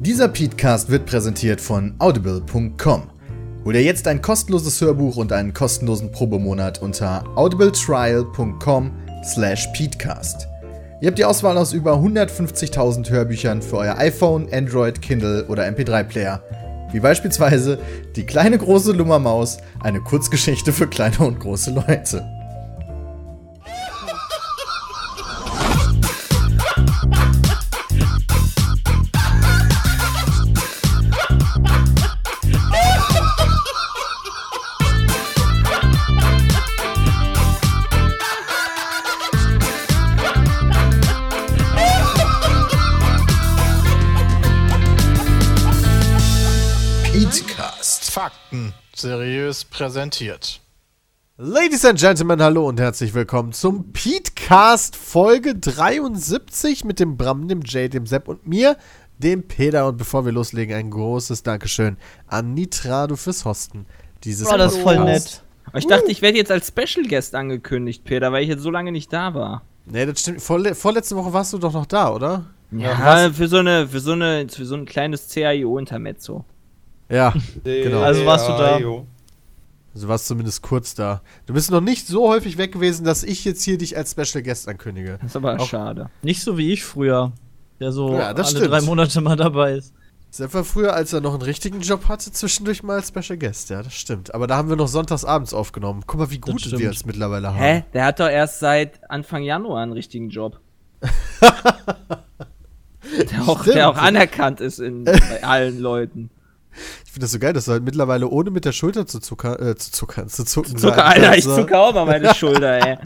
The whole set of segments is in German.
Dieser Podcast wird präsentiert von audible.com. Hol dir jetzt ein kostenloses Hörbuch und einen kostenlosen Probemonat unter audibletrial.com slash peatcast. Ihr habt die Auswahl aus über 150.000 Hörbüchern für euer iPhone, Android, Kindle oder MP3-Player. Wie beispielsweise Die kleine große Lummermaus, eine Kurzgeschichte für kleine und große Leute. Seriös präsentiert. Ladies and Gentlemen, hallo und herzlich willkommen zum Petecast Folge 73 mit dem Bram, dem Jay, dem Sepp und mir, dem Peter. Und bevor wir loslegen, ein großes Dankeschön an Nitrado fürs Hosten dieses Oh, das ist voll nett. Ich dachte, ich werde jetzt als Special Guest angekündigt, Peter, weil ich jetzt so lange nicht da war. Nee, das stimmt. Vorle vorletzte Woche warst du doch noch da, oder? Ja, für so eine, für so eine, für so ein kleines CAIO-Intermezzo. Ja, genau. Also warst du da? Also warst zumindest kurz da. Du bist noch nicht so häufig weg gewesen, dass ich jetzt hier dich als Special Guest ankündige. Das ist aber Auch- schade. Nicht so wie ich früher, der so Ja, das alle stimmt. drei Monate mal dabei ist. Sepp war früher, als er noch einen richtigen Job hatte, zwischendurch mal als Special Guest. Ja, das stimmt. Aber da haben wir noch sonntags abends aufgenommen. Guck mal, wie gut wir es mittlerweile haben. Hä? Der hat doch erst seit Anfang Januar einen richtigen Job. der, auch, der auch anerkannt ist in, bei allen Leuten. Ich finde das so geil, dass du halt mittlerweile ohne mit der Schulter zu zuckern, äh, zu zuckern, zu zucken. Zucker, sagen Alter, ich so. zucke auch mal meine Schulter, ey.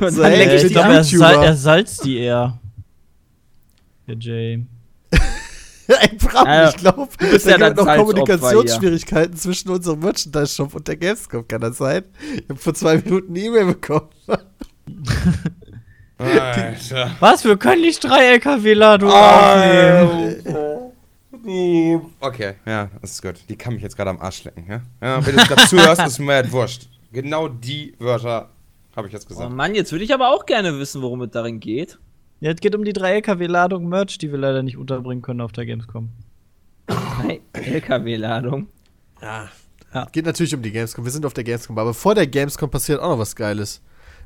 Und So, dann ey, ich ich die glaub, ab. er- sal er salzt die eher. Der Jay. Ey, Bram, Ja, ich glaube, da ja gibt noch Kommunikationsschwierigkeiten zwischen unserem Merchandise-Shop und der Gamescom. Kann das sein? Ich habe vor zwei Minuten eine E-Mail bekommen. Alter. Was? Wir können nicht drei LKW-Ladungen Ah, aufnehmen. Okay, ja, das ist gut. Die kann mich jetzt gerade am Arsch lecken, ja? ja wenn du dazu hörst, ist mir halt wurscht. Genau die Wörter habe ich jetzt Oh gesagt. Mann, jetzt würde ich aber auch gerne wissen, worum es darin geht. Ja, es geht um die drei LKW-Ladungen Merch, die wir leider nicht unterbringen können auf der Gamescom. Hey, LKW-Ladung. Geht natürlich um die Gamescom. Wir sind auf der Gamescom. Aber vor der Gamescom passiert auch noch was Geiles.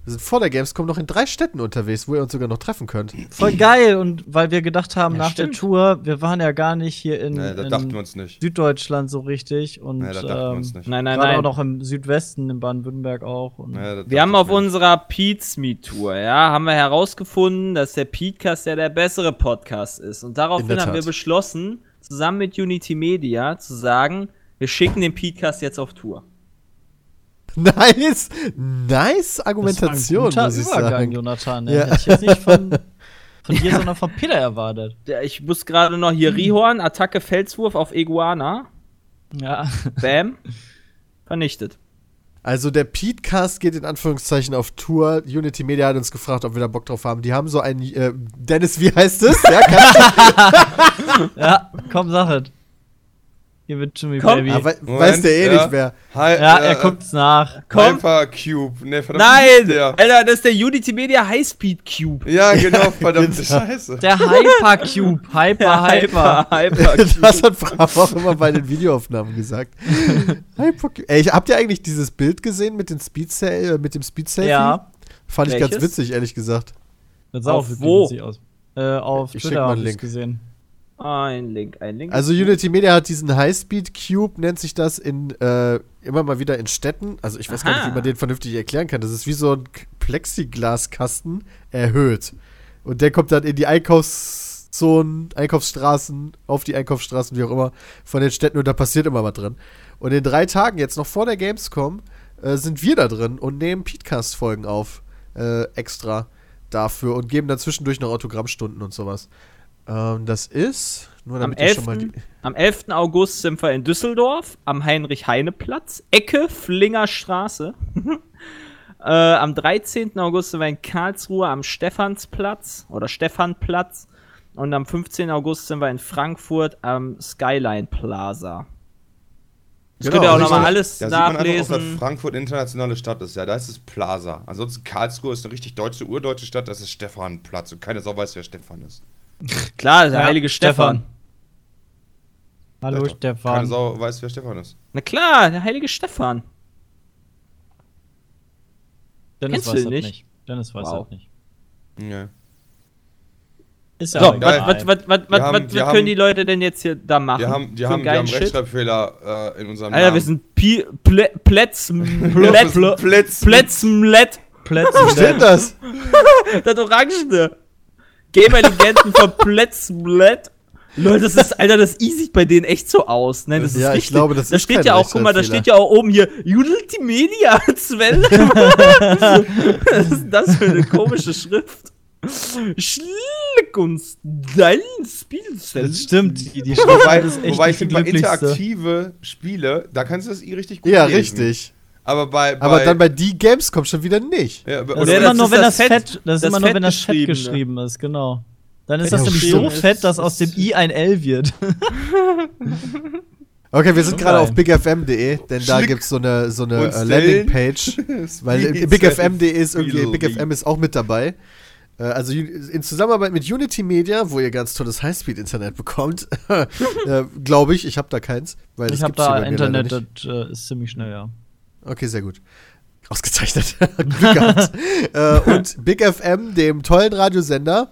Wir sind vor der Gamescom noch in drei Städten unterwegs, wo ihr uns sogar noch treffen könnt. Voll geil und weil wir gedacht haben, Ja, nach stimmt. der Tour, wir waren ja gar nicht hier in, Nee, da in dachten wir uns nicht. Süddeutschland so richtig und Nee, da dachten wir ähm, uns nicht. Nein, nein, gerade auch nein. noch im Südwesten, in Baden-Württemberg auch. Und Nee, Wir haben auf nicht. unserer Pete's Meet Tour, ja, haben wir herausgefunden, dass der Petecast ja der bessere Podcast ist. Und daraufhin haben wir beschlossen, zusammen mit Unity Media zu sagen, wir schicken den Petecast jetzt auf Tour. Nice! Nice Argumentation, das war ein muss ich guter Übergang, sagen. Jonathan. Ja. Hätte ich jetzt nicht von, von dir, sondern von Peter erwartet. Ich muss gerade noch hier Rihorn, Attacke, Felswurf auf Iguana. Ja. Bam. Vernichtet. Also der Petecast geht in Anführungszeichen auf Tour. Unity Media hat uns gefragt, ob wir da Bock drauf haben. Die haben so ein äh, Dennis, wie heißt es? Ja, ja, komm, sag es. Hier wird Jimmy Komm, Baby. du, ah, wei- Moment, weiß der eh ja. nicht mehr. Hi, ja, äh, er guckt's nach. Komm. Hypercube. Nee, verdammt. Nein! Der. Alter, das ist der Unity Media Highspeed Cube. Ja, genau, verdammte. Scheiße. Der Hypercube. Hyper, Hyper. Hyper Das hat Frau auch immer bei den Videoaufnahmen gesagt. Hypercube. Ey, ich- habt ihr eigentlich dieses Bild gesehen mit, den Speed äh, mit dem Speed Selfie? Ja. Fand ich ganz Welches? witzig, ehrlich gesagt. Das sah Auf auch wo? witzig aus. Äh, auf Ich schick Twitter mal hab einen ich's Link. gesehen. Ein Link, ein Link. Also Unity Media hat diesen Highspeed Cube, nennt sich das, in äh, immer mal wieder in Städten. Also ich weiß gar nicht, Aha. wie man den vernünftig erklären kann. Das ist wie so ein Plexiglaskasten erhöht. Und der kommt dann in die Einkaufszonen, Einkaufsstraßen, auf die Einkaufsstraßen, wie auch immer, von den Städten und da passiert immer was drin. Und in drei Tagen, jetzt noch vor der Gamescom, äh, sind wir da drin und nehmen Podcast-Folgen auf. Äh, extra dafür und geben dann zwischendurch noch Autogrammstunden und sowas. Ähm, das ist, nur am damit ihr 11. schon mal die. am 11. August sind wir in Düsseldorf, am Heinrich-Heine-Platz, Ecke Flinger Straße. äh, am 13. August sind wir in Karlsruhe am Stephansplatz oder Stephanplatz. Und am 15. August sind wir in Frankfurt am Skyline Plaza. Das Genau, könnt ihr auch also nochmal alles Da sieht man einfach, auch, dass nachlesen. Frankfurt internationale Stadt ist. Ja, da ist es Plaza. Ansonsten Karlsruhe ist eine richtig deutsche, urdeutsche Stadt. Das ist Stefanplatz. Und keine Sau weiß, wer Stefan ist. Klar, der Ja, heilige Stefan. Hallo, Keine Stefan. Sau weiß, wer Stefan ist. Na klar, der heilige Stefan. Dennis Kennst du weiß das nicht? nicht. Dennis weiß Wow. das nicht. Ja. Ist ja So, was, was, was, was, was, Wir haben- was wir können haben- die Leute denn jetzt hier da machen? Die haben, die Für haben, geilen haben? Rechtschreibfehler äh, in unserem Alter, Namen. wir sind Pi Ple Plätz Plätz Plätz. Stimmt das? Das Orangene. Gamer-Legenden von Plätzmlet. Leute, das ist, Alter, das I sieht bei denen echt so aus. Nein, das ist Ja, ich richtig. glaube, das da ist steht kein ja auch, guck mal, da steht ja auch oben hier Multimedia Zwelle. Was ist denn das für eine komische Schrift? Schlick und dein Spielzell. Das stimmt, die, die Wobei, Schrift ist echt wobei ich finde, bei interaktive Spiele, da kannst du das I richtig gut Ja, lesen. richtig. Aber bei, bei Aber dann bei die Games kommt schon wieder nicht. ja, Das ist immer das nur, ist wenn das Fett- Fett, das ist das immer nur, wenn das Fett geschrieben ist, genau. Dann ist das nämlich so fett, dass aus dem I ein L wird. Okay, wir sind gerade auf bigfm.de, denn da Schlick gibt's so eine, so eine äh. Landingpage. Weil bigfm.de ist irgendwie, bigfm ist auch mit dabei. Äh, Also in Zusammenarbeit mit Unity Media, wo ihr ganz tolles Highspeed-Internet bekommt, äh, glaube ich, ich habe da keins. Weil das Ich habe da Internet, das ist ziemlich schnell, ja. Okay, sehr gut. Ausgezeichnet. Glück gehabt. äh, und Big FM, dem tollen Radiosender.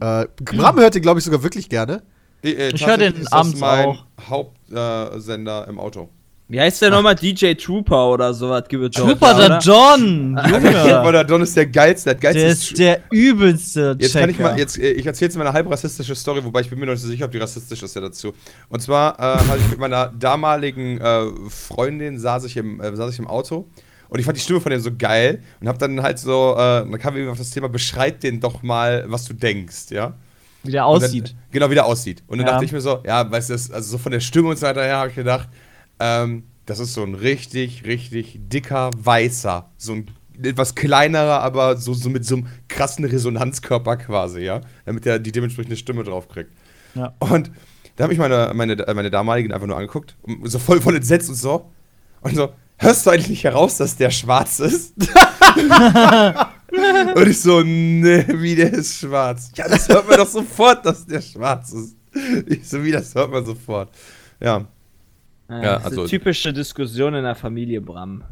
Äh, Bram hört den, glaube ich, sogar wirklich gerne. Äh, äh, Ich höre den abends mein auch. Hauptsender äh, im Auto. Wie heißt der nochmal? DJ Trooper oder sowas gibt Trooper oder? der John! Junge! Oder Don ist der geilste, der geilste Der ist ist der übelste Jetzt kann ich Checker. mal, jetzt, äh, ich erzähle jetzt mal eine halb rassistische Story, wobei ich bin mir noch nicht so sicher, ob die rassistisch ist ja dazu. Und zwar äh, hatte ich mit meiner damaligen äh, Freundin saß ich, im, äh, saß ich im Auto und ich fand die Stimme von dem so geil und habe dann halt so, äh, dann kam irgendwie auf das Thema, beschreib den doch mal, was du denkst, ja. Wie der Und aussieht. Dann, genau, wie der aussieht. Und dann Ja. dachte ich mir so, ja, weißt du, das- also so von der Stimme und so weiter her habe ich gedacht, ähm, das ist so ein richtig, richtig dicker Weißer. So ein etwas kleinerer, aber so, so mit so einem krassen Resonanzkörper quasi, ja. Damit er die dementsprechende Stimme drauf kriegt. Ja. Und da habe ich meine, meine, meine damaligen einfach nur angeguckt, so voll, voll entsetzt und so. Und so, hörst du eigentlich nicht heraus, dass der schwarz ist? und ich so, nee, wie der ist schwarz. Ja, das hört man doch sofort, dass der schwarz ist. Ich so, wie das hört man sofort. Ja. Ja, Ja, das ist also- eine typische Diskussion in der Familie Bram.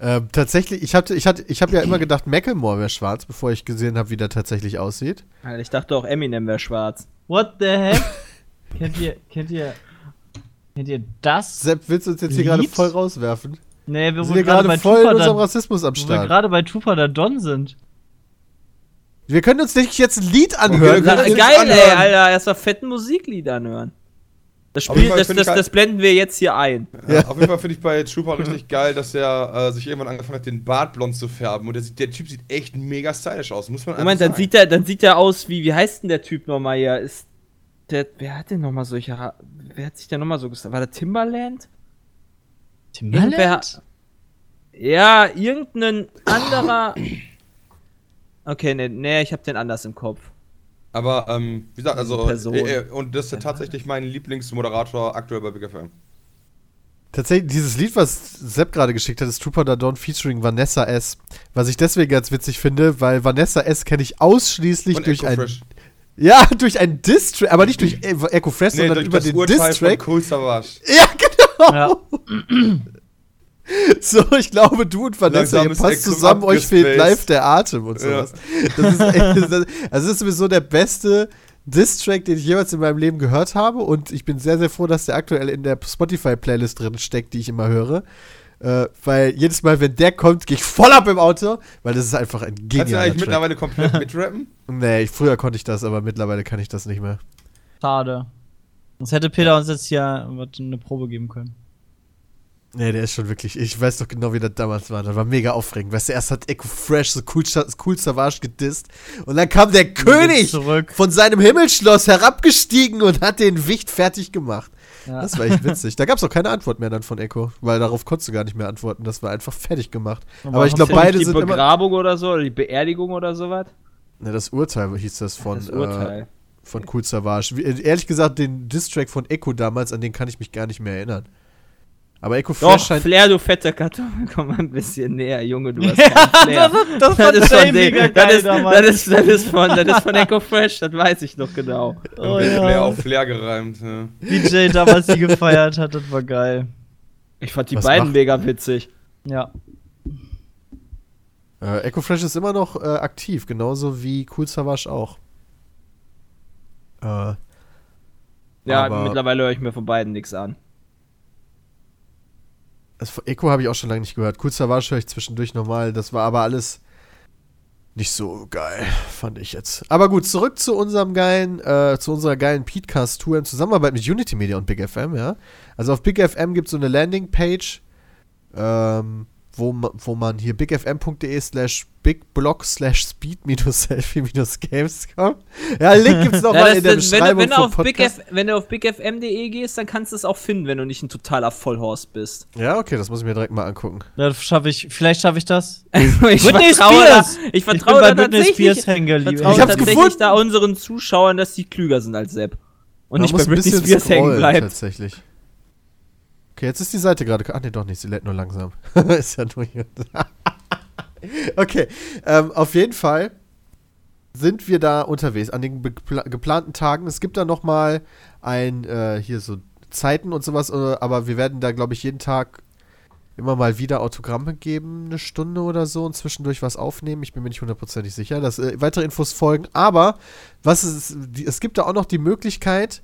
Ähm, tatsächlich, ich hatte, ich hatte, ich habe ja immer gedacht, Macklemore wäre schwarz, bevor ich gesehen habe, wie der tatsächlich aussieht. Alter, Ich dachte auch Eminem wäre schwarz. What the heck? kennt ihr, kennt ihr, kennt ihr das? Sepp, willst du uns jetzt hier gerade voll rauswerfen? Nee, wir sind wir hier gerade voll in Tupa unserem da, Rassismus am wo wir Start. gerade bei Tupa der Don sind. Wir können uns nicht jetzt ein Lied anhören. Können Geil, uns ey, anhören. Alter, erstmal fetten Musiklied anhören. Das, Spiel, das, das, geil- das blenden wir jetzt hier ein. Ja. Auf jeden Fall finde ich bei Trooper richtig geil, dass er äh, sich irgendwann angefangen hat, den Bart blond zu färben. Und der, sieht, der Typ sieht echt mega stylisch aus, muss man Moment, dann sieht der, dann sieht der aus wie, wie heißt denn der Typ nochmal hier? Ist der, wer hat denn nochmal solche, wer hat sich denn nochmal so gesagt? War der Timbaland? Irgendwer, ja, irgendein anderer. Okay, ne, nee, ich hab den anders im Kopf. Aber, ähm, wie gesagt, also, äh, äh, und das ist ja tatsächlich mein Lieblingsmoderator aktuell bei Big FM. Tatsächlich, dieses Lied, was Sepp gerade geschickt hat, ist Trooper da Dawn featuring Vanessa S. Was ich deswegen ganz witzig finde, weil Vanessa S kenne ich ausschließlich Und durch Echo ein. Fresh. Ja, durch ein Diss-Track, aber nicht durch Echo Fresh, Nee, sondern durch über das den Diss-Track. Cool Savage. Ja, genau. Ja. So, ich glaube, du und Vanessa, ihr passt zusammen, euch fehlt live der Atem und Ja. sowas. Das ist echt, das, also das ist sowieso der beste Diss-Track, den ich jemals in meinem Leben gehört habe und ich bin sehr, sehr froh, dass der aktuell in der Spotify-Playlist drin steckt, die ich immer höre. Äh, weil jedes Mal, wenn der kommt, gehe ich voll ab im Auto, weil das ist einfach ein Kannst du genialer eigentlich Track. mittlerweile komplett mitrappen? Nee, ich, früher konnte ich das, aber mittlerweile kann ich das nicht mehr. Schade. Sonst hätte Peter uns jetzt hier eine Probe geben können. Nee, der ist schon wirklich, ich weiß doch genau, wie das damals war. Das war mega aufregend. Weißt du, erst hat Echo Fresh so cool, cool Savage gedisst und dann kam der König zurück. von seinem Himmelsschloss herabgestiegen und hat den Wicht fertig gemacht. Ja. Das war echt witzig. Da gab es auch keine Antwort mehr dann von Echo, weil darauf konntest du gar nicht mehr antworten. Das war einfach fertig gemacht. Aber Aber ich glaube, beide die sind immer. Begrabung oder so, oder die Beerdigung oder sowas? Ne, das Urteil hieß das von, das Äh, Urteil. von Cool Savage. Äh, ehrlich gesagt, den Distrack von Echo damals, an den kann ich mich gar nicht mehr erinnern. Aber Echo Doch, Fresh scheint. Flair, du fetter Karton, komm mal ein bisschen näher, Junge, du hast keinen Flair. das fand ist Jay von das, ist, das, ist, das, ist von, das ist von Echo Fresh, das weiß ich noch genau. Oh, Flair ja. auf Flair gereimt. Ja. Wie Jay damals die gefeiert hat, das war geil. Ich fand die Was beiden macht- mega witzig. Ja. Äh, Echo Fresh ist immer noch äh, aktiv, genauso wie Cool Savage auch. Äh, Ja, mittlerweile höre ich mir von beiden nichts an. Das Echo habe ich auch schon lange nicht gehört. Savage höre ich zwischendurch nochmal. Das war aber alles nicht so geil, fand ich jetzt. Aber gut, zurück zu unserem geilen, äh, zu unserer geilen Podcast-Tour in Zusammenarbeit mit Unity Media und Big FM, ja. Also auf Big FM gibt es so eine Landingpage, ähm, wo, wo man hier bigfm.de slash bigblog slash speed minus selfie minus games kommt. Ja, Link gibt's noch Ja, in der wenn, Beschreibung du, wenn, du vom auf Big Podcast. F, wenn du auf bigfm.de gehst, dann kannst du es auch finden, wenn du nicht ein totaler Vollhorst bist. Ja, okay, das muss ich mir direkt mal angucken. Das schaffe ich, vielleicht schaffe ich das. ich Britney vertraue Spears! Da, ich Ich bin vertraue bei Britney tatsächlich, Spears hängen geblieben. vertraue Ich hab's tatsächlich gefunden. da unseren Zuschauern, dass die klüger sind als Sepp. Und Man nicht bei Britney Spears hängen bleibt. Tatsächlich. Okay, jetzt ist die Seite gerade. Ach nee, doch nicht. Sie lädt nur langsam. ist ja nur hier. okay, ähm, auf jeden Fall sind wir da unterwegs an den geplanten Tagen. Es gibt da noch mal ein äh, hier so Zeiten und sowas, äh, aber wir werden da glaube ich jeden Tag immer mal wieder Autogramme geben, eine Stunde oder so und zwischendurch was aufnehmen. Ich bin mir nicht hundertprozentig sicher, dass äh, weitere Infos folgen. Aber was ist, die, es gibt da auch noch die Möglichkeit,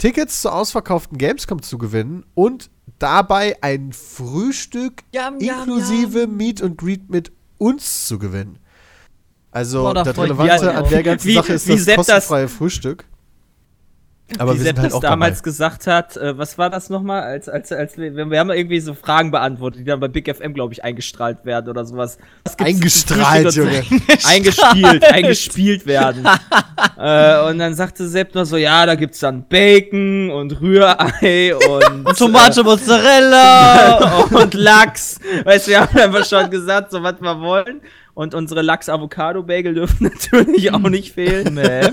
Tickets zur ausverkauften Gamescom zu gewinnen und dabei ein Frühstück Jam, jam, inklusive Meet and Greet mit uns zu gewinnen. Also Boah, da das Relevante an der ganzen Wie- Sache ist wie das Sepp das- kostenfreie Frühstück. Aber Wie wir Sepp sind halt damals dabei. gesagt hat, äh, was war das nochmal? Als, als, als wir, wir haben irgendwie so Fragen beantwortet, die dann bei Big FM, glaube ich, eingestrahlt werden oder sowas. Eingestrahlt, Junge. Eingespielt, eingespielt werden. äh, und dann sagte Sepp nur so, ja, da gibt's dann Bacon und Rührei und, Und Tomate Mozzarella! äh, und Lachs. Weißt du, wir haben einfach schon gesagt, so was wir wollen. Und unsere Lachs-Avocado-Bagel dürfen natürlich auch nicht fehlen. nee.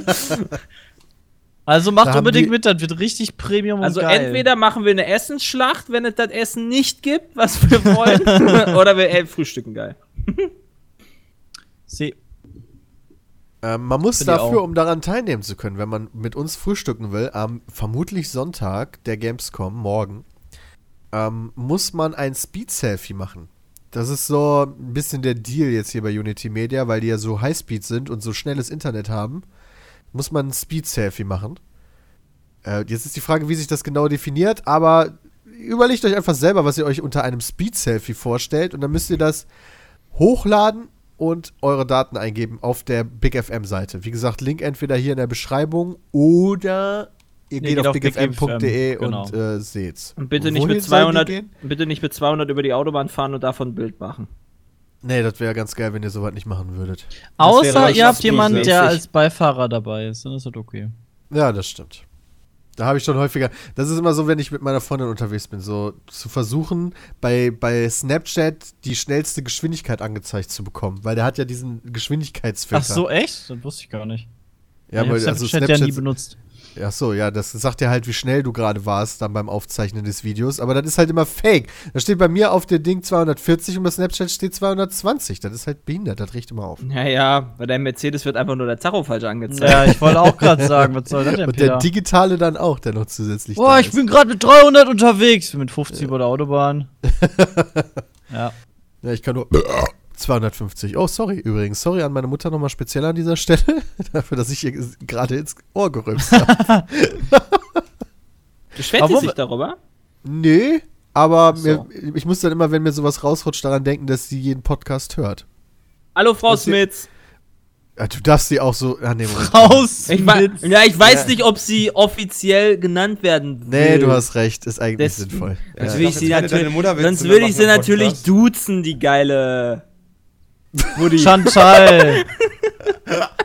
Also macht unbedingt mit, das wird richtig Premium Also und geil. entweder machen wir eine Essensschlacht, wenn es das Essen nicht gibt, was wir wollen, oder wir äh, frühstücken geil. Sie, Ähm, man muss Finde ich dafür, um daran teilnehmen zu können, wenn man mit uns frühstücken will, am vermutlich Sonntag der Gamescom, morgen, ähm, muss man ein Speed-Selfie machen. Das ist so ein bisschen der Deal jetzt hier bei Unity Media, weil die ja so Highspeed sind und so schnelles Internet haben, muss man ein Speed-Selfie machen. Äh, jetzt ist die Frage, wie sich das genau definiert, aber überlegt euch einfach selber, was ihr euch unter einem Speed-Selfie vorstellt und dann müsst ihr das hochladen und eure Daten eingeben auf der Big FM Seite. Wie gesagt, Link entweder hier in der Beschreibung oder ihr geht, auf bigfm.de genau. und äh, seht's. Und bitte nicht, Wohin mit sollen die 200, gehen? bitte nicht mit 200 über die Autobahn fahren und davon ein Bild machen. Nee, das wäre ganz geil, wenn ihr sowas nicht machen würdet. außer ihr habt jemanden, der als Beifahrer dabei ist, dann ist das okay. Ja, das stimmt. Da habe ich schon häufiger. Das ist immer so, wenn ich mit meiner Freundin unterwegs bin, so zu versuchen, bei, bei Snapchat die schnellste Geschwindigkeit angezeigt zu bekommen, weil der hat ja diesen Geschwindigkeitsfilter. Ach so, echt? Das wusste ich gar nicht. ja, ich weil, hab also Snapchat ja nie benutzt. Ach so, ja, das sagt ja halt, wie schnell du gerade warst dann beim Aufzeichnen des Videos. Aber das ist halt immer fake. Da steht bei mir auf der Ding 240 und bei Snapchat steht 220. Das ist halt behindert, das riecht immer auf. Naja, bei deinem Mercedes wird einfach nur der Tacho falsch angezeigt. Ja, ich wollte auch gerade sagen, was soll das denn, Und der digitale dann auch, der noch zusätzlich Boah, da ich ist. bin gerade mit 300 unterwegs. Ich bin mit 50 über der Autobahn. ja. Ja, ich kann nur 250. Oh, sorry übrigens. Sorry an meine Mutter nochmal speziell an dieser Stelle. Dafür, dass ich ihr gerade ins Ohr gerülpst habe. Beschwert sie sich darüber? nee, aber so. mir, ich muss dann immer, wenn mir sowas rausrutscht, daran denken, dass sie jeden Podcast hört. Hallo Frau Und sie- Smits. Ja, du darfst sie auch so. Ah, nee, Moment. Raus! Ich, ja, ich weiß Ja. nicht, ob sie offiziell genannt werden will. Nee, du hast recht. Ist eigentlich Des- sinnvoll. Sonst Ja. würde ich sie natürlich, sonst würde ich sie natürlich duzen, die geile Mutti. Chantal.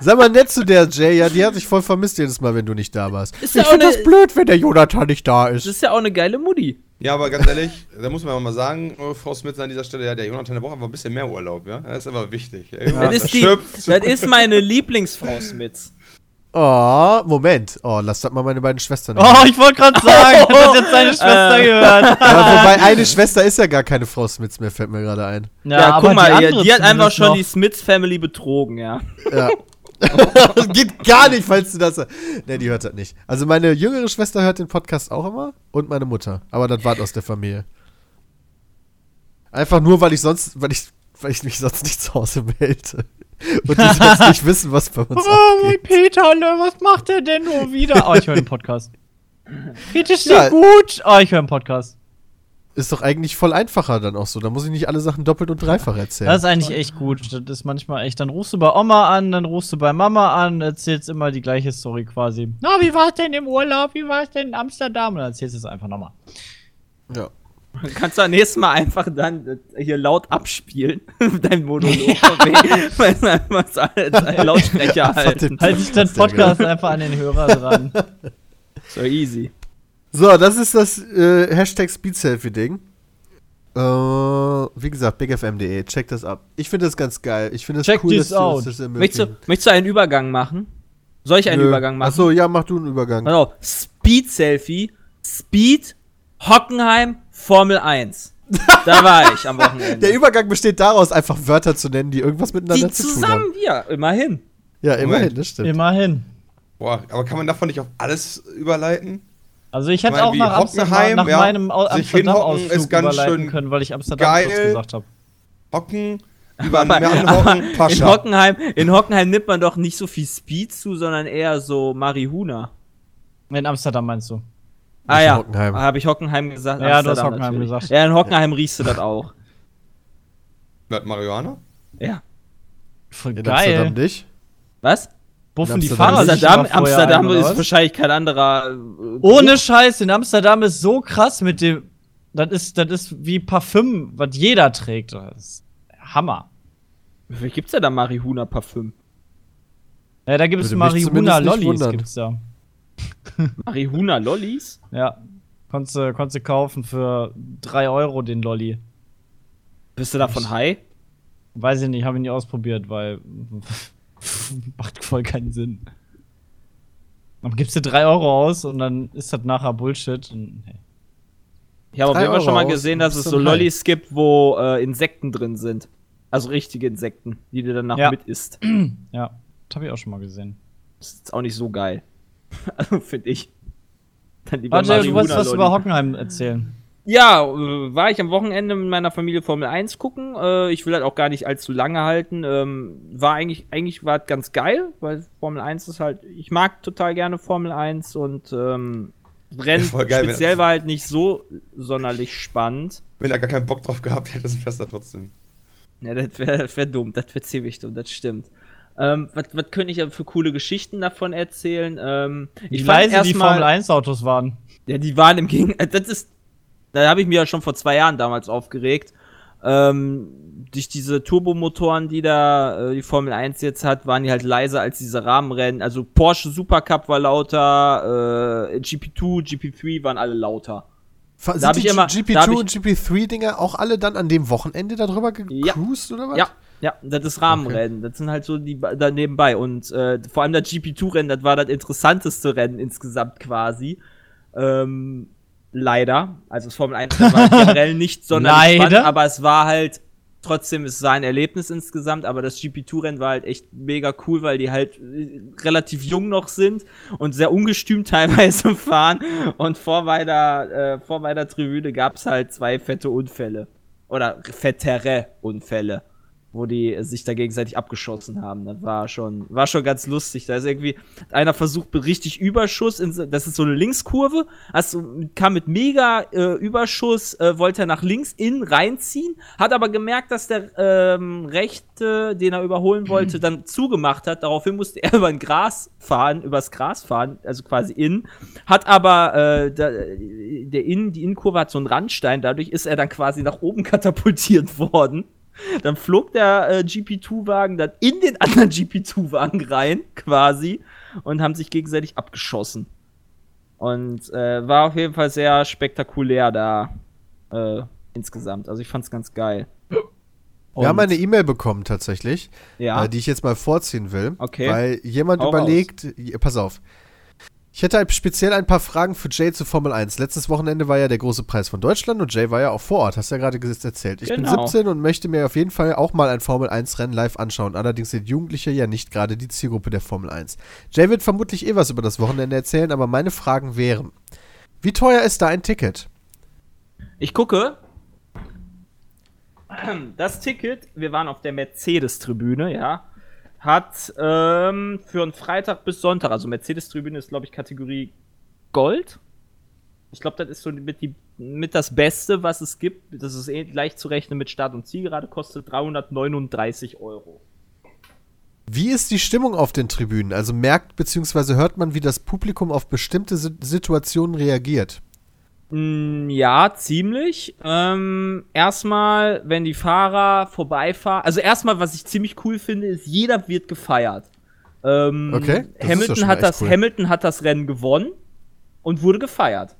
Sei mal nett zu der Jay, ja, die hat sich voll vermisst jedes Mal, wenn du nicht da warst. Ist ja ich auch finde ne- das blöd, wenn der Jonathan nicht da Das ist. ist ja auch eine geile Mutti. Ja, aber ganz ehrlich, da muss man mal sagen, äh, Frau Smith an dieser Stelle, ja, der Jonathan, der braucht einfach ein bisschen mehr Urlaub, ja? Das ist aber wichtig. Ja, das, ist die, das ist meine Lieblingsfrau Smits. Oh, Moment. Oh, lass das mal meine beiden Schwestern. Oh, ich wollte gerade sagen, ich hab das jetzt deine Schwester gehört. Aber wobei eine Schwester ist ja gar keine Frau Smiths mehr, fällt mir gerade ein. Ja, guck mal, die, die hat einfach schon noch. die Smiths Family betrogen, ja. Ja. das geht gar nicht, falls du das. Ne, die hört das nicht. Also meine jüngere Schwester hört den Podcast auch immer und meine Mutter. Aber das war aus der Familie. Einfach nur, weil ich sonst, weil ich, weil ich mich sonst nicht zu Hause melde. Und die sonst nicht wissen, was bei uns Oh, mein. Peterle, was macht er denn nur wieder? Oh, ich höre den Podcast. Es dir Ja. gut? Oh, ich höre den Podcast. Ist doch eigentlich voll einfacher dann auch so. Da muss ich nicht alle Sachen doppelt und dreifach erzählen. Das ist eigentlich echt gut. Das ist manchmal echt. Dann rufst du bei Oma an, dann rufst du bei Mama an, erzählst immer die gleiche Story quasi. Na, wie war es denn im Urlaub? Wie war es denn in Amsterdam? Und dann erzählst du es einfach nochmal. ja. Kannst du am nächsten Mal einfach dann äh, hier laut abspielen, dein Monolog. Weil man einfach so als Lautsprecher halten. Halt dich den Sehr Podcast einfach an den Hörer dran. So easy. So, das ist das äh, Hashtag Speedselfie-Ding. Äh, wie gesagt, bigfm.de, check das ab. Ich finde das ganz geil. Ich finde es Check cool, dass out. das Möchtest du, möchtest du einen Übergang machen? Soll ich einen Nö. Übergang machen? Achso, ja, mach du einen Übergang. Auf, Speed-Selfie, Speed, Hockenheim, Formel 1. Da war ich am Wochenende. Der Übergang besteht daraus, einfach Wörter zu nennen, die irgendwas miteinander Die zu tun zusammen, haben. ja, immerhin. Ja, immerhin, das stimmt. Immerhin. Boah, aber kann man davon nicht auf alles überleiten? Also ich hätte meine, auch nach Amsterdam, Hockenheim, nach ja, meinem Amsterdam-Ausflug ist ganz überleiten schön können, weil ich Amsterdam geil. kurz gesagt habe. Hocken, über Meer aber anhocken, in, Pascha. Hockenheim, in Hockenheim nimmt man doch nicht so viel Speed zu, sondern eher so Marihuna. In Amsterdam meinst du? Ah ja, Hockenheim. habe ich Hockenheim gesagt? Ja, du hast Hockenheim natürlich. gesagt. Ja, in Hockenheim riechst du das auch. Bleibt Marihuana? Ja. Voll In geil. Amsterdam nicht. Was? Buffen die. Fahrer Amsterdam, Amsterdam ein, ist wahrscheinlich kein anderer. äh, Ohne Scheiß, in Amsterdam ist so krass mit dem. Das ist, das ist wie Parfüm, was jeder trägt. Das ist Hammer. Wie gibt's denn da Marihuna-Parfüm? Ja, da gibt es Marihuna-Lollis, wundern. gibt's da. Marihuna-Lollis? Ja. Konntest du konntest du kaufen für 3 Euro den Lolli. Bist du davon high? Weiß ich nicht, habe ich nie ausprobiert, weil. macht voll keinen Sinn. Dann gibst du 3 Euro aus und dann ist das nachher Bullshit. Und, hey. Ich habe auf jeden Fall schon mal gesehen, dass es so so high. Lollis gibt, wo äh, Insekten drin sind. Also richtige Insekten, die du danach Ja. mit isst. Ja, das habe ich auch schon mal gesehen. Das ist auch nicht so geil. also finde ich. Dann lieber Warte, du wolltest was über Hockenheim erzählen. Ja, äh, war ich am Wochenende mit meiner Familie Formel 1 gucken. Äh, ich will halt auch gar nicht allzu lange halten. Ähm, war eigentlich, eigentlich war es ganz geil, weil Formel 1 ist halt, ich mag total gerne Formel 1 und ähm, Rennen Ja, voll geil, speziell war halt nicht so sonderlich spannend. Wenn er gar keinen Bock drauf gehabt hätte, das du trotzdem. Ja, das wäre wär dumm, das wäre ziemlich dumm, das stimmt. Ähm, was, was könnte ich ja für coole Geschichten davon erzählen? Ähm, Wie ich leise die Formel 1 Autos waren. Ja, die waren im Gegenteil. Das ist. Da habe ich mir ja schon vor zwei Jahren damals aufgeregt. Ähm, durch diese Turbomotoren, die da äh, die Formel 1 jetzt hat, waren die halt leiser als diese Rahmenrennen. Also Porsche Supercup war lauter, äh, GP2, GP3 waren alle lauter. Fa- Da Sind hab die ich immer- da GP2 hab ich- und GP3-Dinger auch alle dann an dem Wochenende darüber Ja. gecruised oder was? Ja, ja, das ist Rahmenrennen. Das sind halt so die da nebenbei. Und äh, vor allem das GP2-Rennen, das war das interessanteste Rennen insgesamt quasi. Ähm, leider. Also das Formel 1 war generell nicht sonderlich Leider? spannend, aber es war halt trotzdem, es war ein Erlebnis insgesamt, aber das GP2-Rennen war halt echt mega cool, weil die halt äh, relativ jung noch sind und sehr ungestüm teilweise fahren. Und vor meiner, äh, vor meiner Tribüne gab es halt zwei fette Unfälle. Oder fettere Unfälle, wo die sich da gegenseitig abgeschossen haben. Das war schon, war schon ganz lustig. Da ist irgendwie einer versucht richtig Überschuss, in, das ist so eine Linkskurve, also kam mit mega äh, Überschuss, äh, wollte er nach links innen reinziehen, hat aber gemerkt, dass der ähm, Rechte, den er überholen wollte, dann zugemacht hat. Daraufhin musste er über ein Gras fahren, übers Gras fahren, also quasi innen. Hat aber äh, da, der Innen, die Innenkurve hat so einen Randstein, dadurch ist er dann quasi nach oben katapultiert worden. Dann flog der äh, GP2-Wagen dann in den anderen GP2-Wagen rein, quasi, und haben sich gegenseitig abgeschossen. Und äh, war auf jeden Fall sehr spektakulär da äh, insgesamt. Also ich fand's ganz geil. Wir haben eine E-Mail bekommen tatsächlich, ja. äh, die ich jetzt mal vorziehen will. Okay. Weil jemand Hau überlegt, pass auf. Ich hätte halt speziell ein paar Fragen für Jay zu Formel 1. Letztes Wochenende war ja der große Preis von Deutschland und Jay war ja auch vor Ort, hast du ja gerade erzählt. Ich Genau. bin 17 und möchte mir auf jeden Fall auch mal ein Formel 1 Rennen live anschauen. Allerdings sind Jugendliche ja nicht gerade die Zielgruppe der Formel 1. Jay wird vermutlich eh was über das Wochenende erzählen, aber meine Fragen wären: Wie teuer ist da ein Ticket? Ich gucke. Das Ticket, wir waren auf der Mercedes-Tribüne, ja, hat ähm, für einen Freitag bis Sonntag, also Mercedes-Tribüne ist, glaube ich, Kategorie Gold. Ich glaube, das ist so mit, die, mit das Beste, was es gibt. Das ist eh leicht zu rechnen mit Start und Ziel. Gerade kostet 339 Euro. Wie ist die Stimmung auf den Tribünen? Also merkt bzw. hört man, wie das Publikum auf bestimmte Si- Situationen reagiert? Mm, Ja, ziemlich. Ähm, erstmal, wenn die Fahrer vorbeifahren. Also erstmal, was ich ziemlich cool finde, ist, jeder wird gefeiert. Ähm, Okay, ja Hamilton schon hat das cool. Hamilton hat das Rennen gewonnen und wurde gefeiert.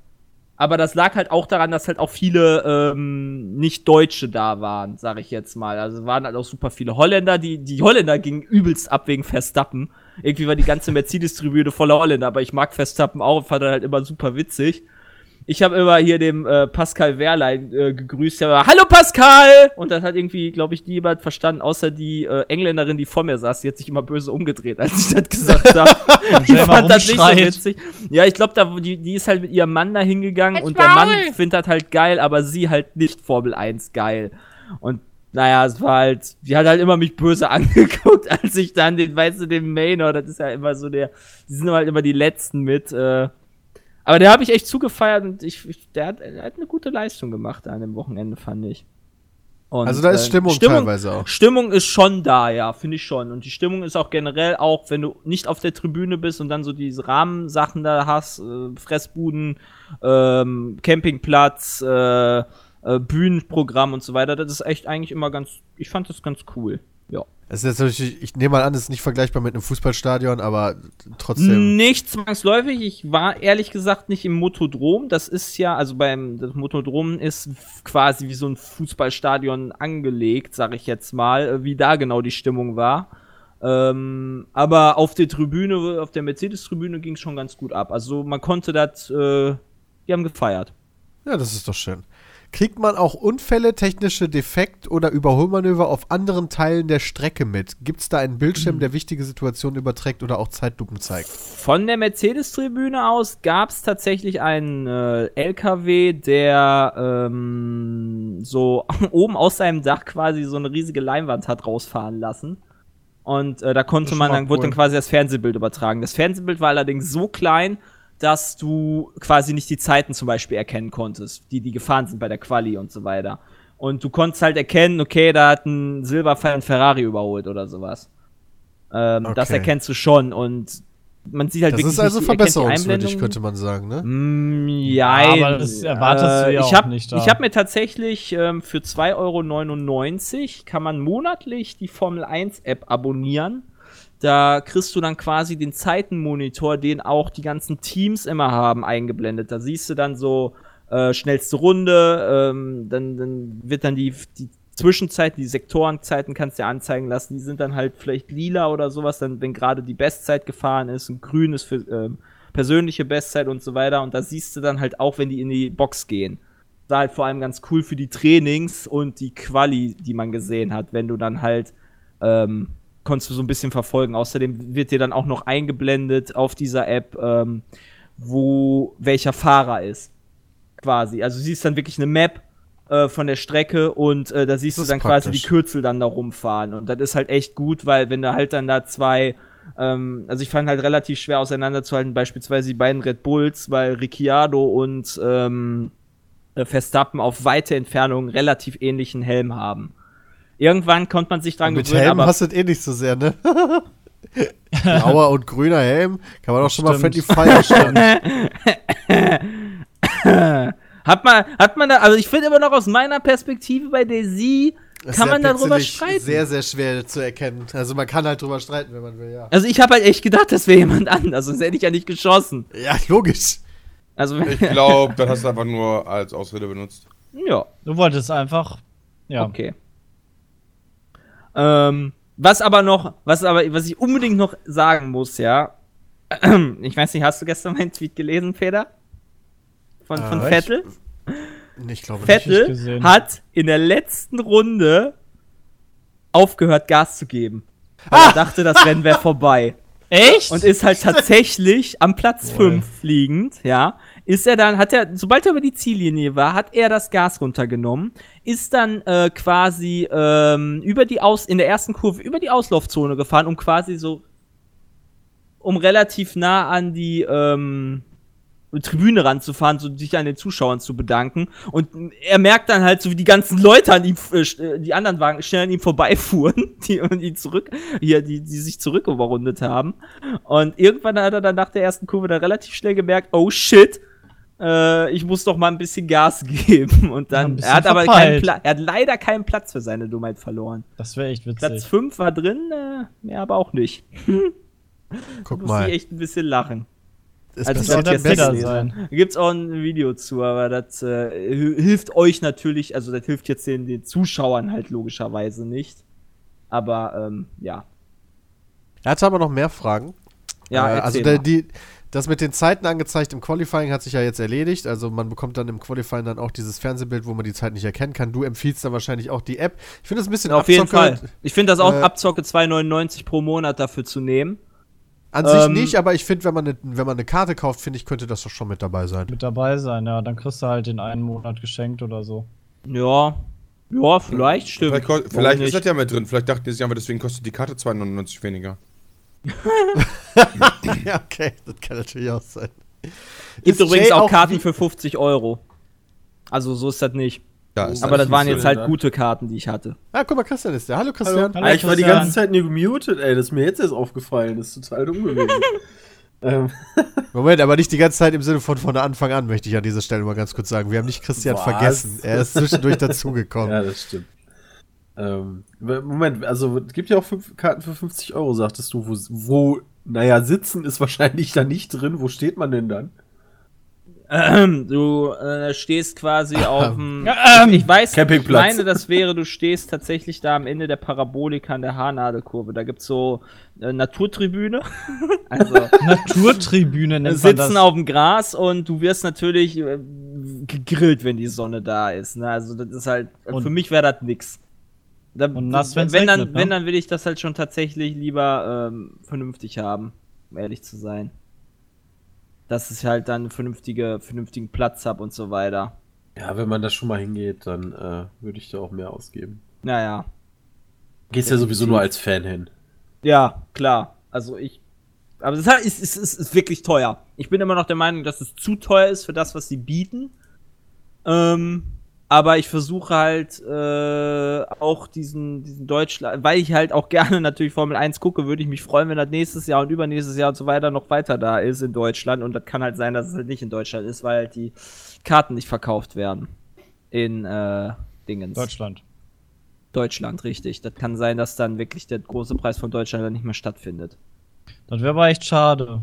Aber das lag halt auch daran, dass halt auch viele ähm, Nicht-Deutsche da waren, sag ich jetzt mal. Also waren halt auch super viele Holländer. Die, die Holländer gingen übelst ab wegen Verstappen. Irgendwie war die ganze Mercedes-Tribüne voller Holländer, aber ich mag Verstappen auch und fand er halt immer super witzig. Ich habe immer hier dem äh, Pascal Wehrlein äh, gegrüßt. Der war, Hallo Pascal! Und das hat irgendwie, glaube ich, niemand verstanden, außer die äh, Engländerin, die vor mir saß. Die hat sich immer böse umgedreht, als ich das gesagt habe. mal fand das nicht so witzig. Ja, ich glaube, da, die, die ist halt mit ihrem Mann da hingegangen und der Mann findet das halt geil, aber sie halt nicht Formel 1 geil. Und naja, es war halt, die hat halt immer mich böse angeguckt, als ich dann den, weißt du, den Maynor, das ist ja immer so der, die sind halt immer die Letzten mit, äh, aber der habe ich echt zugefeiert und ich, ich der, hat, der hat eine gute Leistung gemacht an dem Wochenende, fand ich. Und, Also da ist äh, Stimmung teilweise auch. Stimmung ist schon da, ja, finde ich schon. Und die Stimmung ist auch generell auch, wenn du nicht auf der Tribüne bist und dann so diese Rahmensachen da hast, äh, Fressbuden, ähm, Campingplatz, äh, äh, Bühnenprogramm und so weiter, das ist echt eigentlich immer ganz, ich fand das ganz cool. Ja. Es ist natürlich, ich nehme mal an, es ist nicht vergleichbar mit einem Fußballstadion, aber trotzdem. Nicht zwangsläufig. Ich war ehrlich gesagt nicht im Motodrom. Das ist ja, also beim das Motodrom ist quasi wie so ein Fußballstadion angelegt, sag ich jetzt mal, äh, wie da genau die Stimmung war. Ähm, aber auf der Tribüne, auf der Mercedes-Tribüne ging es schon ganz gut ab. Also man konnte das, äh, die haben gefeiert. Ja, das ist doch schön. Kriegt man auch Unfälle, technische Defekt oder Überholmanöver auf anderen Teilen der Strecke mit? Gibt es da einen Bildschirm, der wichtige Situationen überträgt oder auch Zeitlupen zeigt? Von der Mercedes-Tribüne aus gab es tatsächlich einen äh, LKW, der ähm, so oben aus seinem Dach quasi so eine riesige Leinwand hat rausfahren lassen. Und äh, da konnte man, dann wurde cool. dann quasi das Fernsehbild übertragen. Das Fernsehbild war allerdings so klein, dass du quasi nicht die Zeiten zum Beispiel erkennen konntest, die die gefahren sind bei der Quali und so weiter. Und du konntest halt erkennen, okay, da hat ein Silberpfeil ein Ferrari überholt oder sowas. Ähm, Das Okay. erkennst du schon und man sieht halt Das wirklich ist also verbesserungswürdig, könnte man sagen, ne? Mm, ja, aber das erwartest du ja ich auch hab, nicht da. Ich habe mir tatsächlich ähm, für 2,99 Euro kann man monatlich die Formel 1 App abonnieren. Da kriegst du dann quasi den Zeitenmonitor, den auch die ganzen Teams immer haben, eingeblendet. Da siehst du dann so äh, schnellste Runde, ähm, dann, dann wird dann die, die Zwischenzeiten, die Sektorenzeiten kannst du dir anzeigen lassen. Die sind dann halt vielleicht lila oder sowas, dann wenn gerade die Bestzeit gefahren ist und grün ist für ähm, persönliche Bestzeit und so weiter. Und da siehst du dann halt auch, wenn die in die Box gehen. War halt vor allem ganz cool für die Trainings und die Quali, die man gesehen hat, wenn du dann halt ähm, konntest du so ein bisschen verfolgen. Außerdem wird dir dann auch noch eingeblendet auf dieser App, ähm, wo welcher Fahrer ist. Quasi. Also du siehst dann wirklich eine Map äh, von der Strecke und äh, da siehst Das du dann ist quasi die praktisch. Kürzel dann da rumfahren. Und das ist halt echt gut, weil wenn du halt dann da zwei ähm, also ich fand halt relativ schwer auseinanderzuhalten, beispielsweise die beiden Red Bulls, weil Ricciardo und ähm, äh, Verstappen auf weite Entfernung relativ ähnlichen Helm haben. Irgendwann konnte man sich dran Mit gewöhnen, Helm aber hast du es eh nicht so sehr, ne? Blauer und grüner Helm, kann man auch schon mal Stimmt. Friendly Fire schauen. hat man, hat man da, also ich finde immer noch aus meiner Perspektive bei Daisy Das kann man darüber streiten. Sehr, sehr schwer zu erkennen. Also man kann halt drüber streiten, wenn man will, ja. Also ich habe halt echt gedacht, das wäre jemand anders, sonst hätte ich ja nicht geschossen. Ja, logisch. Also Ich glaube, das hast du einfach nur als Ausrede benutzt. ja, Du wolltest einfach. Ja. okay. Ähm, was aber noch, was aber, was ich unbedingt noch sagen muss, ja. Ich weiß nicht, hast du gestern meinen Tweet gelesen, Feder? Von, von Äh, ich- Vettel? Nee, Ich glaube nicht. nicht Vettel hat in der letzten Runde aufgehört, Gas zu geben. Weil Ah! er dachte, das Rennen wäre vorbei. Echt? Und ist halt tatsächlich am Platz Jawohl. 5 liegend, ja. Ist er dann, hat er, sobald er über die Ziellinie war, hat er das Gas runtergenommen, ist dann äh, quasi ähm, über die Aus, in der ersten Kurve über die Auslaufzone gefahren, um quasi so, um relativ nah an die ähm, Tribüne ranzufahren, so sich an den Zuschauern zu bedanken. Und er merkt dann halt, so wie die ganzen Leute an ihm, äh, äh, die anderen Wagen schnell an ihm vorbeifuhren, die und ihn zurück, hier, die, die sich zurück überrundet haben. Und irgendwann hat er dann nach der ersten Kurve dann relativ schnell gemerkt, oh shit, äh, ich muss doch mal ein bisschen Gas geben. Und Ja, dann, bisschen er hat aber keinen verpeilt. Pla er hat leider keinen Platz für seine Dummheit verloren. Das wäre echt Platz witzig. 5 war drin, äh, mehr aber auch nicht. Guck Muss mal. ich echt ein bisschen lachen. Es Also, Das der jetzt gelesen. sein. Da gibt's auch ein Video zu, aber das äh, hil- hilft euch natürlich, also das hilft jetzt den, den Zuschauern halt logischerweise nicht. Aber ähm, ja. Er hatte aber noch mehr Fragen. Ja, äh, also der, die, das mit den Zeiten angezeigt im Qualifying hat sich ja jetzt erledigt. Also man bekommt dann im Qualifying dann auch dieses Fernsehbild, wo man die Zeit nicht erkennen kann. Du empfiehlst dann wahrscheinlich auch die App. Ich finde das ein bisschen Auf jeden Abzocke. Fall. Ich finde das auch Äh, Abzocke 2,99 pro Monat dafür zu nehmen. An sich Ähm, nicht, aber ich finde, wenn man wenn man eine Karte kauft, finde ich, könnte das doch schon mit dabei sein. Mit dabei sein, ja. Dann kriegst du halt den einen Monat geschenkt oder so. Ja. Ja, vielleicht stimmt. Vielleicht, Warum vielleicht ist nicht? das ja mit drin. Vielleicht dachten die sich aber, deswegen kostet die Karte 2,99 weniger. ja, okay, das kann natürlich auch sein. Gibt Ist übrigens Jay auch Karten für 50 Euro. Also so ist das nicht. Ja, ist Aber das waren jetzt halt den gute Karten, die ich hatte. Ah, guck mal, Christian ist der. Hallo, Christian. Hallo. Ah, ich war die Christian. ganze Zeit nie gemutet, ey. Das ist mir jetzt erst aufgefallen. Das ist total dumm gewesen. ähm, Moment, aber nicht die ganze Zeit im Sinne von von Anfang an, möchte ich an dieser Stelle mal ganz kurz sagen. Wir haben nicht Christian Was? vergessen. Er ist zwischendurch dazugekommen. ja, das stimmt. Ähm, Moment, also es gibt ja auch fünf Karten für 50 Euro, sagtest du. Wo, wo, naja, sitzen ist wahrscheinlich da nicht drin. Wo steht man denn dann? Ähm, du äh, stehst quasi auf dem. Ähm, ich weiß, ich meine, das wäre, du stehst tatsächlich da am Ende der Parabolika an der Haarnadelkurve. Da gibt's so äh, Naturtribüne. also Naturtribüne nennt man sitzen das. auf dem Gras und du wirst natürlich äh, gegrillt, wenn die Sonne da ist. Ne? Also das ist halt, Und- für mich wäre das nix. Da, Und nass, wenn, wenn's wenn, dann, regnet, ne? wenn, dann will ich das halt schon tatsächlich lieber ähm, vernünftig haben, um ehrlich zu sein. Dass ich halt dann einen vernünftige, vernünftigen Platz hab und so weiter. Ja, wenn man da schon mal hingeht, dann äh, würde ich da auch mehr ausgeben. Naja. Gehst ja sowieso nur als Fan hin. Ja, klar. Also ich. Aber es ist, ist, ist, ist wirklich teuer. Ich bin immer noch der Meinung, dass es zu teuer ist für das, was sie bieten. Ähm, aber ich versuche halt äh, auch diesen, diesen Deutschland, weil ich halt auch gerne natürlich Formel 1 gucke, würde ich mich freuen, wenn das nächstes Jahr und übernächstes Jahr und so weiter noch weiter da ist in Deutschland. Und das kann halt sein, dass es halt nicht in Deutschland ist, weil halt die Karten nicht verkauft werden. In äh, Dingens. Deutschland. Deutschland, richtig. Das kann sein, dass dann wirklich der große Preis von Deutschland dann nicht mehr stattfindet. Das wäre aber echt schade.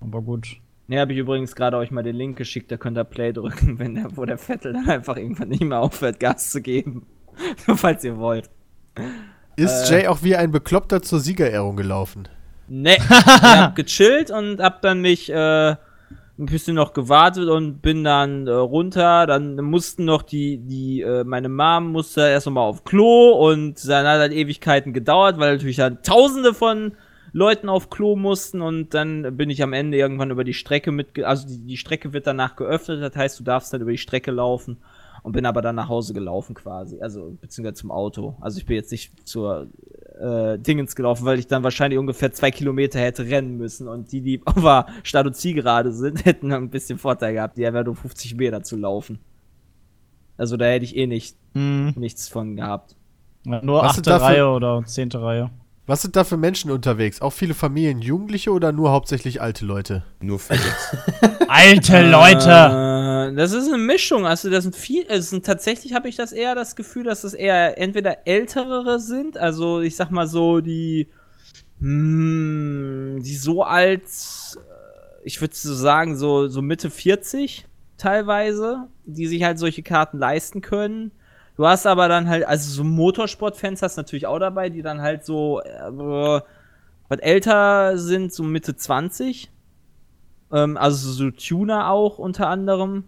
Aber gut. Ne, habe ich übrigens gerade euch mal den Link geschickt, da könnt ihr Play drücken, wenn der, wo der Vettel dann einfach irgendwann nicht mehr aufhört, Gas zu geben. Nur falls ihr wollt. Ist Äh. Jay auch wie ein Bekloppter zur Siegerehrung gelaufen? Ne, ich hab gechillt und hab dann mich äh, ein bisschen noch gewartet und bin dann äh, runter. Dann mussten noch die, die, äh, meine Mom musste erst noch mal auf Klo und dann hat halt Ewigkeiten gedauert, weil natürlich dann tausende von Leuten auf Klo mussten und dann bin ich am Ende irgendwann über die Strecke mit, also die, die Strecke wird danach geöffnet, das heißt, du darfst dann über die Strecke laufen und bin aber dann nach Hause gelaufen quasi, also beziehungsweise zum Auto. Also ich bin jetzt nicht zur äh, Dingens gelaufen, weil ich dann wahrscheinlich ungefähr zwei Kilometer hätte rennen müssen und die, die auf der Start- und Zielgerade sind, hätten ein bisschen Vorteil gehabt, die wären nur 50 Meter zu laufen. Also da hätte ich eh nicht, Hm. nichts von gehabt. Ja, nur achte Reihe oder zehnte Reihe. Was sind da für Menschen unterwegs? Auch viele Familien, Jugendliche oder nur hauptsächlich alte Leute? Nur verletzt. Alte Leute! Äh, das ist eine Mischung. Also, das sind viel, es sind tatsächlich habe ich das eher das Gefühl, dass es eher entweder ältere sind, also ich sag mal so die, hm, die so alt, äh, ich würde so sagen so so Mitte 40 teilweise, die sich halt solche Karten leisten können. Du hast aber dann halt, also so Motorsportfans hast du natürlich auch dabei, die dann halt so äh, was älter sind, so Mitte 20. Ähm, also so Tuner auch unter anderem.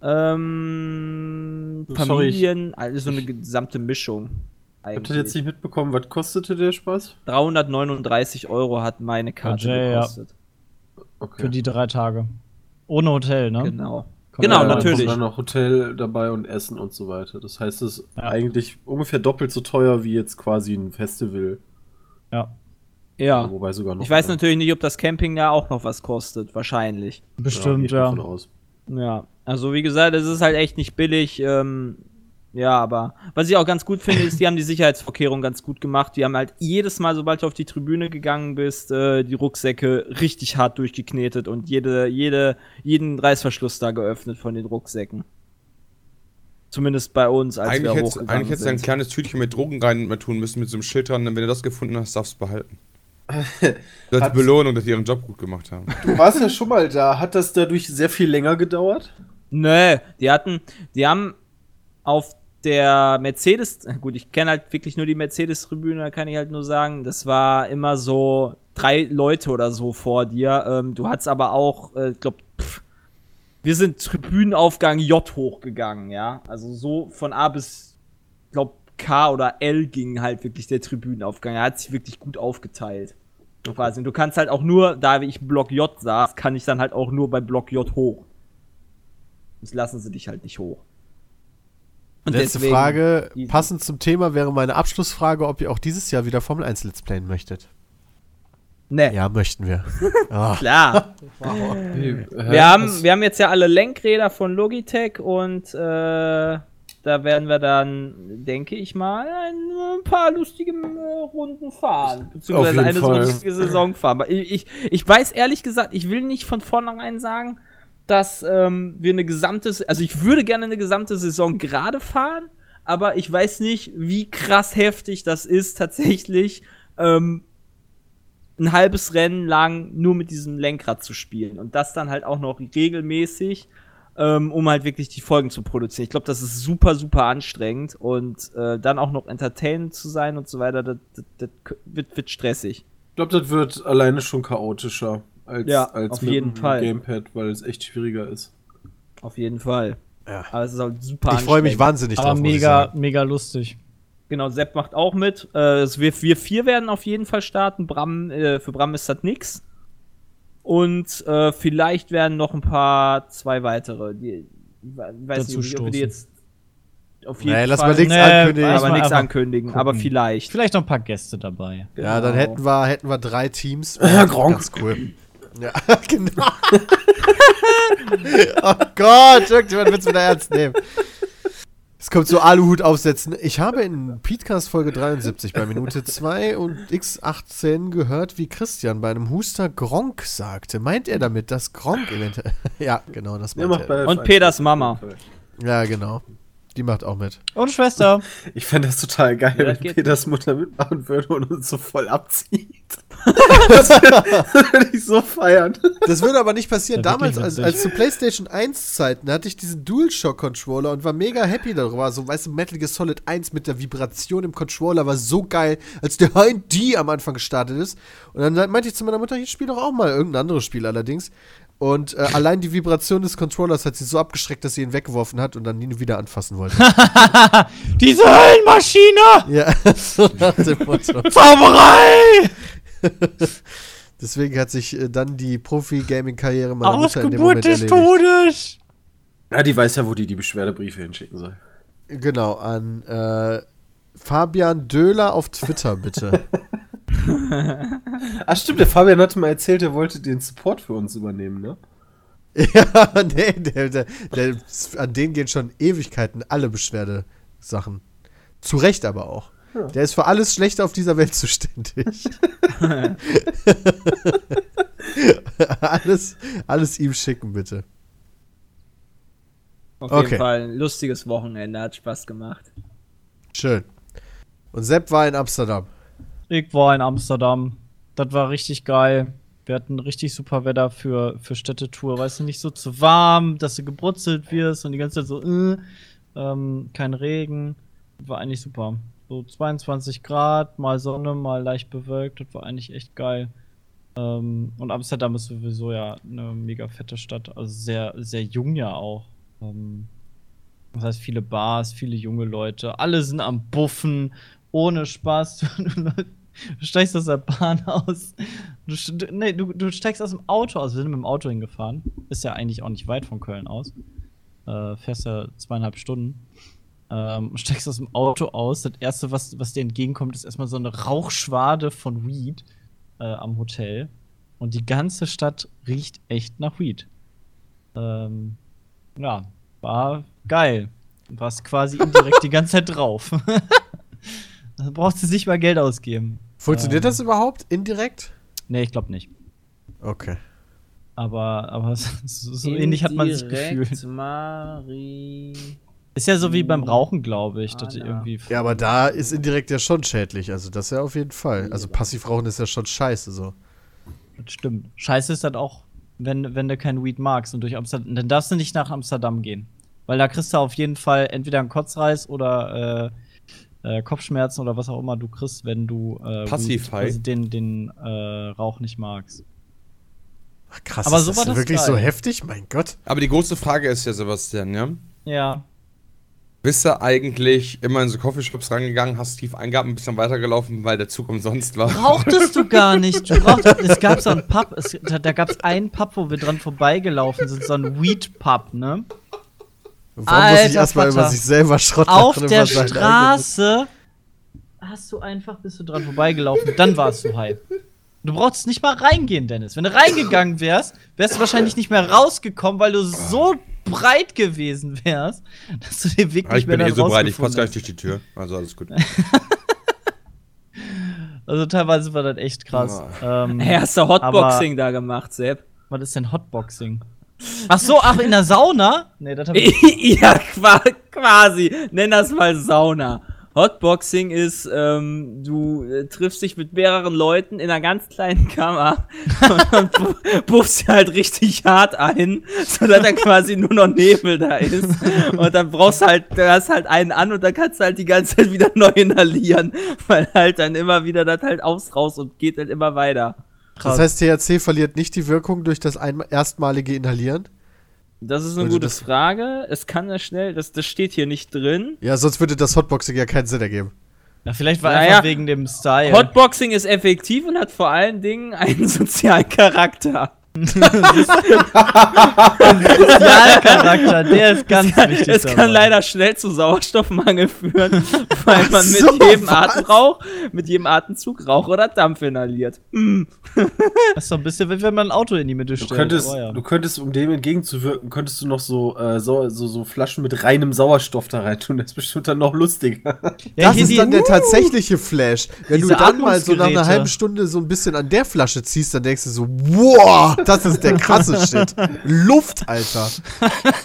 Ähm, Sorry, ich- Familien, also so eine gesamte Mischung. Habt ihr jetzt nicht mitbekommen, was kostete der Spaß? 339 Euro hat meine Karte Jay, ja. gekostet. Okay. Für die drei Tage. Ohne Hotel, ne? Genau. Kommt genau, ja, natürlich. Dann noch Hotel dabei und Essen und so weiter. Das heißt, es ist Ja. eigentlich ungefähr doppelt so teuer wie jetzt quasi ein Festival. Ja. Ja. Wobei sogar noch. Ich weiß mehr. natürlich nicht, ob das Camping da auch noch was kostet. Wahrscheinlich. Bestimmt, ja. davon aus. Ja. Also, wie gesagt, es ist halt echt nicht billig. Ähm, ja, aber was ich auch ganz gut finde, ist, die haben die Sicherheitsvorkehrungen ganz gut gemacht. Die haben halt jedes Mal, sobald du auf die Tribüne gegangen bist, äh, die Rucksäcke richtig hart durchgeknetet und jede, jede, jeden Reißverschluss da geöffnet von den Rucksäcken. Zumindest bei uns, als Eigentlich wir hättest hochgegangen eigentlich hättest du ein kleines Tütchen mit Drogen rein tun müssen, mit so einem Schild dran, wenn du das gefunden hast, darfst du es behalten. Das ist Belohnung, dass die ihren Job gut gemacht haben. Du warst ja schon mal da. Hat das dadurch sehr viel länger gedauert? Nö, die hatten, die haben auf der Mercedes, gut, ich kenne halt wirklich nur die Mercedes-Tribüne, da kann ich halt nur sagen, das war immer so drei Leute oder so vor dir. Ähm, du hattest aber auch, äh, ich glaube, wir sind Tribünenaufgang J hochgegangen, ja. Also so von A bis, glaub, K oder L ging halt wirklich der Tribünenaufgang. Er hat sich wirklich gut aufgeteilt. Quasi. Und du kannst halt auch nur, da wie ich Block J saß, kann ich dann halt auch nur bei Block J hoch. Das lassen sie dich halt nicht hoch. Und Letzte deswegen- Frage, passend zum Thema wäre meine Abschlussfrage, ob ihr auch dieses Jahr wieder Formel 1 Let's Playen möchtet. Ne, Ja, möchten wir. Ah, klar. Wir Wir haben, wir haben jetzt ja alle Lenkräder von Logitech und äh, da werden wir dann, denke ich mal, ein, paar lustige äh, Runden fahren. Beziehungsweise eine so Fall. lustige Saison fahren. Ich, ich, ich weiß ehrlich gesagt, ich will nicht von vornherein sagen, dass ähm, wir eine gesamte, also ich würde gerne eine gesamte Saison gerade fahren, aber ich weiß nicht, wie krass heftig das ist, tatsächlich ähm, ein halbes Rennen lang nur mit diesem Lenkrad zu spielen und das dann halt auch noch regelmäßig, ähm, um halt wirklich die Folgen zu produzieren. Ich glaube, das ist super, super anstrengend und äh, dann auch noch entertainend zu sein und so weiter, das, das, das wird, wird stressig. Ich glaube, das wird alleine schon chaotischer als, Ja, als auf mit jeden Fall. Gamepad, weil es echt schwieriger ist. Auf jeden Fall. Ja. Aber es ist halt super ich freue mich wahnsinnig Aber drauf. muss ich mega, sagen. mega lustig. Genau, Sepp macht auch mit. Äh, wir, wir vier werden auf jeden Fall starten. Bram, äh, für Bram ist das nix. Und äh, vielleicht werden noch ein paar, zwei weitere. Die, ich we- weiß Dazu nicht, ob wir die jetzt auf jeden Nee, lass Fall mal nichts Nee, ankündigen. lass aber mal nichts ankündigen, gucken. aber vielleicht. Vielleicht noch ein paar Gäste dabei. Ja, dann Genau. hätten wir, hätten wir drei Teams. Ja, Gronk. Ganz cool. Ja, genau. oh Gott, irgendjemand wird es wieder ernst nehmen. Es kommt so Aluhut aufsetzen. Ich habe in Podcast Folge 73 bei Minute 2 und X18 gehört, wie Christian bei einem Huster Gronk sagte. Meint er damit, dass Gronk eventuell. ja, genau, das meint macht er. Und F1 Peters Mama. Ja, genau. Die macht auch mit. Und Schwester. Ich fände das total geil, Ja, das wenn Peters Mutter mitmachen würde und uns so voll abzieht. das würde ich so feiern. Das würde aber nicht passieren. Ja, Damals, als, als zu PlayStation 1 Zeiten, hatte ich diesen DualShock-Controller und war mega happy darüber. So, weißt du, Metal Gear Solid 1 mit der Vibration im Controller war so geil, als der HND am Anfang gestartet ist. Und dann meinte ich zu meiner Mutter, ich spiele doch auch mal irgendein anderes Spiel allerdings. Und äh, allein die Vibration des Controllers hat sie so abgeschreckt, dass sie ihn weggeworfen hat und dann nie wieder anfassen wollte. Diese Höllenmaschine! ja, so nach dem Motto. Zauberei! Deswegen hat sich äh, dann die Profi-Gaming-Karriere meiner Mutter in dem Ausgeburt Moment des erledigt. Todes! Ja, die weiß ja, wo die die Beschwerdebriefe hinschicken soll. Genau, an äh, Fabian Döhler auf Twitter, bitte. Ach stimmt, der Fabian hatte mal erzählt, er wollte den Support für uns übernehmen, ne? ja, nee, der, der, der, an den gehen schon Ewigkeiten alle Beschwerdesachen. Zu Recht aber auch. Der ist für alles Schlechte auf dieser Welt zuständig. alles, alles ihm schicken, bitte. Auf Okay. jeden Fall ein lustiges Wochenende, hat Spaß gemacht. Schön. Und Sepp war in Amsterdam. Ich war in Amsterdam. Das war richtig geil. Wir hatten richtig super Wetter für, für Städtetour. Weißt du, nicht so zu warm, dass du gebrutzelt wirst und die ganze Zeit so, äh. ähm, kein Regen. War eigentlich super. So 22 Grad, mal Sonne, mal leicht bewölkt. Das war eigentlich echt geil. Ähm, und Amsterdam ist sowieso ja eine mega fette Stadt. Also sehr, sehr jung ja auch. Ähm, das heißt, viele Bars, viele junge Leute. Alle sind am Buffen, ohne Spaß. Du steigst aus der Bahn aus. Du, nee, du, du steigst aus dem Auto aus. Wir sind mit dem Auto hingefahren. Ist ja eigentlich auch nicht weit von Köln aus. Äh, fährst ja zweieinhalb Stunden. Ähm, steigst aus dem Auto aus. Das erste, was, was dir entgegenkommt, ist erstmal so eine Rauchschwade von Weed äh, am Hotel. Und die ganze Stadt riecht echt nach Weed. Ähm, ja, war geil. Du warst quasi indirekt die ganze Zeit drauf. da brauchst du nicht mal Geld ausgeben. Funktioniert Ähm. das überhaupt indirekt? Nee, ich glaube nicht. Okay. Aber, aber so, so ähnlich hat man sich gefühlt. Mari. Ist ja so wie beim Rauchen, glaube ich. Dass Ah, ja. irgendwie Ja, aber da ist indirekt ja schon schädlich. Also das ja auf jeden Fall. Also Passivrauchen ist ja schon scheiße so. Das stimmt. Scheiße ist das auch, wenn, wenn du kein Weed magst und durch Amsterdam. Dann darfst du nicht nach Amsterdam gehen. Weil da kriegst du auf jeden Fall entweder einen Kotzreiß oder äh, äh, Kopfschmerzen oder was auch immer du kriegst, wenn du äh, Passiv also den, den äh, Rauch nicht magst. Ach, krass, Aber ist so das war das wirklich so geil. heftig? Mein Gott. Aber die große Frage ist ja, Sebastian, ja? Ja. Bist du eigentlich immer in so Coffeeshops rangegangen, hast tief eingehabt, ein bisschen weitergelaufen, weil der Zug umsonst war? Brauchtest du gar nicht. Du brauchtest, es gab so einen Pub, es, da, da gab es einen Pub, wo wir dran vorbeigelaufen sind, so ein Weed-Pub, ne? Warum muss ich Alter erstmal über sich selber Schrott Auf der Straße hast du einfach, bist du dran vorbeigelaufen, dann warst du high. Du brauchst nicht mal reingehen, Dennis. Wenn du reingegangen wärst, wärst du wahrscheinlich nicht mehr rausgekommen, weil du so breit gewesen wärst, dass du den Weg nicht ich mehr bin eh so breit, ich passe gar nicht durch die Tür. Also alles gut. Also teilweise war das echt krass. Ähm, Hey, hast du Hotboxing da gemacht, Sepp? Was ist denn Hotboxing? Ach so, ach, in der Sauna? Nee, das hab ich. ja, qua quasi. Nenn das mal Sauna. Hotboxing ist, ähm, du äh, triffst dich mit mehreren Leuten in einer ganz kleinen Kammer und puffst sie halt richtig hart ein, sodass dann quasi nur noch Nebel da ist. Und dann brauchst du halt, du hast halt einen an und dann kannst du halt die ganze Zeit wieder neu inhalieren, weil halt dann immer wieder das halt aus raus und geht halt immer weiter. Das heißt, THC verliert nicht die Wirkung durch das erstmalige Inhalieren? Das ist eine Würde gute das- Frage. Es kann ja schnell, das, das steht hier nicht drin. Ja, sonst würde das Hotboxing ja keinen Sinn ergeben. Ja, vielleicht war Naja, einfach wegen dem Style. Hotboxing ist effektiv und hat vor allen Dingen einen sozialen Charakter. Sozialcharakter, der ist ganz wichtig. Es dabei. kann leider schnell zu Sauerstoffmangel führen, weil man mit so, jedem was? Atemrauch, mit jedem Atemzug Rauch oder Dampf inhaliert. Das ist doch ein bisschen, wie wenn man ein Auto in die Mitte Du stellt. könntest, aber ja. du könntest, um dem entgegenzuwirken, könntest du noch so, äh, so, so, so Flaschen mit reinem Sauerstoff da rein tun. Das ist bestimmt dann noch lustiger. Ja, das ist die- dann der tatsächliche Flash. Wenn du dann mal so nach einer halben Stunde so ein bisschen an der Flasche ziehst, dann denkst du so, wow, das ist der krasse Shit. Luft, Alter.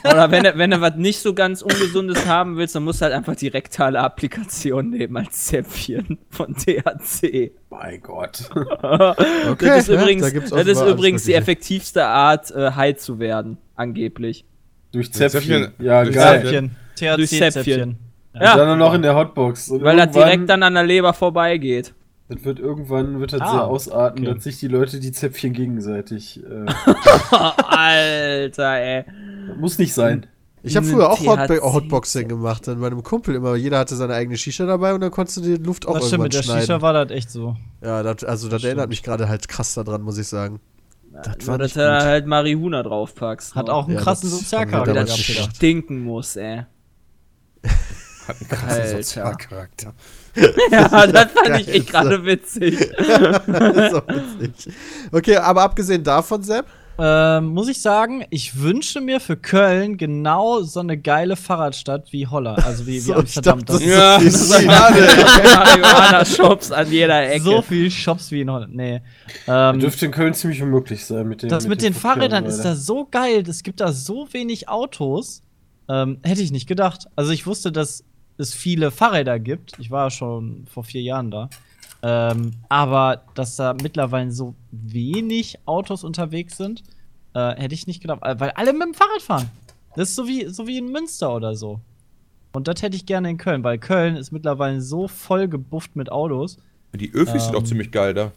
Oder wenn du, wenn du was nicht so ganz Ungesundes haben willst, dann musst du halt einfach die rektale Applikation nehmen als Zäpfchen von THC. mein Gott. Okay, das ist ja, übrigens, da gibt's das ist übrigens die effektivste Art, äh, high zu werden, angeblich. Durch Zäpfchen. Zäpfchen. Ja, Durch geil. Zäpfchen. Durch THC-Zäpfchen. Zäpfchen. Und Ja, dann noch in der Hotbox. Und weil das direkt dann an der Leber vorbeigeht. Das wird irgendwann wird das Ah, sehr ausarten, okay. dass sich die Leute die Zäpfchen gegenseitig. Äh, Alter, ey. das muss nicht sein. Ich habe früher auch Hot THC. Hotboxing gemacht, dann bei einem Kumpel immer. Jeder hatte seine eigene Shisha dabei und dann konntest du die Luft auch Das stimmt, irgendwann mit der schneiden. Shisha war das echt so. ja, das, also das, Das erinnert mich gerade halt krass daran, muss ich sagen. Das Nur, dass du da halt Marihuna draufpackst. Hat auch einen Ja, krassen Sozialcharakter damals das stinken muss, ey. Hat einen krassen Alter. Sozialcharakter. Ja, das fand ich echt gerade witzig. so witzig. Okay, aber abgesehen davon, Sepp, Ähm, muss ich sagen, ich wünsche mir für Köln genau so eine geile Fahrradstadt wie Holland, also wie, wie So, ich Amsterdam. dachte, Das das ist Ja, ist das so ist schade. Marihuana-Shops an jeder Ecke. so viel Shops wie in Holland. Nee. Das Ähm, dürfte in Köln ziemlich unmöglich sein mit den das mit den Verkehren, Fahrrädern ist Leute. da so geil. Es gibt da so wenig Autos. Ähm, hätte ich nicht gedacht. Also ich wusste, dass es viele Fahrräder gibt. Ich war schon vor vier Jahren da. Ähm, aber dass da mittlerweile so wenig Autos unterwegs sind, äh, hätte ich nicht gedacht. Äh, Weil alle mit dem Fahrrad fahren. Das ist so wie, so wie in Münster oder so. Und das hätte ich gerne in Köln, weil Köln ist mittlerweile so voll gebufft mit Autos. Die Öffis sind Ähm. auch ziemlich geil da.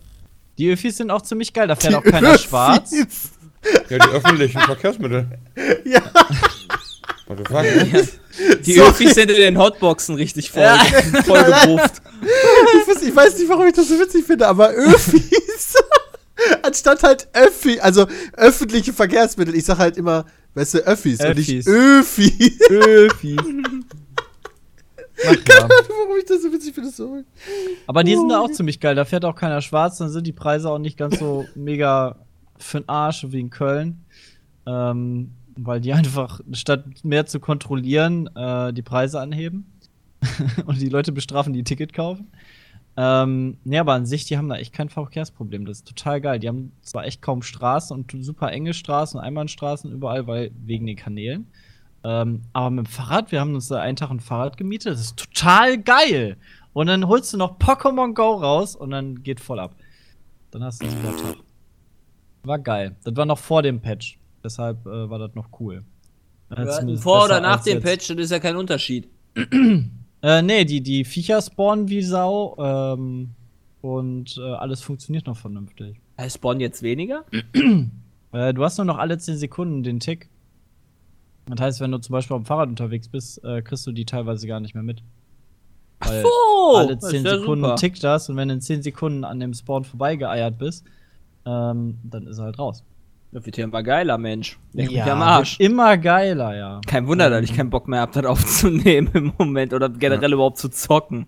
Die Öffis sind auch ziemlich geil, da fährt auch keiner schwarz. Ja, die öffentlichen Verkehrsmittel. Ja. What the fuck? Die Sorry. Öffis sind in den Hotboxen richtig voll, Ja. voll gebufft. Ich weiß, ich weiß nicht, warum ich das so witzig finde, aber Öffis. Anstatt halt Öffi, also öffentliche Verkehrsmittel. Ich sag halt immer, weißt du, Öffis, und nicht Öffis. Öffi. Öffis. Mach mal. warum ich das so witzig finde, sorry. Aber die sind da auch ziemlich geil. Da fährt auch keiner schwarz, dann sind die Preise auch nicht ganz so mega für'n Arsch wie in Köln. Ähm, weil die einfach, statt mehr zu kontrollieren, äh, die Preise anheben. und die Leute bestrafen, die ein Ticket kaufen. Ähm, nee, aber an sich, die haben da echt kein Verkehrsproblem. Das ist total geil. Die haben zwar echt kaum Straßen und super enge Straßen, Einbahnstraßen überall, weil wegen den Kanälen. Ähm, aber mit dem Fahrrad, wir haben uns da einen Tag ein Fahrrad gemietet, das ist total geil. Und dann holst du noch Pokémon Go raus und dann geht voll ab. Dann hast du super Tag. War geil. Das war noch vor dem Patch. Deshalb äh, war das noch cool. Äh, Vor oder nach dem. Patch, das ist ja kein Unterschied. Äh, nee, die, die Viecher spawnen wie Sau. Ähm, und äh, alles funktioniert noch vernünftig. Äh, Spawn jetzt weniger? Äh, du hast nur noch alle 10 Sekunden den Tick. Das heißt, wenn du zum Beispiel auf dem Fahrrad unterwegs bist, äh, kriegst du die teilweise gar nicht mehr mit. Weil Oh, alle das 10 ist ja Sekunden super. tickt das und wenn du in 10 Sekunden an dem Spawn vorbeigeeiert bist, ähm, dann ist er halt raus. Das wird ja immer geiler, Mensch. Leck mich am wird Arsch. Immer geiler, ja. Kein Wunder, dass ich keinen Bock mehr hab, das aufzunehmen im Moment oder generell überhaupt zu zocken.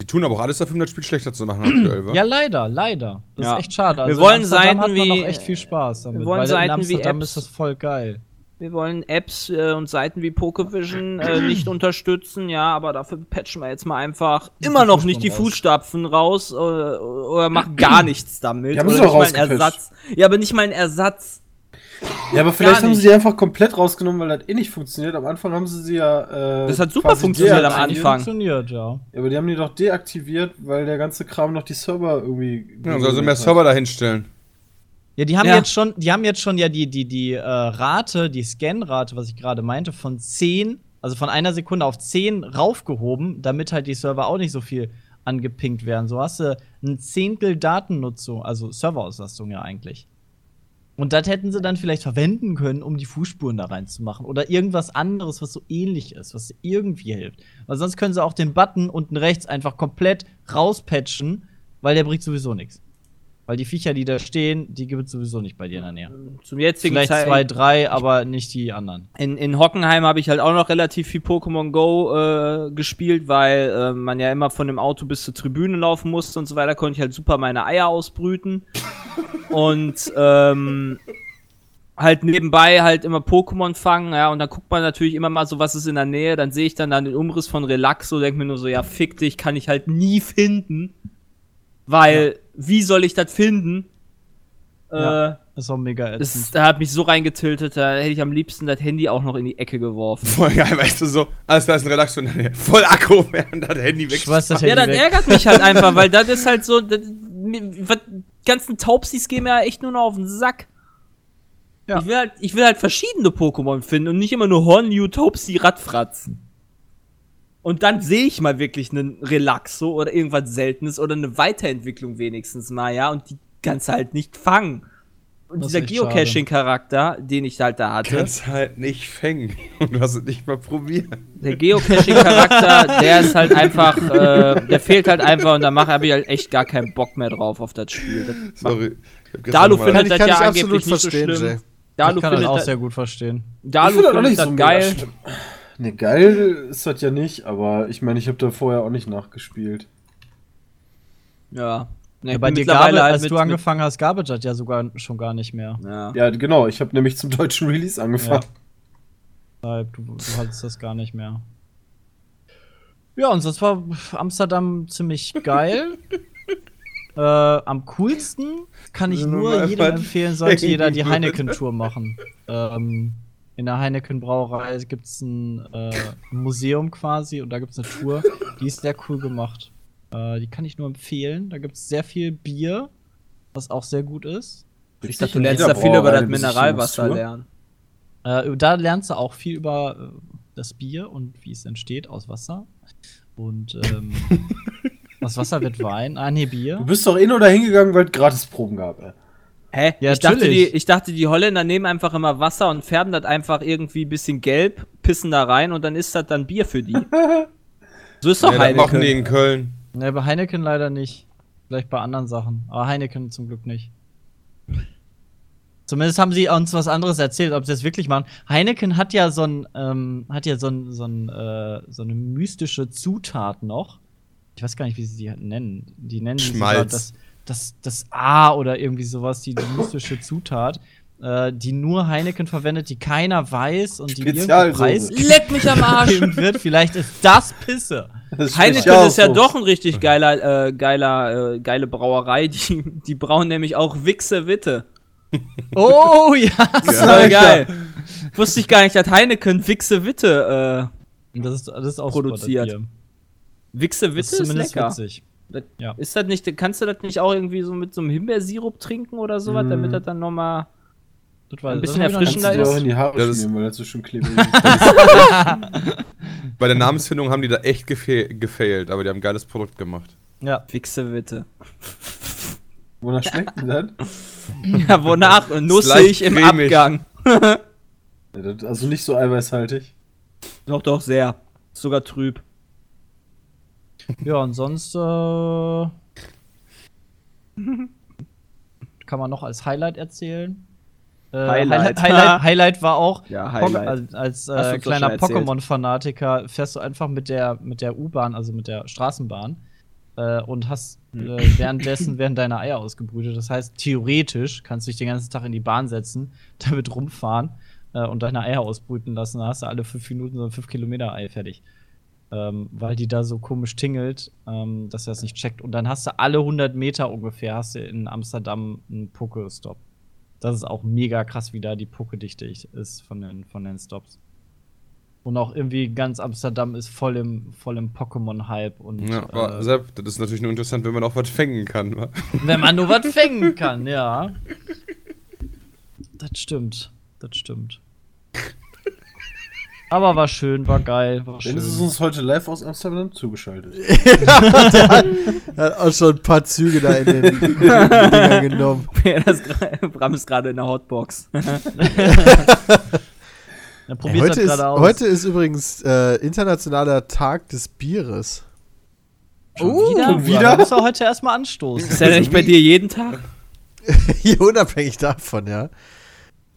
Die tun aber auch alles dafür, um das Spiel schlechter zu machen aktuell, wa? Ja, leider, leider. Das Ja. ist echt schade. Also Wir wollen Seiten wie- noch echt viel Spaß damit. wir wollen Seiten wie Amsterdam Apps. ist das voll geil. Wir wollen Apps äh, und Seiten wie Pokevision äh, nicht unterstützen, ja, aber dafür patchen wir jetzt mal einfach immer noch nicht die. Fußstapfen raus äh, oder machen gar nichts damit. Die haben oder nicht mal einen. Ersatz. Ja, aber nicht mal einen Ersatz. Ja, aber vielleicht haben sie die einfach komplett rausgenommen, weil das eh nicht funktioniert. Am Anfang haben sie sie ja. Äh, Das hat super funktioniert am. Anfang. Funktioniert, ja. Ja, aber die haben die doch deaktiviert, weil der ganze Kram noch die Server irgendwie. Ja, sie mehr Server dahinstellen. Ja, die haben Ja. jetzt schon, die haben jetzt schon ja die, die, die äh, Rate, die Scan-Rate, was ich gerade meinte, von 10, also von einer Sekunde auf 10 raufgehoben, damit halt die Server auch nicht so viel angepinkt werden. So hast du ein Zehntel Datennutzung, also Serverauslastung ja eigentlich. Und das hätten sie dann vielleicht verwenden können, um die Fußspuren da reinzumachen. Oder irgendwas anderes, was so ähnlich ist, was irgendwie hilft. Weil sonst können sie auch den Button unten rechts einfach komplett rauspatchen, weil der bringt sowieso nichts. Weil die Viecher, die da stehen, die gibt es sowieso nicht bei dir in der Nähe. Zum jetzigen Vielleicht Zeit. zwei, drei, aber nicht die anderen. In, in Hockenheim habe ich halt auch noch relativ viel Pokémon Go äh, gespielt, weil äh, man ja immer von dem Auto bis zur Tribüne laufen musste und so weiter, konnte ich halt super meine Eier ausbrüten. und ähm, halt nebenbei halt immer Pokémon fangen, ja, und dann guckt man natürlich immer mal so, was ist in der Nähe, dann sehe ich dann, dann den Umriss von Relaxo, denk mir nur so, ja, fick dich, kann ich halt nie finden. Weil, wie soll ich das finden? Ja. Äh, ist auch mega das, ätzend. da hat mich so reingetiltet, da hätte ich am liebsten das Handy auch noch in die Ecke geworfen. Voll geil, weißt du so, alles da ist ein Relaxo in der Nähe. Voll Akku, während das Handy weg das Ja, das weg. ärgert mich halt einfach, weil das ist halt so, das, was, die ganzen Taubsis gehen mir ja echt nur noch auf den Sack. Ja. Ich, will halt, ich will halt verschiedene Pokémon finden und nicht immer nur Hornmew, Taubsi, Radfratzen. Und dann sehe ich mal wirklich einen Relaxo oder irgendwas Seltenes oder eine Weiterentwicklung wenigstens mal, ja, und die kannst du halt nicht fangen. Und Das dieser Geocaching-Charakter, den ich halt da hatte, Kannst halt nicht fängen. Und du hast es nicht mal probiert. der Geocaching-Charakter, der ist halt einfach, äh, der fehlt halt einfach und da mache habe ich halt echt gar keinen Bock mehr drauf auf das Spiel. Das Sorry. Dalu findet das ja ich angeblich absolut nicht so verstehen, schlimm. Jay. Dalu ich kann das auch das, sehr gut verstehen. Dalu das findet das so mega geil. schlimm. Ne, geil ist das ja nicht, aber ich meine, ich habe da vorher auch nicht nachgespielt. Ja. Nee, Ja, bei dir, Gabe, halt als mit- du angefangen hast, gab es das ja sogar schon gar nicht mehr. Ja. Ja, genau, ich habe nämlich zum deutschen Release angefangen. Deshalb, Du, du hattest das gar nicht mehr. Ja, und sonst war Amsterdam ziemlich geil. äh, am coolsten kann ich nur jedem empfehlen, sollte jeder die Heineken-Tour machen. Ähm, in der Heineken-Brauerei gibt es ein äh, Museum quasi und da gibt es eine Tour. Die ist sehr cool gemacht. Äh, die kann ich nur empfehlen. Da gibt es sehr viel Bier, was auch sehr gut ist. Ich dachte, du In lernst da viel über Brauerei das Mineralwasser lernen. Äh, da lernst du auch viel über äh, das Bier und wie es entsteht aus Wasser. Und ähm, aus Wasser wird Wein. Ah, nee, Bier. Du bist doch eh nur da hingegangen, weil es gratis Proben gab, ey. Hä? Ja, ich, dachte, die, ich dachte, die Holländer nehmen einfach immer Wasser und färben das einfach irgendwie ein bisschen gelb, pissen da rein und dann ist das dann Bier für die. So ist doch Ja, das machen die Heineken. in Köln. Ne, bei Heineken leider nicht. Vielleicht bei anderen Sachen. Aber Heineken zum Glück nicht. Zumindest haben sie uns was anderes erzählt, ob sie das wirklich machen. Heineken hat ja so ein, ähm, hat ja so ein, so ein, äh, so eine mystische Zutat noch. Ich weiß gar nicht, wie sie die nennen. Die nennen Schmalz. das, das, das A oder irgendwie sowas, die, die mystische Zutat, äh, die nur Heineken verwendet, die keiner weiß und die preis Leck mich am Arsch! wird. Vielleicht ist das Pisse. Das Heineken ist ja doch ein richtig geiler, äh, geiler, äh, geile Brauerei. Die, die brauen nämlich auch Wichse Witte. Oh ja. Das ist voll geil. Wusste ich gar nicht, dass Heineken Wichse Witte, äh, Das ist, das ist auch Produziert. Wichse Witte ist ist, zumindest lecker. witzig. Das- Ja. Ist das nicht, kannst du das nicht auch irgendwie so mit so einem Himbeersirup trinken oder sowas, Mm. damit das dann nochmal. Ein bisschen erfrischender nicht Kannst du auch ist- in die Haare Das ist- schmieren, weil das so schön klebrig ist. Bei der Namensfindung haben die da echt gefe gefailt, aber die haben ein geiles Produkt gemacht. Ja. Wichse Witte. Wonach schmeckt denn das? Ja, wonach? Nussig im cremig. Abgang. Ja, Also nicht so eiweißhaltig. Doch, doch, sehr. Ist sogar trüb. Ja, und sonst äh, kann man noch als Highlight erzählen. Äh, Highlight. Highlight, Highlight war auch, Ja, Highlight. als, als äh, kleiner. Pokémon-Fanatiker fährst du einfach mit der, mit der U-Bahn, also mit der Straßenbahn, äh, und hast äh, währenddessen werden deine Eier ausgebrütet. Das heißt, theoretisch kannst du dich den ganzen Tag in die Bahn setzen, damit rumfahren äh, und deine Eier ausbrüten lassen. Dann hast du alle fünf Minuten so ein 5 Kilometer Ei fertig. Ähm, weil die da so komisch tingelt, ähm, dass er das nicht checkt. Und dann hast du alle 100 Meter ungefähr hast du in Amsterdam einen Poke-Stop. Das ist auch mega krass, wie da die Poke-Dichte ist von den, von den Stops. Und auch irgendwie ganz Amsterdam ist voll im, voll im Pokémon-Hype. Und Ja, aber äh, Sepp, das ist natürlich nur interessant, wenn man auch was fängen kann. wa? wenn man nur was fängen kann, ja. Das stimmt. Das stimmt. Aber war schön, war geil, war schön. Dennis ist uns heute live aus Amsterdam zugeschaltet. Er hat auch schon ein paar Züge da in den, in den Dinger genommen. das, gra- Bram ist gerade in der Hotbox. Ja, Ey, heute, das ist, gerade aus. heute ist übrigens äh, internationaler Tag des Bieres. Schon Oh, wieder? schon wieder? Müssen wir heute erstmal anstoßen. Ist der nicht bei dir jeden Tag? Hier unabhängig davon, ja.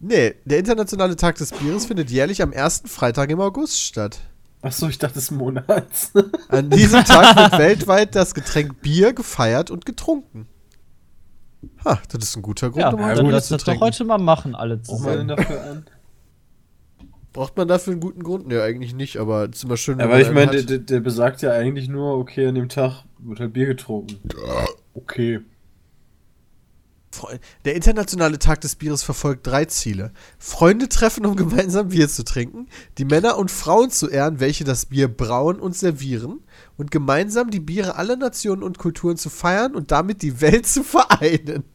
Nee, der internationale Tag des Bieres findet jährlich am ersten Freitag im August statt. Achso, ich dachte, es ist Monats. An diesem Tag wird weltweit das Getränk Bier gefeiert und getrunken. Ha, das ist ein guter Grund, Ja, um heute gut, Bier zu das doch trinken. heute mal machen, alle Braucht man zusammen. dafür an? Braucht man dafür einen guten Grund? Nee, eigentlich nicht, aber es ist immer schön, weil ich meine, der, der besagt ja eigentlich nur, okay, an dem Tag wird halt Bier getrunken. Okay. Der internationale Tag des Bieres verfolgt drei Ziele. Freunde treffen, um gemeinsam Bier zu trinken, die Männer und Frauen zu ehren, welche das Bier brauen und servieren, und gemeinsam die Biere aller Nationen und Kulturen zu feiern und damit die Welt zu vereinen.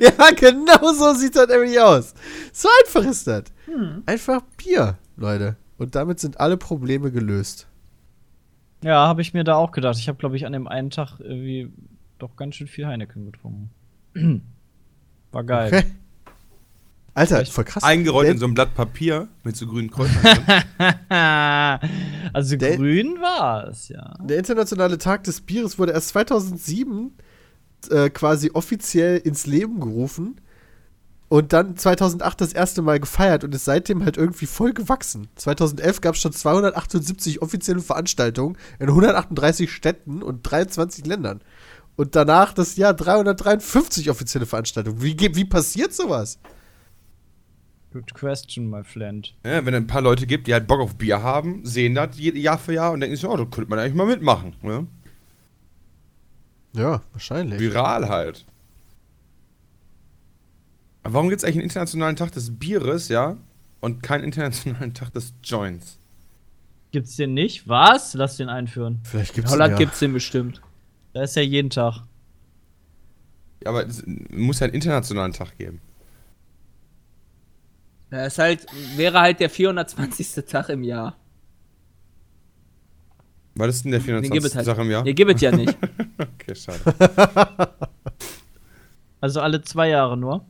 Ja, genau so sieht das nämlich aus. So einfach ist das. Einfach Bier, Leute. Und damit sind alle Probleme gelöst. Ja, habe ich mir da auch gedacht. Ich habe, glaube ich, an dem einen Tag irgendwie doch ganz schön viel Heineken getrunken. War geil. Okay. Alter, Echt? voll krass. Eingerollt Der- in so ein Blatt Papier mit so grünen Kräutern also Der- grün war es, ja. Der internationale Tag des Bieres wurde erst 2007 äh, quasi offiziell ins Leben gerufen und dann 2008 das erste Mal gefeiert und ist seitdem halt irgendwie voll gewachsen. 2011 gab es schon 278 offizielle Veranstaltungen in 138 Städten und 23 Ländern. Und danach das Jahr 353 offizielle Veranstaltungen. Wie, wie passiert sowas? Good question, my friend. ja, wenn es ein paar Leute gibt, die halt Bock auf Bier haben, sehen das Jahr für Jahr und denken sich, oh, da könnte man eigentlich mal mitmachen. Ne? Ja, wahrscheinlich. Viral halt. Aber warum gibt es eigentlich einen internationalen Tag des Bieres, ja? Und keinen internationalen Tag des Joints? Gibt's den nicht? Was? Lass den einführen. Vielleicht In gibt's Holland ja. gibt's den bestimmt. Da ist ja jeden Tag. Ja, aber es muss ja einen internationalen Tag geben. Ja, ist halt, wäre halt der 420. Tag im Jahr. Was ist denn der Den gibt 24. es halt. Tag im Jahr? Ihr gibt es ja nicht. Okay, schade. Also alle zwei Jahre nur.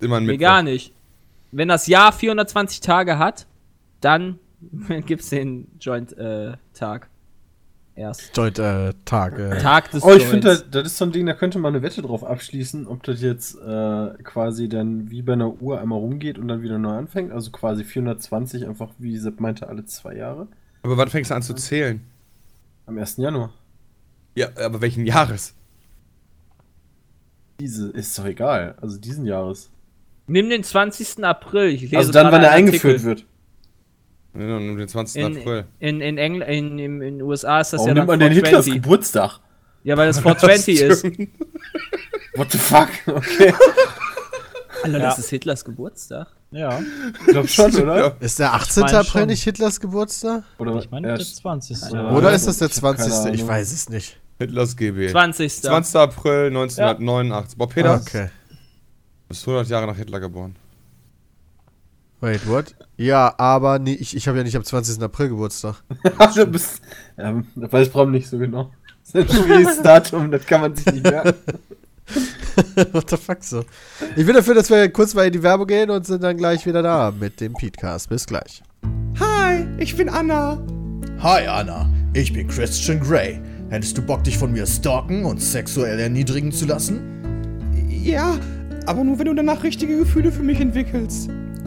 Immer ein Nee, gar nicht. Wenn das Jahr 420 Tage hat, dann gibt's den Joint-Tag. Erst. Joint äh, Tag. Äh. Tag des Oh, ich finde, das, das ist so ein Ding, da könnte man eine Wette drauf abschließen, ob das jetzt äh, quasi dann wie bei einer Uhr einmal rumgeht und dann wieder neu anfängt. Also quasi 420 einfach, wie Sepp meinte, alle zwei Jahre. Aber wann fängst du an zu zählen? Am 1. Januar. Ja, aber welchen Jahres? Diese ist doch egal. Also diesen Jahres. Nimm den 20. April. Ich lese Also dann, wann er eingeführt Artikel. wird. Ja, um den 20. In, April. in, in, Engl in, in, in den USA ist das Warum ja nimmt dann man denn Hitlers 420. Geburtstag? Ja, weil das 420 ist. What the fuck? Okay. Alter, Ja. das ist Hitlers Geburtstag. Ja. Ich glaube schon, oder? Ist der 18. meine April nicht Hitlers Geburtstag? Oder Ich meine, ja, der 20. Oder- Oder Ja, ist das der ich hab keine 20.? Ich Ahnung. weiß es nicht. Hitlers GB. 20. 20. April 1989. Boah, Peter, Okay. du bist 100 Jahre nach Hitler geboren. Wait, what? Ja, aber nee, ich, ich habe ja nicht am 20. April Geburtstag. du bist, ja, das weiß Bram nicht so genau. Das ist ein schwieriges Datum, das kann man sich nicht merken. What the fuck so? Ich bin dafür, dass wir kurz mal in die Werbung gehen und sind dann gleich wieder da mit dem Podcast. Bis gleich. Hi, ich bin Anna. Hi Anna, ich bin Christian Grey. Hättest du Bock, dich von mir stalken und sexuell erniedrigen zu lassen? Ja, aber nur wenn du danach richtige Gefühle für mich entwickelst.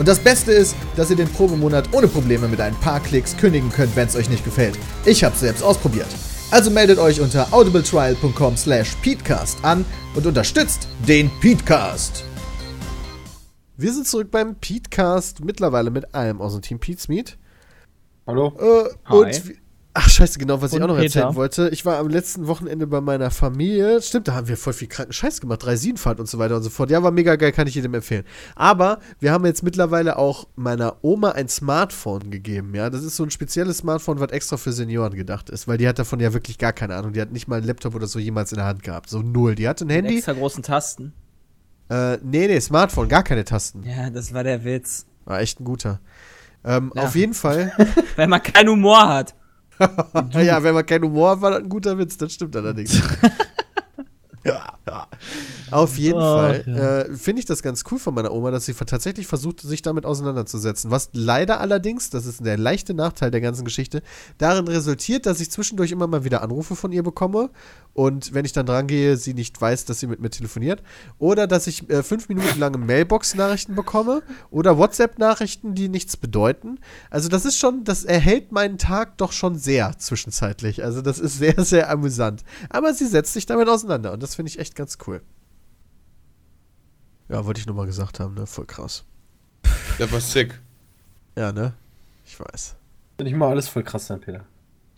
Und das Beste ist, dass ihr den Probemonat ohne Probleme mit ein paar Klicks kündigen könnt, wenn es euch nicht gefällt. Ich hab's selbst ausprobiert. Also meldet euch unter audibletrial.com slash peatcast an und unterstützt den Peatcast. Wir sind zurück beim Petecast, mittlerweile mit allem aus dem Team Pete's Meet. Hallo? Äh, Hi. und Ach, scheiße, genau, was ich auch noch Peter. erzählen wollte. Ich war am letzten Wochenende bei meiner Familie. Stimmt, da haben wir voll viel kranken Scheiß gemacht. Dreisinfahrt und so weiter und so fort. Ja, war mega geil, kann ich jedem empfehlen. Aber wir haben jetzt mittlerweile auch meiner Oma ein Smartphone gegeben. Ja, das ist so ein spezielles Smartphone, was extra für Senioren gedacht ist. Weil die hat davon ja wirklich gar keine Ahnung. Die hat nicht mal einen Laptop oder so jemals in der Hand gehabt. So null. Die hatte ein Mit Handy. extra großen Tasten. Äh, nee, nee, Smartphone, gar keine Tasten. Ja, das war der Witz. War echt ein guter. Ähm, Ja. Auf jeden Fall. Weil man keinen Humor hat. ja, wenn man keinen Humor hat, war das ein guter Witz. Das stimmt allerdings. ja, ja. Auf jeden Ach, Fall ja. äh, finde ich das ganz cool von meiner Oma, dass sie tatsächlich versucht, sich damit auseinanderzusetzen. Was leider allerdings, das ist der leichte Nachteil der ganzen Geschichte, darin resultiert, dass ich zwischendurch immer mal wieder Anrufe von ihr bekomme und wenn ich dann dran gehe, sie nicht weiß, dass sie mit mir telefoniert. Oder dass ich äh, fünf Minuten lange Mailbox-Nachrichten bekomme oder WhatsApp-Nachrichten, die nichts bedeuten. Also das ist schon, das erhält meinen Tag doch schon sehr zwischenzeitlich. Also das ist sehr, sehr amüsant. Aber sie setzt sich damit auseinander und das finde ich echt ganz cool. Ja, wollte ich nur mal gesagt haben, ne? Voll krass. Der war sick. Ja, ne? Ich weiß. Wenn ich mal alles voll krass sein, Peter.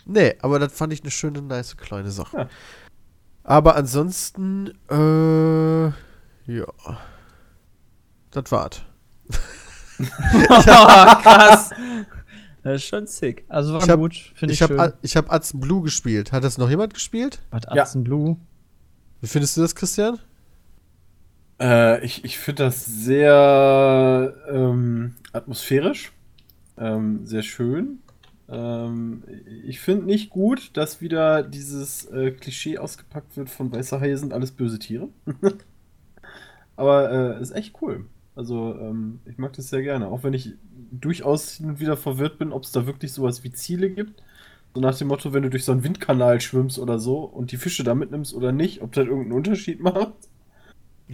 Nee, aber das fand ich eine schöne, nice kleine Sache. Ja. Aber ansonsten, äh, ja. Das war's. Krass. Das ist schon sick. Also war Ich hab- gut, finde ich, Ich habe schön. ich hab Atzen Blue gespielt. Hat das noch jemand gespielt? Ja. Atzen Blue? Wie findest du das, Christian? Äh, ich ich finde das sehr ähm, atmosphärisch, ähm, sehr schön. Ähm, ich finde nicht gut, dass wieder dieses äh, Klischee ausgepackt wird von weiße Haie sind alles böse Tiere. Aber äh, ist echt cool. Also ähm, ich mag das sehr gerne, auch wenn ich durchaus wieder verwirrt bin, ob es da wirklich sowas wie Ziele gibt. So nach dem Motto, wenn du durch so einen Windkanal schwimmst oder so und die Fische da mitnimmst oder nicht, ob das irgendeinen Unterschied macht.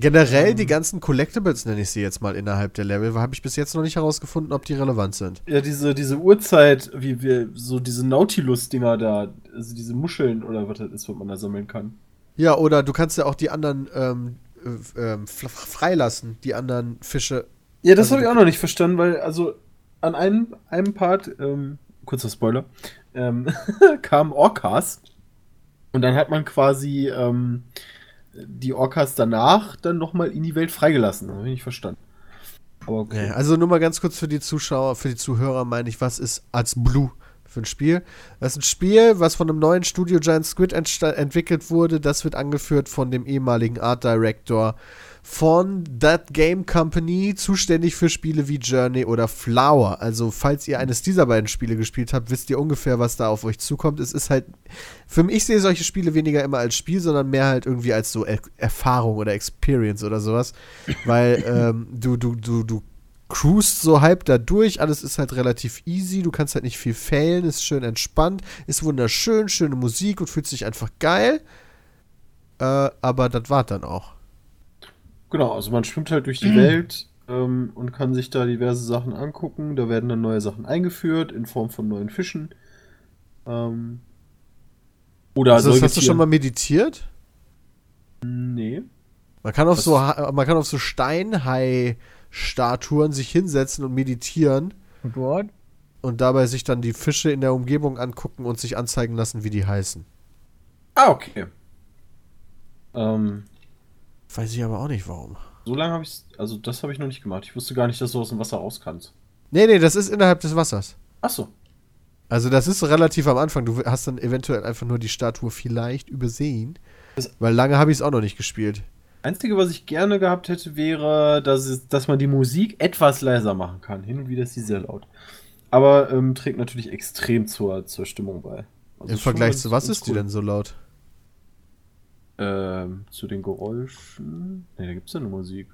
Generell Ähm. die ganzen Collectibles, nenne ich sie jetzt mal innerhalb der Level, habe ich bis jetzt noch nicht herausgefunden, ob die relevant sind. Ja, diese, diese Uhrzeit, wie wir, so diese Nautilus-Dinger da, also diese Muscheln oder was das ist, was man da sammeln kann. Ja, oder du kannst ja auch die anderen ähm, äh, ähm, freilassen, die anderen Fische. Ja, das Also habe ich auch noch nicht verstanden, weil, also, an einem, einem Part, ähm, kurzer Spoiler, ähm, kamen Orcas Und dann hat man quasi ähm, die Orcas danach dann nochmal in die Welt freigelassen. Habe ich nicht verstanden. Aber okay. Ja, also nur mal ganz kurz für die Zuschauer, für die Zuhörer meine ich, was ist als Blue für ein Spiel? Das ist ein Spiel, was von einem neuen Studio Giant Squid entwickelt wurde. Das wird angeführt von dem ehemaligen Art Director von That Game Company, zuständig für Spiele wie Journey oder Flower. Also, falls ihr eines dieser beiden Spiele gespielt habt, wisst ihr ungefähr, was da auf euch zukommt. Es ist halt, für mich sehe solche Spiele weniger immer als Spiel, sondern mehr halt irgendwie als so er Erfahrung oder Experience oder sowas. Weil ähm, du, du, du, du cruist so halb da durch, alles ist halt relativ easy, du kannst halt nicht viel failen, ist schön entspannt, ist wunderschön, schöne Musik und fühlt sich einfach geil. Äh, aber das war dann auch. Genau, also man schwimmt halt durch die Welt ähm, und kann sich da diverse Sachen angucken. Da werden dann neue Sachen eingeführt in Form von neuen Fischen. Ähm, oder also hast du schon mal meditiert? Nee. Man kann auf Was? so man kann auf so Steinhai-Statuen sich hinsetzen und meditieren. Und what? Und dabei sich dann die Fische in der Umgebung angucken und sich anzeigen lassen, wie die heißen. Ah, okay. Ähm, Weiß ich aber auch nicht warum. So lange habe ich also das habe ich noch nicht gemacht. Ich wusste gar nicht, dass du aus dem Wasser raus kannst. Nee, nee, das ist innerhalb des Wassers. Ach so. Also das ist relativ am Anfang. Du hast dann eventuell einfach nur die Statue vielleicht übersehen. Das weil lange habe ich es auch noch nicht gespielt. Einzige, was ich gerne gehabt hätte, wäre, dass, es, dass man die Musik etwas leiser machen kann. Hin und wieder ist sie sehr laut. Aber ähm, trägt natürlich extrem zur, zur Stimmung bei. Also Im Vergleich zu was ist cool. die denn so laut? Ähm, zu den Geräuschen. Ne, da gibt es ja eine Musik.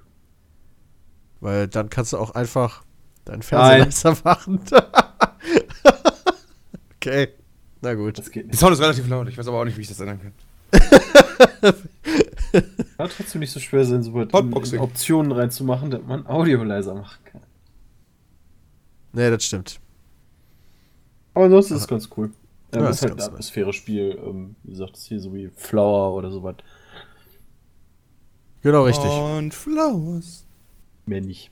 Weil dann kannst du auch einfach deinen Fernseher leiser machen. okay. Na gut. Das geht nicht. Sound ist relativ laut. Ich weiß aber auch nicht, wie ich das ändern kann. Kann trotzdem nicht so schwer sein, so Optionen reinzumachen, dass man Audio leiser machen kann. Nee, das stimmt. Aber ansonsten ist es ganz cool. Ja, ja, das ist halt ein Atmosphäre-Spiel. Ähm, wie gesagt, das ist hier so wie Flower oder sowas. Genau, richtig. Und Flowers. Mehr nicht.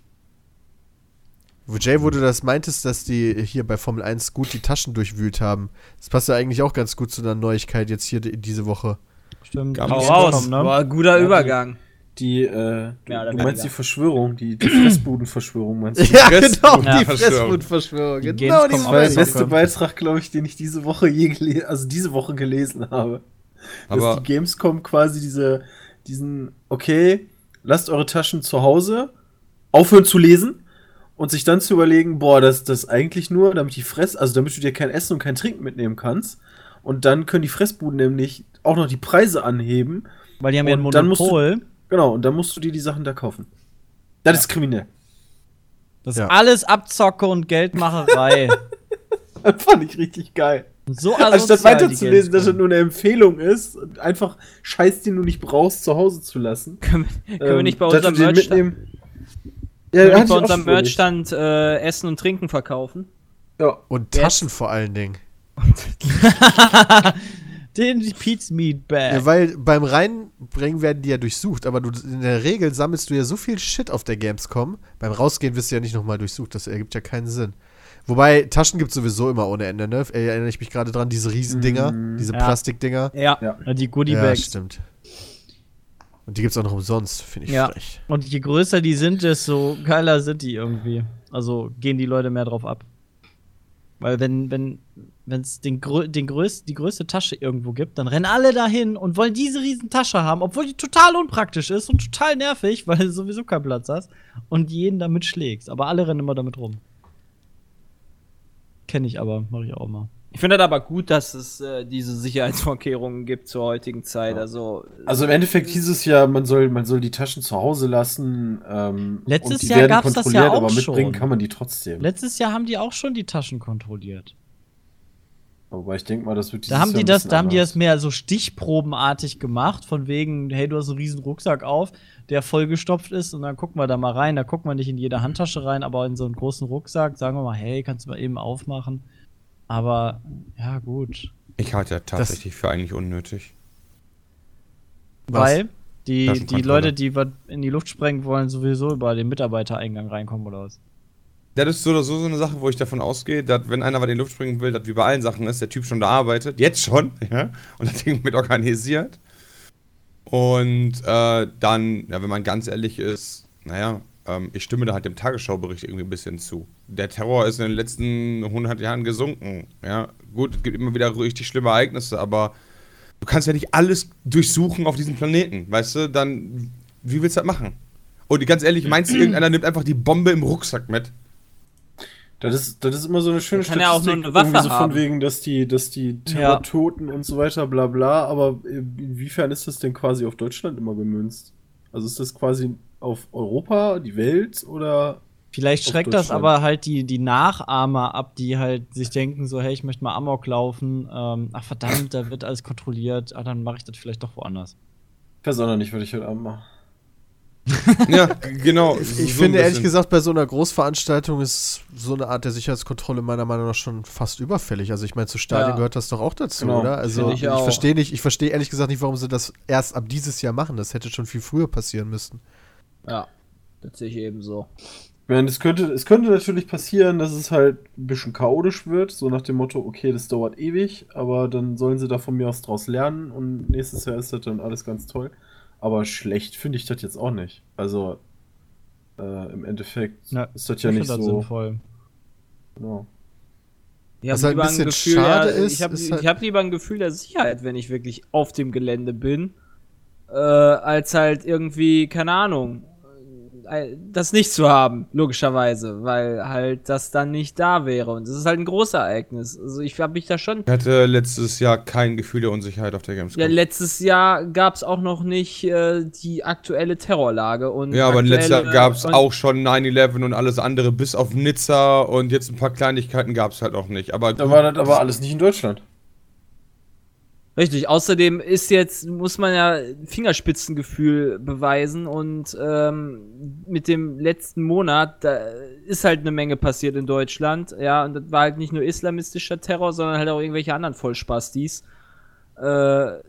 Wo Jay, wo du das meintest, dass die hier bei Formel 1 gut die Taschen durchwühlt haben. Das passt ja eigentlich auch ganz gut zu einer Neuigkeit jetzt hier diese Woche. Stimmt. Hau raus. Ne? Boah, guter ja, Übergang. Die, äh, ja, du meinst die Verschwörung, die, die Fressbudenverschwörung meinst du? Ja, genau, die Fressbudenverschwörung. Genau, das war der beste Beitrag, glaube ich, den ich diese Woche je gelesen, also diese Woche gelesen habe. Aber Dass die Gamescom quasi diese, diesen, okay, lasst eure Taschen zu Hause, aufhören zu lesen und sich dann zu überlegen, boah, das, das eigentlich nur, damit die Fress, also damit du dir kein Essen und kein Trinken mitnehmen kannst. Und dann können die Fressbuden nämlich auch noch die Preise anheben. Weil die haben ja ein Monopol. Genau, und dann musst du dir die Sachen da kaufen. Das ja. ist kriminell. Das ja. ist alles Abzocke und Geldmacherei. das fand ich richtig geil. So Anstatt weiterzulesen, dass es nur eine Empfehlung ist, einfach Scheiß, den du nicht brauchst, zu Hause zu lassen. können, wir, können ähm, wir nicht bei unserem Merchstand, ja, können bei unserem Merchstand äh, Essen und Trinken verkaufen? Ja. Und Taschen Jetzt. vor allen Dingen. Den Pete's Meat Bag. Ja, weil beim Reinbringen werden die ja durchsucht, aber du, in der Regel sammelst du ja so viel Shit auf der Gamescom. Beim Rausgehen wirst du ja nicht nochmal durchsucht, das ergibt ja keinen Sinn. Wobei, Taschen gibt es sowieso immer ohne Ende, ne? Erinnere ich mich gerade dran, diese Riesendinger, mm, diese ja. Plastikdinger. Ja. ja, die Goodie Bags. Ja, stimmt. Und die gibt es auch noch umsonst, finde ich ja. frech. Und je größer die sind, desto geiler sind die irgendwie. Also gehen die Leute mehr drauf ab. Weil wenn, wenn, wenn es den, den größ die größte Tasche irgendwo gibt, dann rennen alle dahin und wollen diese riesen Tasche haben, obwohl die total unpraktisch ist und total nervig, weil du sowieso keinen Platz hast und jeden damit schlägst. Aber alle rennen immer damit rum. Kenne ich aber, mache ich auch mal. Ich finde das aber gut, dass es äh, diese Sicherheitsvorkehrungen gibt zur heutigen Zeit. Also, also im Endeffekt hieß es ja, man soll, man soll die Taschen zu Hause lassen. Ähm, Letztes Jahr gab es das ja auch aber mitbringen schon. kann man die trotzdem. Letztes Jahr haben die auch schon die Taschen kontrolliert. Aber ich denke mal, das wird Da haben die das, da haben die das mehr so stichprobenartig gemacht, von wegen, hey, du hast einen riesen Rucksack auf, der vollgestopft ist und dann gucken wir da mal rein. Da gucken wir nicht in jede Handtasche rein, aber in so einen großen Rucksack sagen wir mal, hey, kannst du mal eben aufmachen. Aber ja, gut. Ich halte ja tatsächlich das für eigentlich unnötig. Weil die, die Leute, die was in die Luft sprengen wollen, sowieso über den Mitarbeitereingang reinkommen oder was? Das ist so oder so so eine Sache, wo ich davon ausgehe, dass wenn einer was in die Luft springen will, das wie bei allen Sachen ist, der Typ schon da arbeitet, jetzt schon, ja, und das Ding mit organisiert. Und äh, dann, ja, wenn man ganz ehrlich ist, naja, ähm, ich stimme da halt dem Tagesschaubericht irgendwie ein bisschen zu. Der Terror ist in den letzten 100 Jahren gesunken, ja. Gut, es gibt immer wieder richtig schlimme Ereignisse, aber du kannst ja nicht alles durchsuchen auf diesem Planeten, weißt du? Dann, wie willst du das machen? Und ganz ehrlich, meinst du, irgendeiner nimmt einfach die Bombe im Rucksack mit? Das ist, das ist immer so eine schöne kann ja auch nur eine Waffe so von wegen, dass die, dass die Terrortoten und so weiter, bla bla, aber inwiefern ist das denn quasi auf Deutschland immer gemünzt? Also ist das quasi auf Europa, die Welt oder Vielleicht schreckt das aber halt die, die Nachahmer ab, die halt sich denken, so, hey, ich möchte mal Amok laufen. Ähm, ach verdammt, da wird alles kontrolliert. Ah, dann mache ich das vielleicht doch woanders. ich weiß auch noch nicht, was ich heute Abend mache. Ja, genau. Ich, so ich ein finde ehrlich gesagt, bei so einer Großveranstaltung ist so eine Art der Sicherheitskontrolle meiner Meinung nach schon fast überfällig. Also ich meine, zu Stadien Ja. gehört das doch auch dazu, Genau, oder? Also ich, ich verstehe nicht, ich verstehe ehrlich gesagt nicht, warum sie das erst ab dieses Jahr machen. Das hätte schon viel früher passieren müssen. Ja, das sehe ich ebenso. Ich meine, es könnte, es könnte natürlich passieren, dass es halt ein bisschen chaotisch wird, so nach dem Motto, okay, das dauert ewig, aber dann sollen sie da von mir aus draus lernen und nächstes Jahr ist das dann alles ganz toll. Aber schlecht finde ich das jetzt auch nicht. Also äh, im Endeffekt Ja, ist das ja Ich nicht das so. sinnvoll. Genau. Ich Was habe halt ein lieber ein bisschen Gefühl, schade ja, ist, ich habe halt- hab lieber ein Gefühl der Sicherheit, wenn ich wirklich auf dem Gelände bin, äh, als halt irgendwie, keine Ahnung, das nicht zu haben, logischerweise, weil halt das dann nicht da wäre. Und das ist halt ein großes Ereignis. Also ich habe mich da schon. Ich hatte letztes Jahr kein Gefühl der Unsicherheit auf der Gamescom. Ja, letztes Jahr gab es auch noch nicht äh, die aktuelle Terrorlage. Und Ja, aber letztes Jahr gab es auch schon 9-11 und alles andere, bis auf Nizza und jetzt ein paar Kleinigkeiten gab es halt auch nicht. Aber Da war das aber alles nicht in Deutschland. Richtig, außerdem ist jetzt, muss man ja Fingerspitzengefühl beweisen und ähm, mit dem letzten Monat, da ist halt eine Menge passiert in Deutschland, ja, und das war halt nicht nur islamistischer Terror, sondern halt auch irgendwelche anderen Vollspastis. Äh,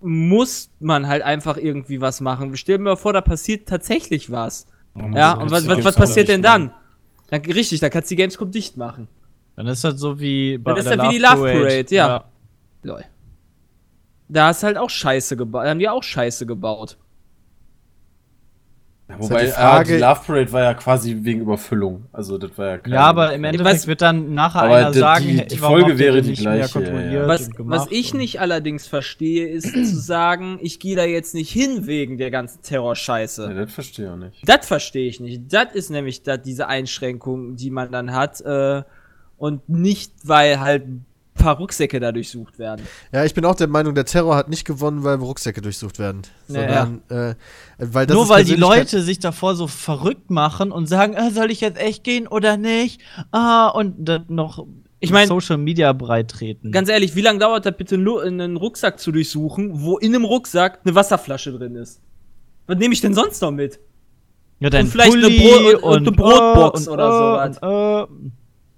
muss man halt einfach irgendwie was machen. Stell dir mal vor, da passiert tatsächlich was. Ja, und was, was, was passiert denn dann? dann? Richtig, da kannst du die Gamescom dicht machen. Dann ist das so wie bei Dann ist der das wie die Love Parade, ja. Lol. Da hast halt auch Scheiße gebaut. Da haben die auch Scheiße gebaut. Ja, halt wobei die ah, Frage- die Love Parade war ja quasi wegen Überfüllung. Also das war ja kein- Ja, aber im Endeffekt was- wird dann nachher Aber einer die- sagen, die- die Folge wäre die gleiche, ja, ja. Was, was ich nicht allerdings verstehe, ist zu sagen, ich gehe da jetzt nicht hin wegen der ganzen Terrorscheiße. Ja, das verstehe ich auch nicht. Das verstehe ich nicht. Das ist nämlich dat, diese Einschränkung, die man dann hat. Äh, und nicht, weil halt paar Rucksäcke da durchsucht werden. Ja, ich bin auch der Meinung, der Terror hat nicht gewonnen, weil Rucksäcke durchsucht werden. Sondern, äh, weil das Nur ist weil die Leute sich davor so verrückt machen und sagen, äh, soll ich jetzt echt gehen oder nicht? Ah, und dann noch Ich mein- Social Media breit treten. Ganz ehrlich, wie lange dauert das bitte, nur einen Rucksack zu durchsuchen, wo in einem Rucksack eine Wasserflasche drin ist? Was nehme ich denn sonst noch mit? ja, dein und vielleicht eine Pulli Brot- und eine Brotbox äh, oder sowas.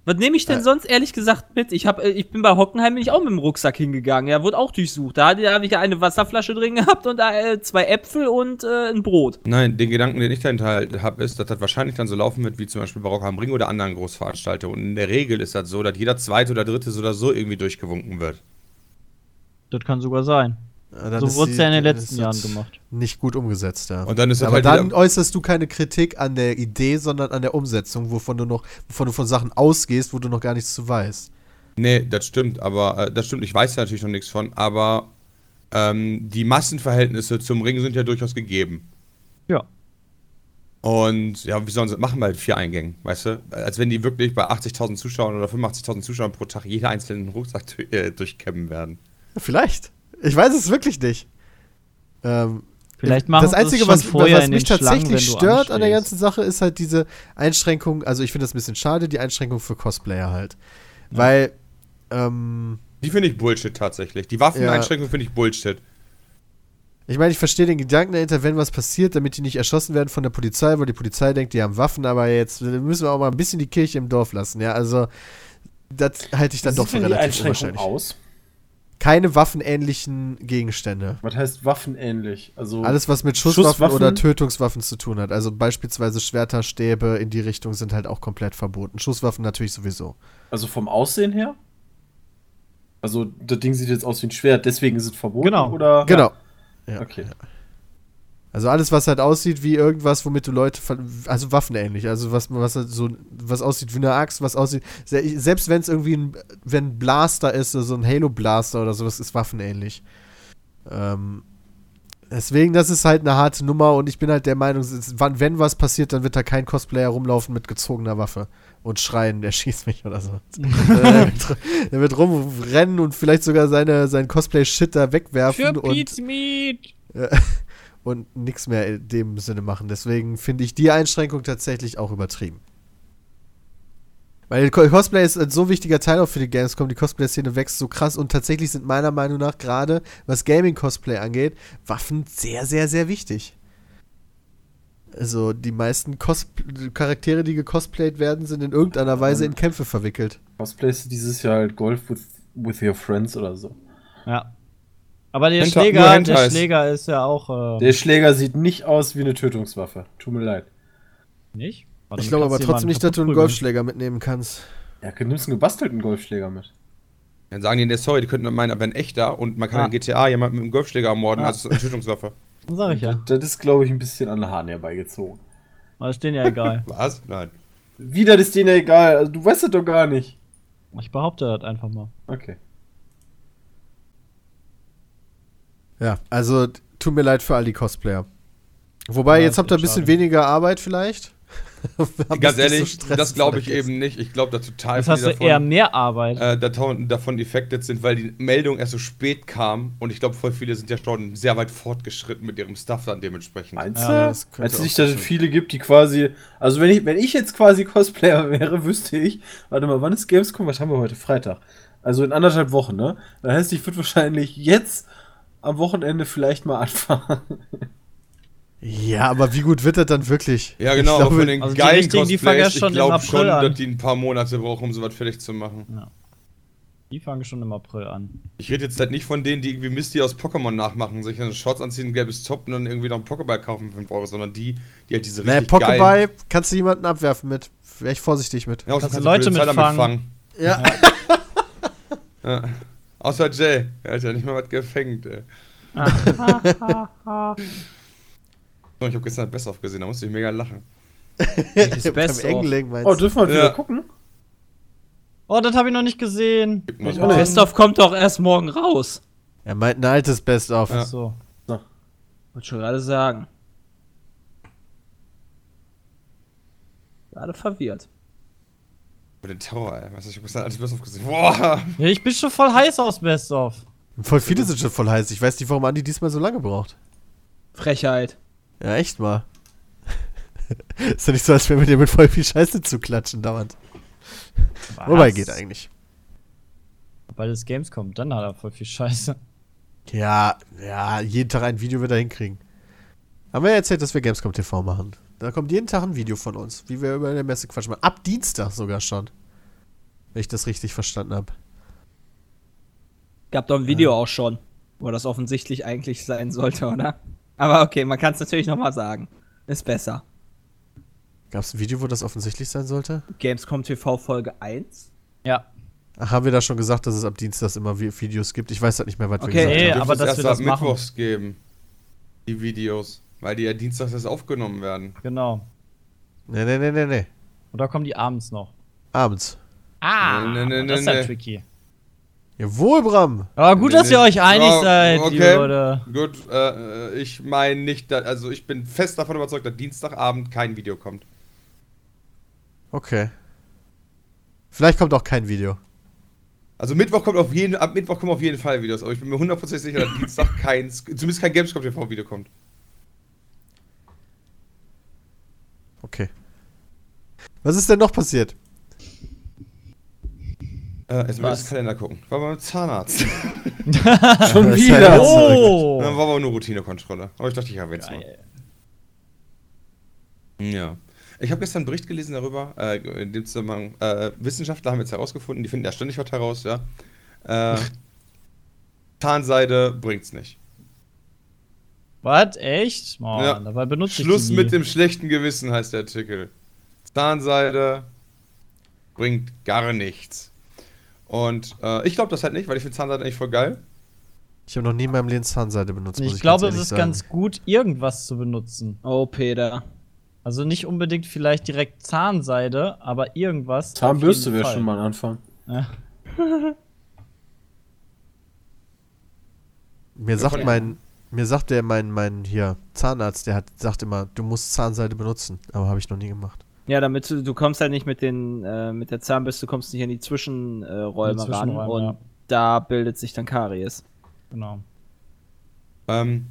Äh, Was nehme ich denn sonst ehrlich gesagt mit? Ich, hab, äh, ich bin bei Hockenheim bin ich auch mit dem Rucksack hingegangen. Ja, wurde auch durchsucht. Da, da habe ich ja eine Wasserflasche drin gehabt und äh, zwei Äpfel und äh, ein Brot. Nein, den Gedanken, den ich dahinter habe, ist, dass das wahrscheinlich dann so laufen wird, wie zum Beispiel bei Rock am Ring oder anderen Großveranstaltungen. Und in der Regel ist das so, dass jeder zweite oder dritte so oder so irgendwie durchgewunken wird. das kann sogar sein. Dann So wurde es ja in den letzten Jahren gemacht. Nicht gut umgesetzt, ja. Und dann ist Aber halt dann äußerst du keine Kritik an der Idee, sondern an der Umsetzung, wovon du noch, wovon du von Sachen ausgehst, wo du noch gar nichts zu weißt. Nee, das stimmt, aber äh, das stimmt, ich weiß da natürlich noch nichts von, aber ähm, die Massenverhältnisse zum Ring sind ja durchaus gegeben. Ja. Und ja, wie sollen sie das machen bei vier Eingängen, weißt du? Als wenn die wirklich bei 80.000 Zuschauern oder 85.000 Zuschauern pro Tag jeder einzelnen Rucksack äh, durchkämmen werden. Vielleicht. Ich weiß es wirklich nicht. Ähm, Vielleicht machen das Einzige, schon was, vorher was in mich tatsächlich stört an der ganzen Sache, ist halt diese Einschränkung. Also, ich finde das ein bisschen schade, die Einschränkung für Cosplayer halt. Weil, ähm, Die finde ich Bullshit tatsächlich. Die Waffeneinschränkung finde ich Bullshit. ich meine, ich verstehe den Gedanken dahinter, wenn was passiert, damit die nicht erschossen werden von der Polizei, weil die Polizei denkt, die haben Waffen, aber jetzt müssen wir auch mal ein bisschen die Kirche im Dorf lassen, ja. Also, das halte ich dann Wie doch sieht für denn die relativ Einschränkung unwahrscheinlich. aus? Keine waffenähnlichen Gegenstände. Was heißt waffenähnlich? Also Alles, was mit Schusswaffen, Schusswaffen? oder Tötungswaffen zu tun hat. Also beispielsweise Schwerter, Stäbe in die Richtung sind halt auch komplett verboten. Schusswaffen natürlich sowieso. Also vom Aussehen her? Also das Ding sieht jetzt aus wie ein Schwert, deswegen ist es verboten? Genau. Oder? Genau. Ja. Okay. Also alles, was halt aussieht wie irgendwas, womit du Leute, also waffenähnlich, also was, was halt so, was aussieht wie eine Axt, was aussieht, se- selbst wenn es irgendwie ein, wenn ein Blaster ist, so ein Halo-Blaster oder sowas, ist waffenähnlich. Ähm, deswegen, das ist halt eine harte Nummer und ich bin halt der Meinung, wann- wenn was passiert, dann wird da kein Cosplayer rumlaufen mit gezogener Waffe und schreien, der schießt mich oder so. der, wird, der wird rumrennen und vielleicht sogar seine, sein Cosplay-Shit da wegwerfen und Meat. und nichts mehr in dem Sinne machen. Deswegen finde ich die Einschränkung tatsächlich auch übertrieben. Weil Co- Cosplay ist ein so wichtiger Teil auch für die Gamescom. Die Cosplay-Szene wächst so krass und tatsächlich sind meiner Meinung nach gerade, was Gaming-Cosplay angeht, Waffen sehr, sehr, sehr wichtig. Also die meisten Cos Charaktere, die gecosplayt werden, sind in irgendeiner Weise in Kämpfe verwickelt. Cosplay ist dieses Jahr halt Golf with, with your friends oder so. Ja. Aber der Henta- nur Schläger, der. Schläger ist ja auch äh, Der Schläger sieht nicht aus wie eine Tötungswaffe. Tut mir leid. nicht. Ich glaube aber trotzdem nicht, dass du einen Golfschläger mitnehmen kannst. Ja, du nimmst einen gebastelten Golfschläger mit. Dann sagen die in der Story, die könnten meinen, aber ein echter und man kann Ah. in GTA jemanden mit einem Golfschläger ermorden, Ah. also eine Tötungswaffe. Dann sag ich ja. Das ist, glaube ich, ein bisschen an den Haaren herbeigezogen. Aber ist denen ja egal. Was? Nein. Wieder ist denen egal. Also, du weißt das doch gar nicht. Ich behaupte das einfach mal. Okay. Ja, also tut mir leid für all die Cosplayer. Wobei, Ja, jetzt habt ihr ein bisschen schade. weniger Arbeit vielleicht. Ganz nicht so ehrlich, Stress das glaube ich eben nicht. Ich glaube, dass total Jetzt hast du viele eher davon, mehr Arbeit. äh, davon, davon affected sind, weil die Meldung erst so spät kam und ich glaube, voll viele sind ja schon sehr weit fortgeschritten mit ihrem Stuff dann dementsprechend. Meinst Ja, du? das könnte Meinst du auch nicht, dass es viele gibt, die quasi. Also, wenn ich, wenn ich jetzt quasi Cosplayer wäre, wüsste ich. Warte mal, wann ist Gamescom? Was haben wir heute? Freitag. Also in anderthalb Wochen, ne? Das heißt, ich würde wahrscheinlich jetzt am Wochenende vielleicht mal anfangen. Ja, aber wie gut wird das dann wirklich? Ja, genau, Ich aber glaube, von den also die geilen richtigen, die fangen ja ich schon im glaube April schon, an. dass die ein paar Monate brauchen, um sowas fertig zu machen. Die fangen schon im April an. Ich rede jetzt halt nicht von denen, die irgendwie Misty aus Pokémon nachmachen, sich dann Shorts anziehen, ein gelbes Top und dann irgendwie noch einen Pokéball kaufen für 5 Euro, sondern die, die halt diese Nee, richtig Pokéball geilen... kannst du jemanden abwerfen mit. Wäre ich vorsichtig mit. Ja, Kannst du Leute damit mitfangen. Ja. Ja. Außer Jay, er hat ja nicht mal was gefängt, ey. Oh, ich habe gestern Best of gesehen, da musste ich mega lachen. Beim Best of? Engling meinst Oh, dürfen wir wieder Ja. gucken? Oh, das habe ich noch nicht gesehen. Best of kommt doch erst morgen raus. Er meint ein altes Best-of. Ja. So. Wollte schon gerade sagen. Gerade verwirrt. Mit dem Terror, ey. Weißt du, ich habe gestern alles Best of gesehen. Boah! Ja, ich bin schon voll heiß aus Best of. Voll viele sind schon voll heiß. Ich weiß nicht, warum Andi diesmal so lange braucht. Frechheit. Ja, echt mal. ist ja nicht so, als wären wir dir mit voll viel Scheiße zu klatschen dauernd. Wobei geht eigentlich. Weil das Games kommt, dann hat er voll viel Scheiße. Ja, ja, jeden Tag ein Video wird er hinkriegen. Haben wir ja erzählt, dass wir Gamescom TV machen. Da kommt jeden Tag ein Video von uns, wie wir über der Messe quatschen. Ab Dienstag sogar schon. Wenn ich das richtig verstanden habe. Gab doch ein Video auch schon, wo das offensichtlich eigentlich sein sollte, oder? Aber okay, man kann es natürlich nochmal sagen. Ist besser. Gab es ein Video, wo das offensichtlich sein sollte? Gamescom TV Folge 1. Ja. Ach, haben wir da schon gesagt, dass es ab Dienstag immer Vi- Videos gibt? Ich weiß halt nicht mehr, was Okay, wir gesagt nee, haben. aber dass wir erst das ab machen. Mittwochs geben. Die Videos. Weil die ja dienstags erst aufgenommen werden. Genau. Nee, nee, nee, nee, nee. Oder kommen die abends noch? Abends. Ah, Nee, nee, nee, das ist ja tricky. Jawohl, Bram. Aber gut, dass ihr euch einig Ja, seid, okay. Leute. Gut, äh, ich meine nicht, dass, also ich bin fest davon überzeugt, dass Dienstagabend kein Video kommt. Okay. Vielleicht kommt auch kein Video. Also Mittwoch kommt auf jeden, ab Mittwoch kommen auf jeden Fall Videos, aber ich bin mir hundertprozentig sicher, dass Dienstag kein, zumindest kein Gamescom TV Video kommt. Okay. Was ist denn noch passiert? Äh, jetzt mal das Kalender gucken. War beim Zahnarzt. Schon wieder. Oh! Dann war aber nur Routinekontrolle. Aber ich dachte, ich erwähne es mal. Ja. Ich habe gestern einen Bericht gelesen darüber, äh, in dem Zusammenhang, äh, Wissenschaftler haben jetzt herausgefunden, die finden ja ständig was heraus, ja. Äh, Zahnseide bringt's nicht. Was? Echt? Oh, Ja. dabei benutze ich Schluss mit dem schlechten Gewissen heißt der Artikel. Zahnseide bringt gar nichts. Und äh, ich glaube das halt nicht, weil ich finde Zahnseide eigentlich voll geil. Ich habe noch nie in meinem Leben Zahnseide benutzt. muss Ich glaube, ganz es ist sagen. ganz gut, irgendwas zu benutzen. Oh, Peter. Also nicht unbedingt vielleicht direkt Zahnseide, aber irgendwas. Zahnbürste wäre schon mal ein Anfang. Ja. Mir sagt mein, mir sagt der mein, mein hier Zahnarzt, der hat sagt immer, du musst Zahnseide benutzen, aber habe ich noch nie gemacht. Ja, damit du, du kommst halt nicht mit den, äh, mit der Zahnbürste, du kommst nicht in die Zwischenräume die ran und ja. da bildet sich dann Karies. Genau. Ähm,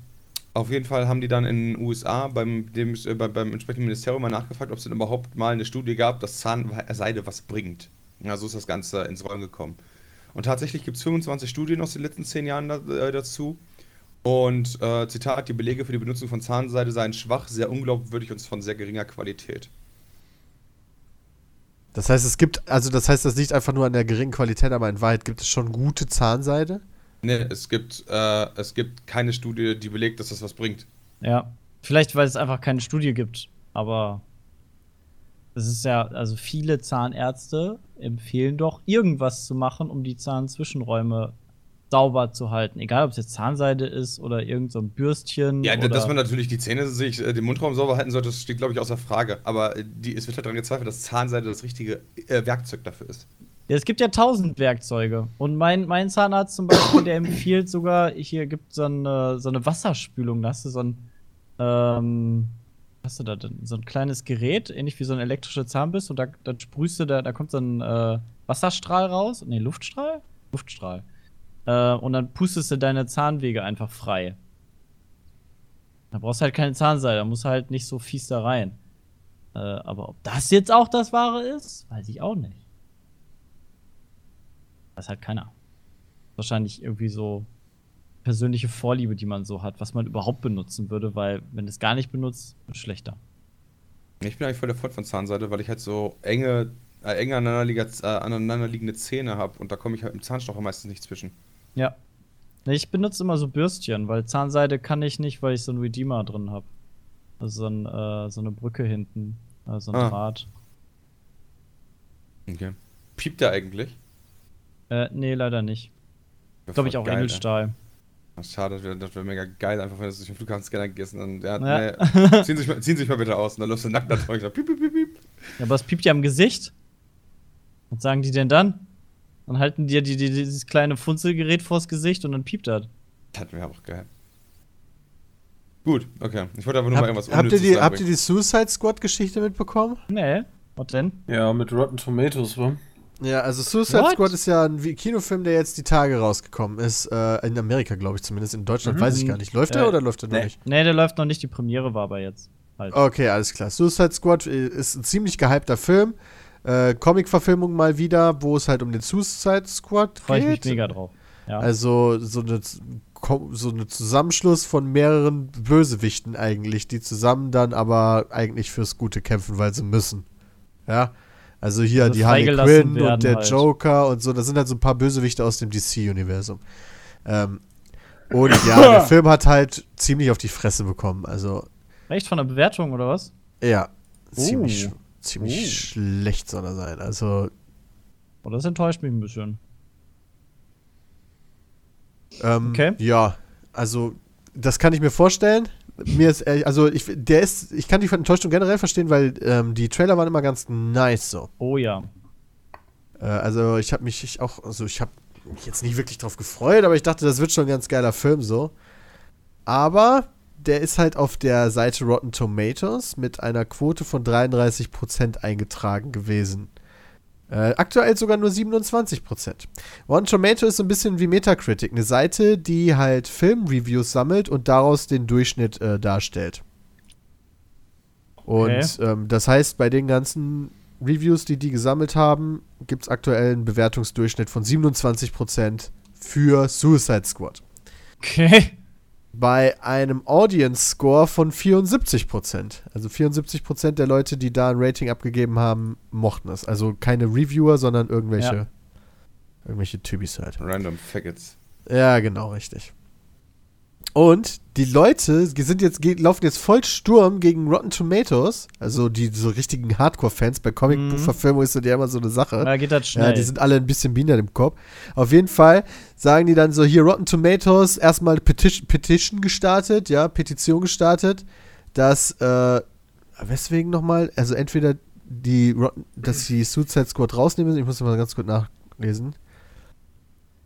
auf jeden Fall haben die dann in den USA beim, dem, äh, beim, beim entsprechenden Ministerium mal nachgefragt, ob es denn überhaupt mal eine Studie gab, dass Zahnseide was bringt. Ja, so ist das Ganze ins Rollen gekommen. Und tatsächlich gibt es 25 Studien aus den letzten 10 Jahren da, äh, dazu. Und äh, Zitat, die Belege für die Benutzung von Zahnseide seien schwach, sehr unglaubwürdig und von sehr geringer Qualität. Das heißt, es gibt, also das heißt, das liegt einfach nur an der geringen Qualität, aber in Wahrheit gibt es schon gute Zahnseide. Ne, es gibt, äh, es gibt keine Studie, die belegt, dass das was bringt. Ja. Vielleicht, weil es einfach keine Studie gibt, aber es ist ja, also viele Zahnärzte empfehlen doch, irgendwas zu machen, um die Zahnzwischenräume sauber zu halten. Egal, ob es jetzt Zahnseide ist oder irgend so ein Bürstchen. Ja, dass man natürlich die Zähne sich, äh, den Mundraum sauber halten sollte, das steht, glaube ich, außer Frage. Aber äh, die, es wird halt daran gezweifelt, dass Zahnseide das richtige äh, Werkzeug dafür ist. Ja, es gibt ja tausend Werkzeuge. Und mein, mein Zahnarzt zum Beispiel, der empfiehlt sogar, hier gibt so eine, so eine Wasserspülung. Da hast du so ein, ähm, was hast du da denn? So ein kleines Gerät, ähnlich wie so eine elektrische Zahnbürste. Und da, da sprühst du, da, da kommt so ein äh, Wasserstrahl raus. Nee, Luftstrahl? Luftstrahl. Äh, und dann pustest du deine Zahnwege einfach frei. Da brauchst du halt keine Zahnseide, da musst du halt nicht so fies da rein. Äh, aber ob das jetzt auch das Wahre ist, weiß ich auch nicht. Weiß halt keiner. Wahrscheinlich irgendwie so persönliche Vorliebe, die man so hat, was man überhaupt benutzen würde, weil wenn es gar nicht benutzt, es schlechter. Ich bin eigentlich voll der Freund von Zahnseide, weil ich halt so enge, äh, enge äh, aneinanderliegende Zähne habe und da komme ich halt im Zahnstocher meistens nicht zwischen. Ja. Ich benutze immer so Bürstchen, weil Zahnseide kann ich nicht, weil ich so einen Redeemer drin habe. Also so, ein, äh, so eine Brücke hinten, äh, so ein Ah. Draht. Okay. Piept der eigentlich? Äh, nee, leider nicht. Glaube ich auch geil, Edelstahl. ey. Ach, Schade, das wäre wär mega geil, einfach wenn du durch den Flughafenscanner gegessen und ja, Ja. nee, ziehen, sich mal, ziehen sich mal bitte aus und dann läufst du nackt da drin. Piep, piep, piep, piep. Ja, aber es piept ja im Gesicht. Was sagen die denn dann? Dann halten dir die, die, dieses kleine Funzelgerät vors Gesicht und dann piept das. Das wäre auch geil. Gut, okay. Ich wollte aber nur mal Hab, irgendwas habt, ihr Unnützes die, sagen. habt ihr die Suicide Squad Geschichte mitbekommen? Nee, was denn? Ja, mit Rotten Tomatoes, wa? Ja, also Suicide What? Squad ist ja ein Kinofilm, der jetzt die Tage rausgekommen ist. Äh, in Amerika, glaube ich zumindest. In Deutschland Mhm. weiß ich gar nicht. Läuft Äh, der oder läuft der noch nee. nicht? Nee, der läuft noch nicht. Die Premiere war aber jetzt. Halt. Okay, alles klar. Suicide Squad äh, ist ein ziemlich gehypter Film. Äh, Comic-Verfilmung mal wieder, wo es halt um den Suicide Squad Freue ich mich geht. mega drauf. Ja. Also so eine, so eine Zusammenschluss von mehreren Bösewichten eigentlich, die zusammen dann aber eigentlich fürs Gute kämpfen, weil sie müssen. Ja. Also hier Also die Harley Quinn und der halt. Joker und so, das sind halt so ein paar Bösewichte aus dem DC-Universum. Ähm, und ja, der Film hat halt ziemlich auf die Fresse bekommen. Also, Recht von der Bewertung oder was? ja, ziemlich, Oh. sch- ziemlich Oh. schlecht soll er sein. Also, Oh, das enttäuscht mich ein bisschen. Ähm, Okay. Ja, also das kann ich mir vorstellen. Mir ist ehrlich, also ich, der ist, ich kann die Enttäuschung generell verstehen, weil ähm, die Trailer waren immer ganz nice so. Oh ja. Äh, also ich habe mich ich auch, also ich habe mich jetzt nicht wirklich drauf gefreut, aber ich dachte, das wird schon ein ganz geiler Film so. Aber der ist halt auf der Seite Rotten Tomatoes mit einer Quote von 33% eingetragen gewesen. Äh, aktuell sogar nur 27%. Rotten Tomato ist so ein bisschen wie Metacritic, eine Seite, die halt Filmreviews sammelt und daraus den Durchschnitt äh, darstellt. Und Okay. ähm, das heißt, bei den ganzen Reviews, die die gesammelt haben, gibt es aktuell einen Bewertungsdurchschnitt von 27% für Suicide Squad. Okay. Bei einem Audience Score von 74%. Also 74% der Leute, die da ein Rating abgegeben haben, mochten es. Also keine Reviewer, sondern irgendwelche, Ja. irgendwelche Typis halt. Random Faggots. Ja, genau, richtig. Und die Leute sind jetzt, laufen jetzt voll Sturm gegen Rotten Tomatoes. Also die so richtigen Hardcore-Fans. Bei Comicbuchverfilmung ist das ja immer so eine Sache. Da geht das schnell. Ja, die sind alle ein bisschen behindert im Kopf. Auf jeden Fall sagen die dann so, hier Rotten Tomatoes, erstmal Petition, Petition gestartet, ja, Petition gestartet, dass, äh, weswegen nochmal, also entweder die, Rotten- dass die Suicide Squad rausnehmen ich muss mal ganz kurz nachlesen.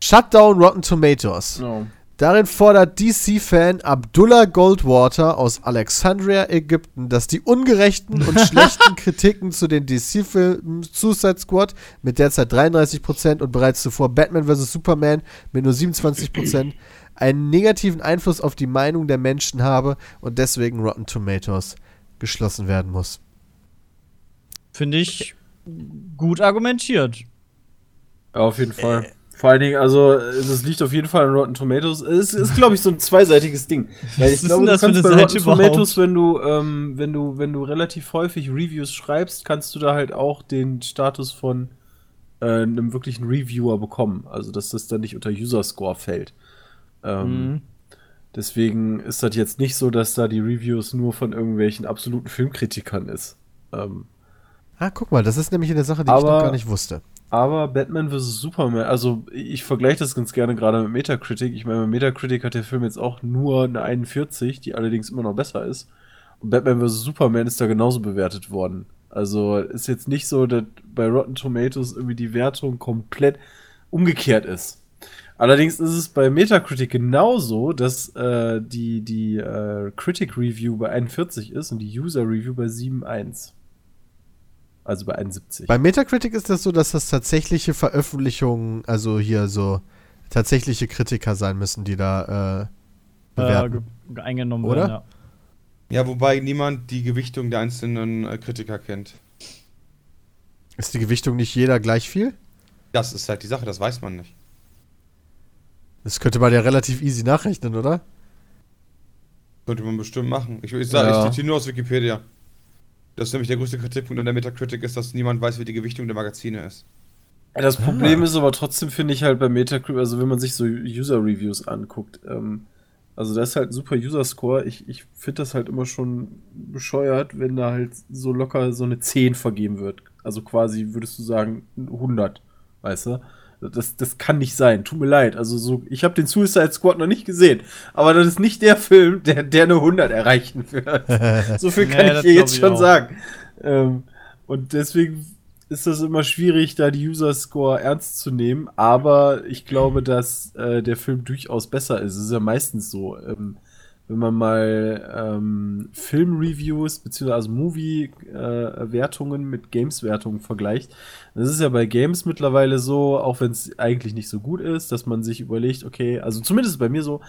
Shutdown Rotten Tomatoes. No. Darin fordert DC-Fan Abdullah Goldwater aus Alexandria, Ägypten, dass die ungerechten und schlechten Kritiken zu den DC-Filmen Suicide Squad mit derzeit 33% und bereits zuvor Batman vs. Superman mit nur 27% einen negativen Einfluss auf die Meinung der Menschen habe und deswegen Rotten Tomatoes geschlossen werden muss. Finde ich gut argumentiert. Auf jeden Fall. Vor allen Dingen, also, es liegt auf jeden Fall an Rotten Tomatoes. Es ist, glaube ich, so ein zweiseitiges Ding. Weil Was ich ist glaube, denn du das für kannst eine bei Seite Rotten Tomatoes, wenn du, ähm, wenn du, wenn du relativ häufig Reviews schreibst, kannst du da halt auch den Status von äh, einem wirklichen Reviewer bekommen. Also, dass das dann nicht unter User Score fällt. Ähm, Mhm. Deswegen ist das jetzt nicht so, dass da die Reviews nur von irgendwelchen absoluten Filmkritikern ist. Ähm, Ah, guck mal, das ist nämlich eine Sache, die ich Aber- noch gar nicht wusste. Aber Batman vs. Superman, also ich vergleiche das ganz gerne gerade mit Metacritic. Ich meine, Metacritic hat der Film jetzt auch nur eine 41, die allerdings immer noch besser ist. Und Batman vs. Superman ist da genauso bewertet worden. Also ist jetzt nicht so, dass bei Rotten Tomatoes irgendwie die Wertung komplett umgekehrt ist. Allerdings ist es bei Metacritic genauso, dass äh, die, die äh, Critic Review bei 41 ist und die User Review bei 7,1. Also bei 71. Bei Metacritic ist das so, dass das tatsächliche Veröffentlichungen, also hier so tatsächliche Kritiker sein müssen, die da äh, Äh, bewerten. ge- eingenommen Oder? werden, ja. Ja, wobei niemand die Gewichtung der einzelnen äh, Kritiker kennt. ist die Gewichtung nicht jeder gleich viel? Das ist halt die Sache, das weiß man nicht. Das könnte man ja relativ easy nachrechnen, oder? Könnte man bestimmt machen. Ich, ich sage, Ja. ich zitiere nur aus Wikipedia. Das ist nämlich der größte Kritikpunkt an der Metacritic ist, dass niemand weiß, wie die Gewichtung der Magazine ist. Das Problem ist aber trotzdem, finde ich halt bei Metacritic, also wenn man sich so User-Reviews anguckt, ähm, also das ist halt ein super User-Score. Ich, ich finde das halt immer schon bescheuert, wenn da halt so locker so eine 10 vergeben wird. Also quasi würdest du sagen 100, weißt du? Das, das kann nicht sein. Tut mir leid. Also so, ich habe den Suicide Squad noch nicht gesehen, aber das ist nicht der Film, der, der eine 100 erreichen wird. so viel kann Nee, ich dir jetzt ich schon auch. sagen. Ähm, und deswegen ist das immer schwierig, da die User-Score ernst zu nehmen. Aber ich glaube, dass äh, der Film durchaus besser ist. Es ist ja meistens so. Ähm, wenn man mal ähm, Film-Reviews bzw. also Movie-Wertungen mit Games-Wertungen vergleicht, das ist ja bei Games mittlerweile so, auch wenn es eigentlich nicht so gut ist, dass man sich überlegt, okay, also zumindest bei mir so,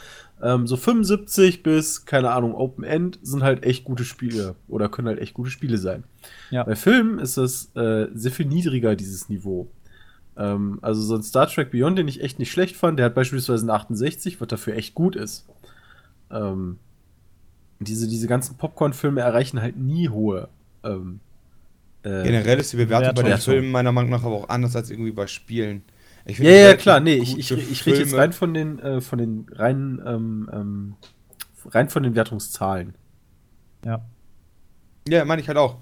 ähm, so 75 bis, keine Ahnung, Open End sind halt echt gute Spiele oder können halt echt gute Spiele sein. Ja. Bei Filmen ist das äh, sehr viel niedriger, dieses Niveau. Ähm, also so ein Star Trek Beyond, den ich echt nicht schlecht fand, der hat beispielsweise eine 68, was dafür echt gut ist. Ähm, diese, diese ganzen Popcorn-Filme erreichen halt nie hohe. Ähm, äh, Generell ist die Bewertung bei den. Filmen meiner Meinung nach aber auch anders als irgendwie bei Spielen. Ich ja, ja, klar, nee, ich, ich, ich rede jetzt rein von den, äh, von den reinen, ähm, ähm, rein von den Wertungszahlen. Ja. Ja, meine ich halt auch.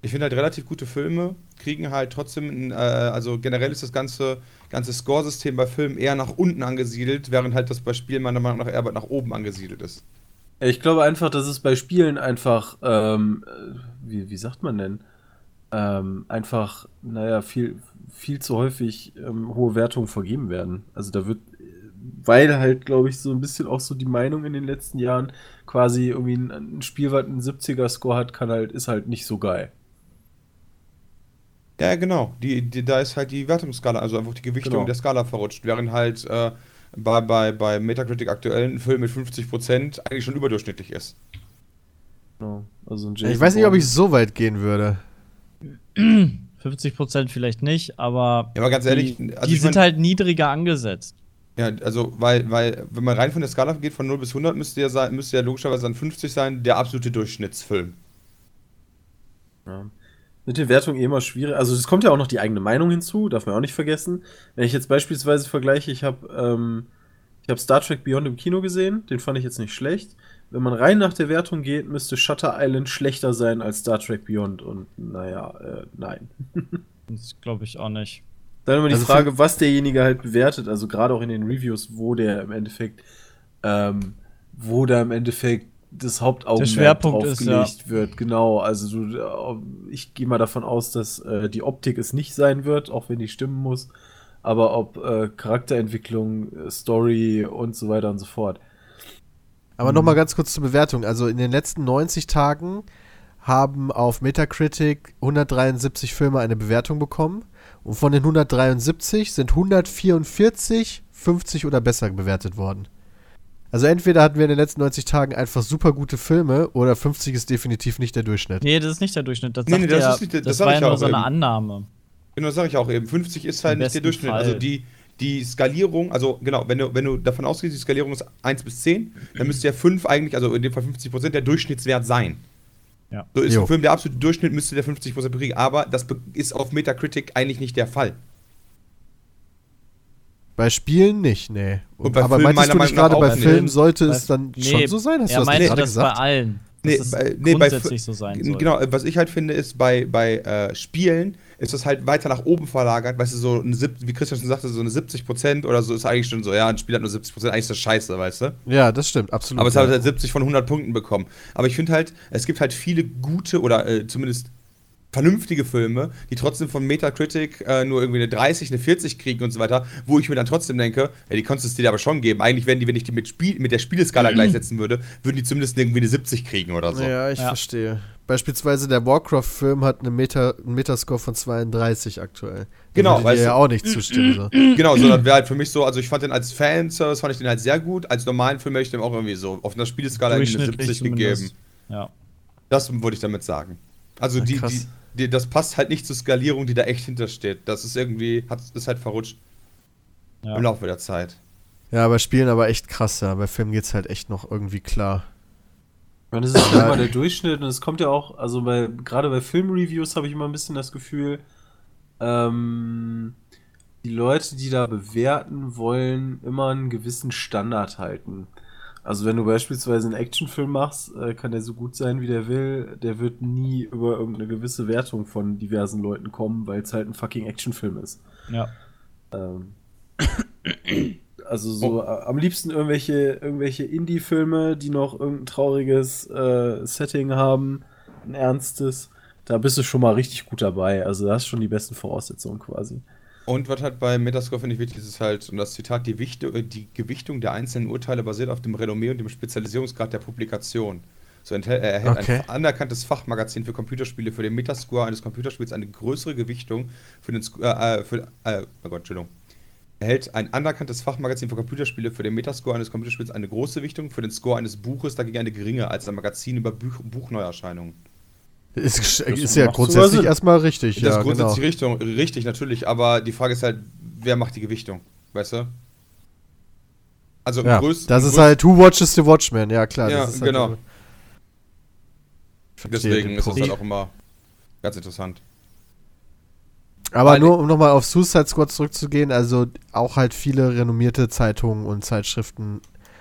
Ich finde halt relativ gute Filme kriegen halt trotzdem, ein, äh, also generell ist das ganze, ganze Score-System bei Filmen eher nach unten angesiedelt, während halt das bei Spielen meiner Meinung nach eher nach oben angesiedelt ist. Ich glaube einfach, dass es bei Spielen einfach, ähm, äh, wie, wie sagt man denn? Ähm, einfach, naja, viel, viel zu häufig ähm, hohe Wertungen vergeben werden. Also da wird, weil halt, glaube ich, so ein bisschen auch so die Meinung in den letzten Jahren quasi irgendwie ein, ein Spiel, was einen 70er-Score hat, kann halt, ist halt nicht so geil. Ja, genau. Die, die, da ist halt die Wertungsskala, also einfach die Gewichtung Genau. der Skala verrutscht, während halt äh, bei, bei, bei Metacritic aktuell ein Film mit 50% eigentlich schon überdurchschnittlich ist. Genau. Also ein ich weiß nicht, ob ich so weit gehen würde. 50% vielleicht nicht, aber Ja, aber ganz ehrlich, die, also die sind mein- halt niedriger angesetzt. Ja, also, weil, weil, wenn man rein von der Skala geht, von 0 bis 100, müsste ja, sein, müsste ja logischerweise dann 50 sein, der absolute Durchschnittsfilm. Ja. Mit der Wertung eh immer schwierig. Also es kommt ja auch noch die eigene Meinung hinzu, darf man auch nicht vergessen. Wenn ich jetzt beispielsweise vergleiche, ich habe ähm, Ich habe Star Trek Beyond im Kino gesehen, den fand ich jetzt nicht schlecht. Wenn man rein nach der Wertung geht, müsste Shutter Island schlechter sein als Star Trek Beyond und naja, äh, nein. Das glaube ich auch nicht. Dann immer die Also Frage, was derjenige halt bewertet, also gerade auch in den Reviews, wo der im Endeffekt, ähm, wo da im Endeffekt das Hauptaugenmerk Der Schwerpunkt ist, gelegt wird. Genau, also du, äh, ich gehe mal davon aus, dass äh, die Optik es nicht sein wird, auch wenn die stimmen muss, aber ob äh, Charakterentwicklung, äh, Story und so weiter und so fort. Aber Mhm. nochmal ganz kurz zur Bewertung. Also in den letzten 90 Tagen haben auf Metacritic 173 Filme eine Bewertung bekommen. Und von den 173 sind 144 50 oder besser bewertet worden. Also entweder hatten wir in den letzten 90 Tagen einfach super gute Filme oder 50 ist definitiv nicht der Durchschnitt. Nee, das ist nicht der Durchschnitt. Das, Nee, nee, das der, ist nicht der- das das war ich ja nur auch so eine eben. Annahme. Genau, das sage ich auch eben. 50 ist halt Im nicht der Durchschnitt. Fall. Also die, die Skalierung, also genau, wenn du, wenn du davon ausgehst, die Skalierung ist 1 bis 10, dann müsste ja 5 eigentlich, also in dem Fall 50 Prozent, der Durchschnittswert sein. Ja. So ist Jo. ein Film, der absolute Durchschnitt müsste der 50 Prozent bekriegen, aber das ist auf Metacritic eigentlich nicht der Fall. Bei Spielen nicht, nee. Und bei Aber Filmen meintest du nicht gerade bei. Filmen sollte Bei- es dann Nee, schon so sein? Hast er du das meinte nicht gerade das gesagt? bei allen. Nee, bei- nee, bei grundsätzlich so sein soll. Genau, was ich halt finde, ist bei, bei äh, Spielen ist das halt weiter nach oben verlagert, weißt du, so eine, sieb- wie Christian schon sagte, so eine 70% oder so ist eigentlich schon so, ja, ein Spiel hat nur 70%, eigentlich ist das scheiße, weißt du? Ja, das stimmt, absolut. Aber es ja. hat halt 70 von 100 Punkten bekommen. Aber ich finde halt, es gibt halt viele gute oder äh, zumindest vernünftige Filme, die trotzdem von Metacritic äh, nur irgendwie eine 30, eine 40 kriegen und so weiter, wo ich mir dann trotzdem denke, ja, die konntest du dir aber schon geben. Eigentlich werden die, wenn ich die mit, Spiel, mit der Spieleskala gleichsetzen würde, würden die zumindest irgendwie eine 70 kriegen oder so. Ja, ich Ja. verstehe. Beispielsweise der Warcraft-Film hat eine Meta, einen Metascore von 32 aktuell. Genau, würde dir ja auch nicht zustimmen. So. Genau, so, das wäre halt für mich so, also ich fand den als Fanservice, fand ich den halt sehr gut. Als normalen Film hätte ich dem auch irgendwie so auf einer Spieleskala eine Durchschnittlich 70 gegeben. Ja. Das wollte ich damit sagen. Also Ja, die, die, die, das passt halt nicht zur Skalierung, die da echt hintersteht. Das ist irgendwie, hat, ist halt verrutscht Ja. im Laufe der Zeit. Ja, bei Spielen aber echt krass, ja. Bei Filmen geht's halt echt noch irgendwie klar. Meine, das ist ja immer der Durchschnitt und es kommt ja auch, also bei, gerade bei Filmreviews habe ich immer ein bisschen das Gefühl, ähm, die Leute, die da bewerten, wollen immer einen gewissen Standard halten. Also wenn du beispielsweise einen Actionfilm machst, äh, kann der so gut sein, wie der will, der wird nie über irgendeine gewisse Wertung von diversen Leuten kommen, weil es halt ein fucking Actionfilm ist. ja. Ähm, also so äh, am liebsten irgendwelche, irgendwelche Indie-Filme, die noch irgendein trauriges äh, Setting haben, ein ernstes. Da bist du schon mal richtig gut dabei. Also da hast du schon die besten Voraussetzungen quasi. Und was halt bei Metascore finde ich wichtig ist, ist halt, und das Zitat, die, Wichte, äh, die Gewichtung der einzelnen Urteile basiert auf dem Renommee und dem Spezialisierungsgrad der Publikation. So enthält, er erhält Okay. ein anerkanntes Fachmagazin für Computerspiele für den Metascore eines Computerspiels eine größere Gewichtung für den äh, äh, für, äh, oh Gott, Entschuldigung. Erhält ein anerkanntes Fachmagazin für Computerspiele für den Metascore eines Computerspiels eine große Gewichtung, für den Score eines Buches dagegen eine geringe als ein Magazin über Buch, Buchneuerscheinungen. Ist, ist ja grundsätzlich erstmal richtig, Das ja, ist grundsätzlich genau. Richtung, richtig, natürlich, aber die Frage ist halt, wer macht die Gewichtung, weißt du? Also Ja, größten- das ist halt Who Watches the Watchman, ja klar. Ja, halt genau. Deswegen ist das halt auch immer ganz interessant. Aber Weil- nur, um nochmal auf Suicide Squad zurückzugehen, also auch halt viele renommierte Zeitungen und Zeitschriften,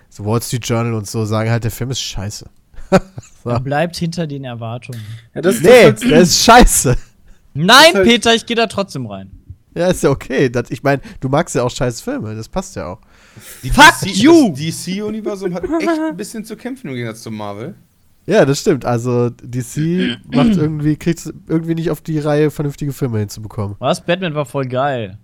so Wall Street Journal und so, sagen halt, der Film ist scheiße. Er bleibt hinter den Erwartungen. Ja, das ist Nee, das der ist scheiße. Nein, halt- Peter, ich gehe da trotzdem rein. Ja, ist ja okay. Das, ich meine, du magst ja auch scheiß Filme, das passt ja auch. Die Fuck DC, you! Das DC-Universum hat echt ein bisschen zu kämpfen im Gegensatz zu Marvel. Ja, das stimmt. Also DC macht irgendwie, kriegt irgendwie nicht auf die Reihe, vernünftige Filme hinzubekommen. Was? Batman war voll geil.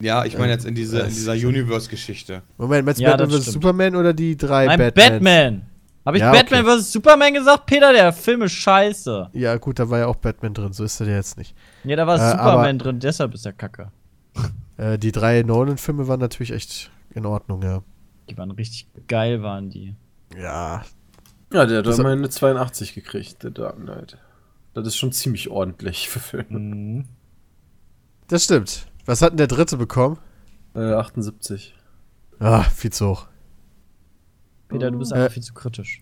Ja, ich meine jetzt in, diese, in dieser Universe-Geschichte. Moment, meinst du Ja, Batman vs. Superman oder die drei Nein, Batmans? Batman. Habe ich Ja, Batman okay. vs. Superman gesagt? Peter, der Film ist scheiße. Ja, gut, da war ja auch Batman drin, so ist er ja jetzt nicht. Ja, da war Äh, Superman drin, deshalb ist er kacke. Äh, die drei Nolan-Filme waren natürlich echt in Ordnung, ja. Die waren richtig geil, waren die. Ja, Ja, der hat Das- immerhin eine 82 gekriegt, der Dark Knight. Das ist schon ziemlich ordentlich für Filme. Mhm. das stimmt. Was hat denn der dritte bekommen? Äh, 78. Ah, viel zu hoch. Peter, du bist Äh. einfach viel zu kritisch.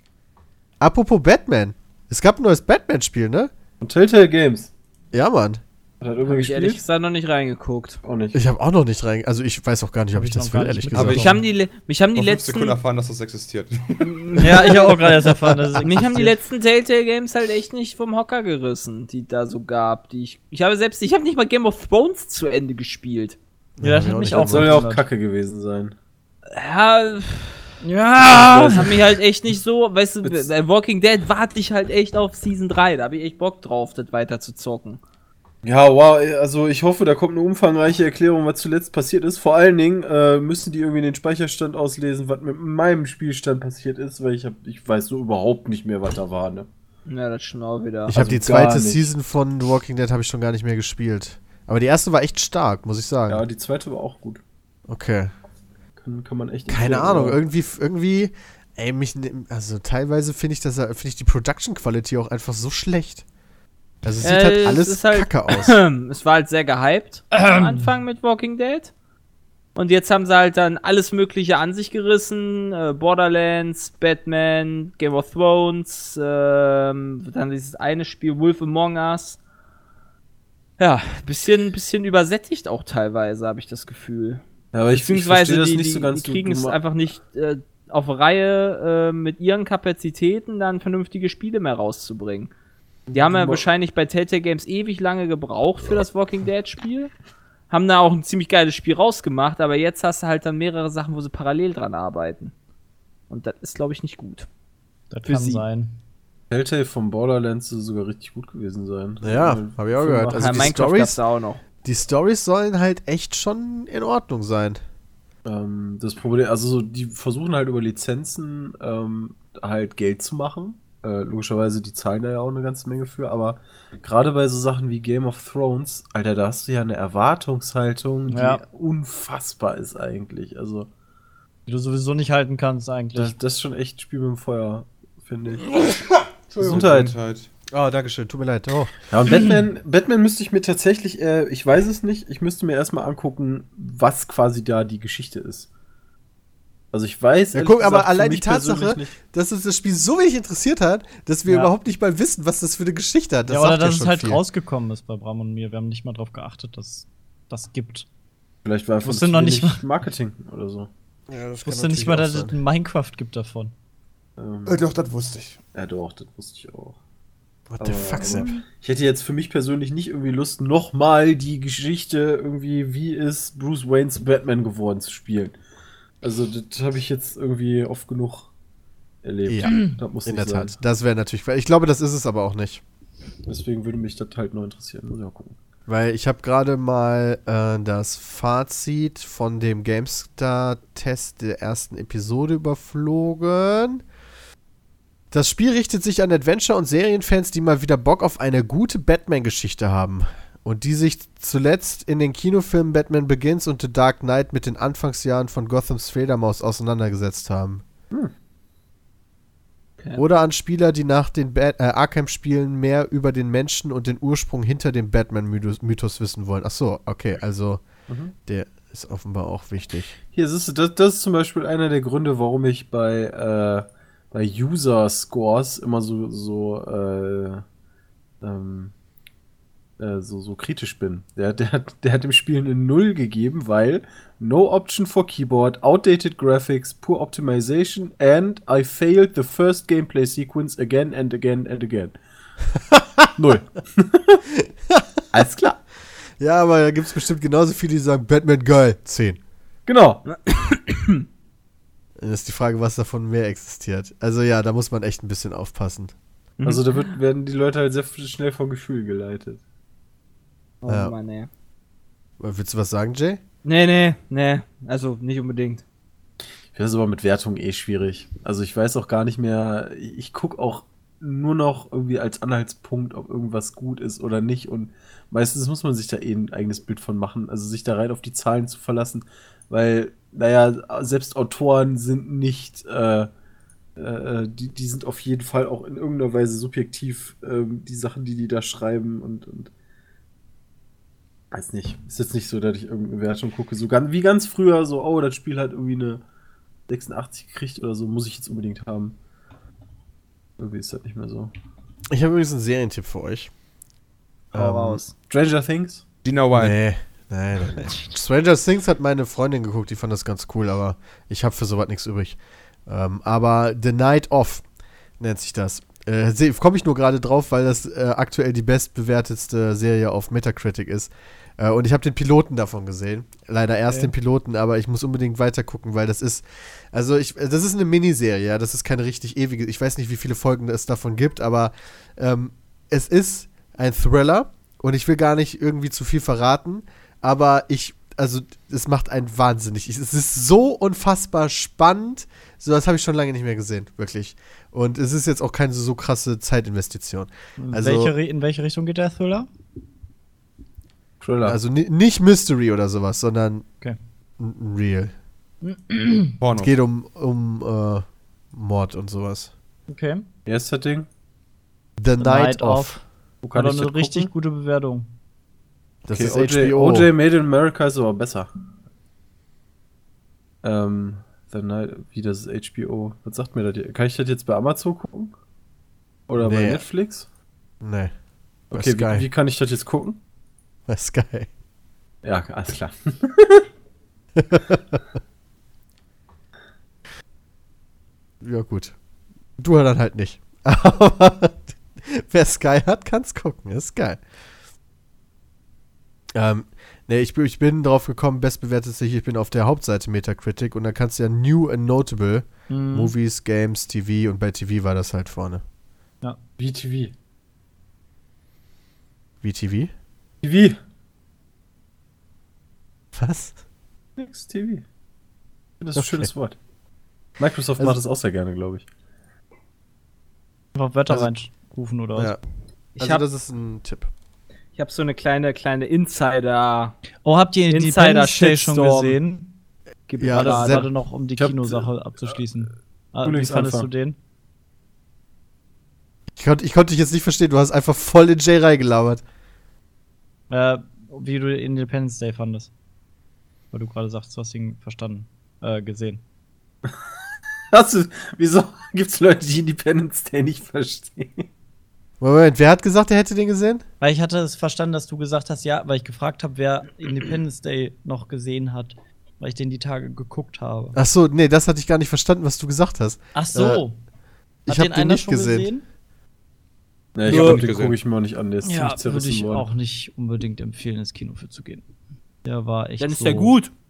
Apropos Batman. Es gab ein neues Batman-Spiel, ne? Und Telltale Games. Ja, Mann. Hat er Habe irgendwann ich ehrlich gespielt? gesagt noch nicht reingeguckt. Auch nicht. Ich habe auch noch nicht rein. Also ich weiß auch gar nicht, ob Hab ich ich das will, ehrlich gesagt. Aber Mich haben die, mich haben die fünf Sekunden letzten. erfahren, dass das existiert. Ja, ich habe auch gerade erst erfahren, dass es Mich haben die existiert. letzten Telltale Games halt echt nicht vom Hocker gerissen, die da so gab. Die ich, ich habe selbst, ich habe nicht mal Game of Thrones zu Ende gespielt. Ja, das hat mich auch Das soll ja auch kacke gewesen sein. Ja, Ja, das hat mich halt echt nicht so, weißt du, bei Walking Dead warte ich halt echt auf Season 3. Da habe ich echt Bock drauf, das weiter zu zocken. Ja, wow, also ich hoffe, da kommt eine umfangreiche Erklärung, was zuletzt passiert ist. Vor allen Dingen äh, müssen die irgendwie den Speicherstand auslesen, was mit meinem Spielstand passiert ist, weil ich hab, ich weiß so überhaupt nicht mehr, was da war, ne? Ja, das schon auch wieder. Ich habe Also die gar zweite. Season von The Walking Dead habe ich schon gar nicht mehr gespielt. Aber die erste war echt stark, muss ich sagen. Ja, die zweite war auch gut. Okay. Kann, kann man echt Keine empfehlen, Ahnung, irgendwie, irgendwie, ey, mich, ne- also teilweise finde ich das, finde ich die Production Quality auch einfach so schlecht. Also es sieht Äh, halt es alles ist halt- kacke aus. es war halt sehr gehypt am Anfang mit Walking Dead. Und jetzt haben sie halt dann alles Mögliche an sich gerissen. Äh, Borderlands, Batman, Game of Thrones, ähm, dann dieses eine Spiel Wolf Among Us. Ja, bisschen, bisschen übersättigt auch teilweise, habe ich das Gefühl. Ja, aber ich, ich Beziehungsweise verstehe das die, nicht so ganz. die kriegen es einfach nicht äh, auf Reihe, äh, mit ihren Kapazitäten dann vernünftige Spiele mehr rauszubringen. Die haben ja wahrscheinlich bei Telltale Games ewig lange gebraucht für das Walking Dead Spiel. Haben da auch ein ziemlich geiles Spiel rausgemacht, aber jetzt hast du halt dann mehrere Sachen, wo sie parallel dran arbeiten. Und das ist, glaube ich, nicht gut. das für kann sie. sein. Telltale vom Borderlands soll sogar richtig gut gewesen sein. Ja, habe ich auch gehört. Also ja, die Minecraft Stories, gab's da auch noch. Die Stories sollen halt echt schon in Ordnung sein. Ähm, das Problem, also so, die versuchen halt über Lizenzen ähm, halt Geld zu machen. Äh, logischerweise, die zahlen da ja auch eine ganze Menge für, aber gerade bei so Sachen wie Game of Thrones, Alter, da hast du ja eine Erwartungshaltung, die Ja. unfassbar ist eigentlich. Also, Die du sowieso nicht halten kannst eigentlich. das, das ist schon echt Spiel mit dem Feuer, finde ich. Gesundheit. Gesundheit. Oh, Dankeschön, tut mir leid. Oh. Ja, und Batman, Batman müsste ich mir tatsächlich, äh, ich weiß es nicht, ich müsste mir erstmal angucken, was quasi da die Geschichte ist. Also ich weiß. Ja, guck, aber gesagt, für allein die Tatsache, dass uns das Spiel so wenig interessiert hat, dass wir Ja. überhaupt nicht mal wissen, was das für eine Geschichte hat. Das ja, oder sagt ja dass es halt viel. rausgekommen ist bei Bram und mir. Wir haben nicht mal drauf geachtet, dass das gibt. Vielleicht war einfach zu noch nicht Marketing oder so. Ja, das Ich kann wusste nicht mal, dass es ein Minecraft gibt davon. Ähm, Äh, doch, das wusste ich. ja, doch, das wusste ich auch. What the fuck, aber Sepp? Ich hätte jetzt für mich persönlich nicht irgendwie Lust, nochmal die Geschichte irgendwie, wie ist Bruce Waynes Batman geworden, zu spielen. Also, das habe ich jetzt irgendwie oft genug erlebt. Ja, das muss In der sein. Tat. Das wäre natürlich. Ich glaube, das ist es aber auch nicht. Deswegen würde mich das halt nur interessieren. Muss ich mal gucken. Weil ich habe gerade mal äh, das Fazit von dem GameStar-Test der ersten Episode überflogen. Das Spiel richtet sich an Adventure- und Serienfans, die mal wieder Bock auf eine gute Batman-Geschichte haben. Und die sich zuletzt in den Kinofilmen Batman Begins und The Dark Knight mit den Anfangsjahren von Gothams Fledermaus auseinandergesetzt haben. Okay. Oder an Spieler, die nach den äh, Arkham-Spielen mehr über den Menschen und den Ursprung hinter dem Batman-Mythos Mythos wissen wollen. Ach so, okay, also Mhm. der ist offenbar auch wichtig. Hier, siehst du, das, das ist zum Beispiel einer der Gründe, warum ich bei, äh, bei User-Scores immer so, so, äh, ähm, äh, so, so kritisch bin. Der, der, hat, der hat dem Spiel eine Null gegeben, weil no option for keyboard, outdated graphics, poor optimization and I failed the first gameplay sequence again and again and again. Null. Alles klar. Ja, aber da gibt es bestimmt genauso viele, die sagen, Batman geil, 10. Genau. Das ist die Frage, was davon mehr existiert. Also ja, da muss man echt ein bisschen aufpassen. Also da wird, werden die Leute halt sehr schnell vom Gefühl geleitet. Oh Ja. Mann, ey. Willst du was sagen, Jay? Nee, nee, nee. Also nicht unbedingt. Ich finde das aber mit Wertung eh schwierig. Also ich weiß auch gar nicht mehr, ich gucke auch nur noch irgendwie als Anhaltspunkt, ob irgendwas gut ist oder nicht. Und meistens muss man sich da eh ein eigenes Bild von machen. Also sich da rein auf die Zahlen zu verlassen, weil, naja, selbst Autoren sind nicht, äh, äh, die, die sind auf jeden Fall auch in irgendeiner Weise subjektiv, ähm, die Sachen, die die da schreiben und, und weiß nicht. Ist jetzt nicht so, dass ich irgendeine Wertung gucke. So ganz, wie ganz früher, so, oh, das Spiel hat irgendwie eine 86 gekriegt oder so, muss ich jetzt unbedingt haben. Irgendwie ist das nicht mehr so. Ich habe übrigens einen Serientipp für euch. Hau Ähm, raus. Stranger Things? Dina White. Nee, nein, nein, nein. Stranger Things hat meine Freundin geguckt, die fand das ganz cool, aber ich habe für sowas nichts übrig. Ähm, aber The Night Of nennt sich das. Äh, Komme ich nur gerade drauf, weil das äh, aktuell die bestbewertetste Serie auf Metacritic ist. Äh, und ich habe den Piloten davon gesehen. Leider erst Okay. den Piloten, aber ich muss unbedingt weiter gucken, weil das ist, also ich, das ist eine Miniserie, ja, das ist keine richtig ewige, ich weiß nicht, wie viele Folgen es davon gibt, aber ähm, es ist ein Thriller und ich will gar nicht irgendwie zu viel verraten, aber ich, also es macht einen wahnsinnig. Es ist so unfassbar spannend, so das habe ich schon lange nicht mehr gesehen, wirklich. Und es ist jetzt auch keine so krasse Zeitinvestition. Also- welche, in welche Richtung geht der Thriller? Thriller. Also ni nicht Mystery oder sowas, sondern Okay. real. Porno. Es geht um, um äh, Mord und sowas. Okay. Das Ding? The, Night, Night of. of. Wo kann Hat ich eine richtig gucken? gute Bewertung. Das Okay, ist OJ, HBO. OJ Made in America ist aber besser. Ähm, The Night, wie das ist HBO. Was sagt mir das? hier? Kann ich das jetzt bei Amazon gucken? Oder bei Nee. Netflix? Nee. Bei Okay, Sky. wie, wie kann ich das jetzt gucken? Bei Sky. Ja, alles klar. Ja, gut. Du dann halt nicht. Aber wer Sky hat, kann's gucken. Ist geil. Ähm, nee, ich, bin- ich bin drauf gekommen, bestbewerteste hier, ich bin auf der Hauptseite Metacritic und da kannst du ja New and Notable, Mhm. Movies, Games, TV und bei TV war das halt vorne. BTV. Wie TV? TV. Was? Nix TV. Das ist ein Okay. schönes Wort. Microsoft Also- macht das auch sehr gerne, glaube ich. Einfach Wörter Also- reinrufen oder was? Ja. Ich Also habe das ist ein Tipp. Ich hab so eine kleine, kleine Insider. Oh, habt ihr die Insider Independence Day schon gesehen? Gib Ja, mir das gerade- Warte noch, um die Kinosache abzuschließen. Ah, wie Frühlingsanfang. fandest du den? Ich, konnt, ich konnte dich jetzt nicht verstehen, du hast einfach voll in Jay reingelabert. Äh, wie du Independence Day fandest. Weil du gerade sagst, du hast ihn verstanden. Äh, gesehen. Hast du, wieso gibt's Leute, die Independence Day nicht verstehen? Moment, wer hat gesagt, er hätte den gesehen? Weil ich hatte es verstanden, dass du gesagt hast, ja, weil ich gefragt habe, wer Independence Day noch gesehen hat. Weil ich den die Tage geguckt habe. Ach so, nee, das hatte ich gar nicht verstanden, was du gesagt hast. Ach so. Äh, ich Hat hab den den nicht schon gesehen. gesehen? Nee, ich Ja, den gesehen. gucke ich mir auch nicht an. Der ist Ja, ziemlich würde ich worden. auch nicht unbedingt empfehlen, ins Kino für zu gehen. Der war echt Dann ist so der gut.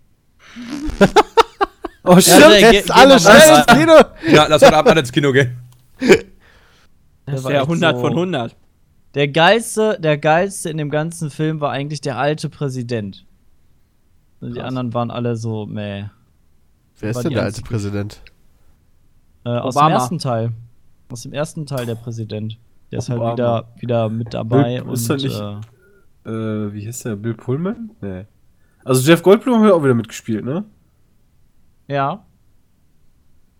Oh, Ja, stimmt. der- Jetzt alle mal schnell ins Kino! Ja, lass heute Abend alle ins Kino gehen. Das ist war ja echt 100 so- von 100. Der geilste, der geilste in dem ganzen Film war eigentlich der alte Präsident. Und die Krass. anderen waren alle so, meh. Wer ist War denn der alte Präsident? Äh, aus dem ersten Teil. Aus dem ersten Teil der Präsident. Der ist halt Obama. wieder, wieder mit dabei Bill- und ist er nicht- äh, Äh, wie hieß der? Bill Pullman? Nee. Also Jeff Goldblum hat auch wieder mitgespielt, ne? ja.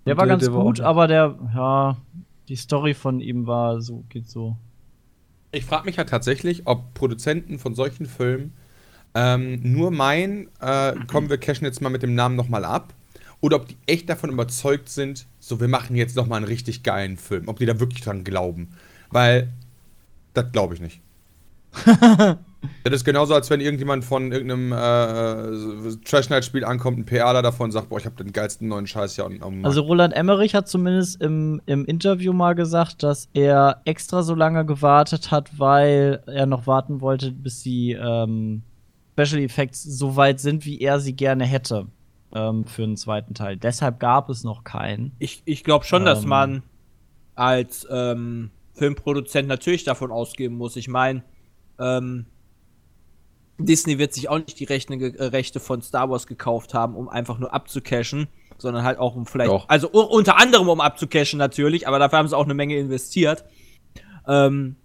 Der Und war der- ganz der war gut, auch- aber der, ja, die Story von ihm war so, geht so. Ich frage mich halt tatsächlich, ob Produzenten von solchen Filmen ähm, nur meinen, äh, komm, wir cashen jetzt mal mit dem Namen nochmal ab. Oder ob die echt davon überzeugt sind, so, wir machen jetzt nochmal einen richtig geilen Film. Ob die da wirklich dran glauben. Weil, das glaube ich nicht. das ist genauso, als wenn irgendjemand von irgendeinem äh, Trash-Night-Spiel ankommt, ein PRler davon sagt, boah, ich habe den geilsten neuen Scheiß hier am Markt. Also Roland Emmerich hat zumindest im, im Interview mal gesagt, dass er extra so lange gewartet hat, weil er noch warten wollte, bis die ähm, Special Effects so weit sind, wie er sie gerne hätte ähm, für einen zweiten Teil. Deshalb gab es noch keinen. Ich, ich glaube schon, dass Ähm. man als ähm, Filmproduzent natürlich davon ausgehen muss. Ich meine, ähm, Disney wird sich auch nicht die Rechte, äh, Rechte von Star Wars gekauft haben, um einfach nur abzucashen, sondern halt auch um vielleicht, Doch. also unter anderem um abzucashen natürlich, aber dafür haben sie auch eine Menge investiert. Ähm,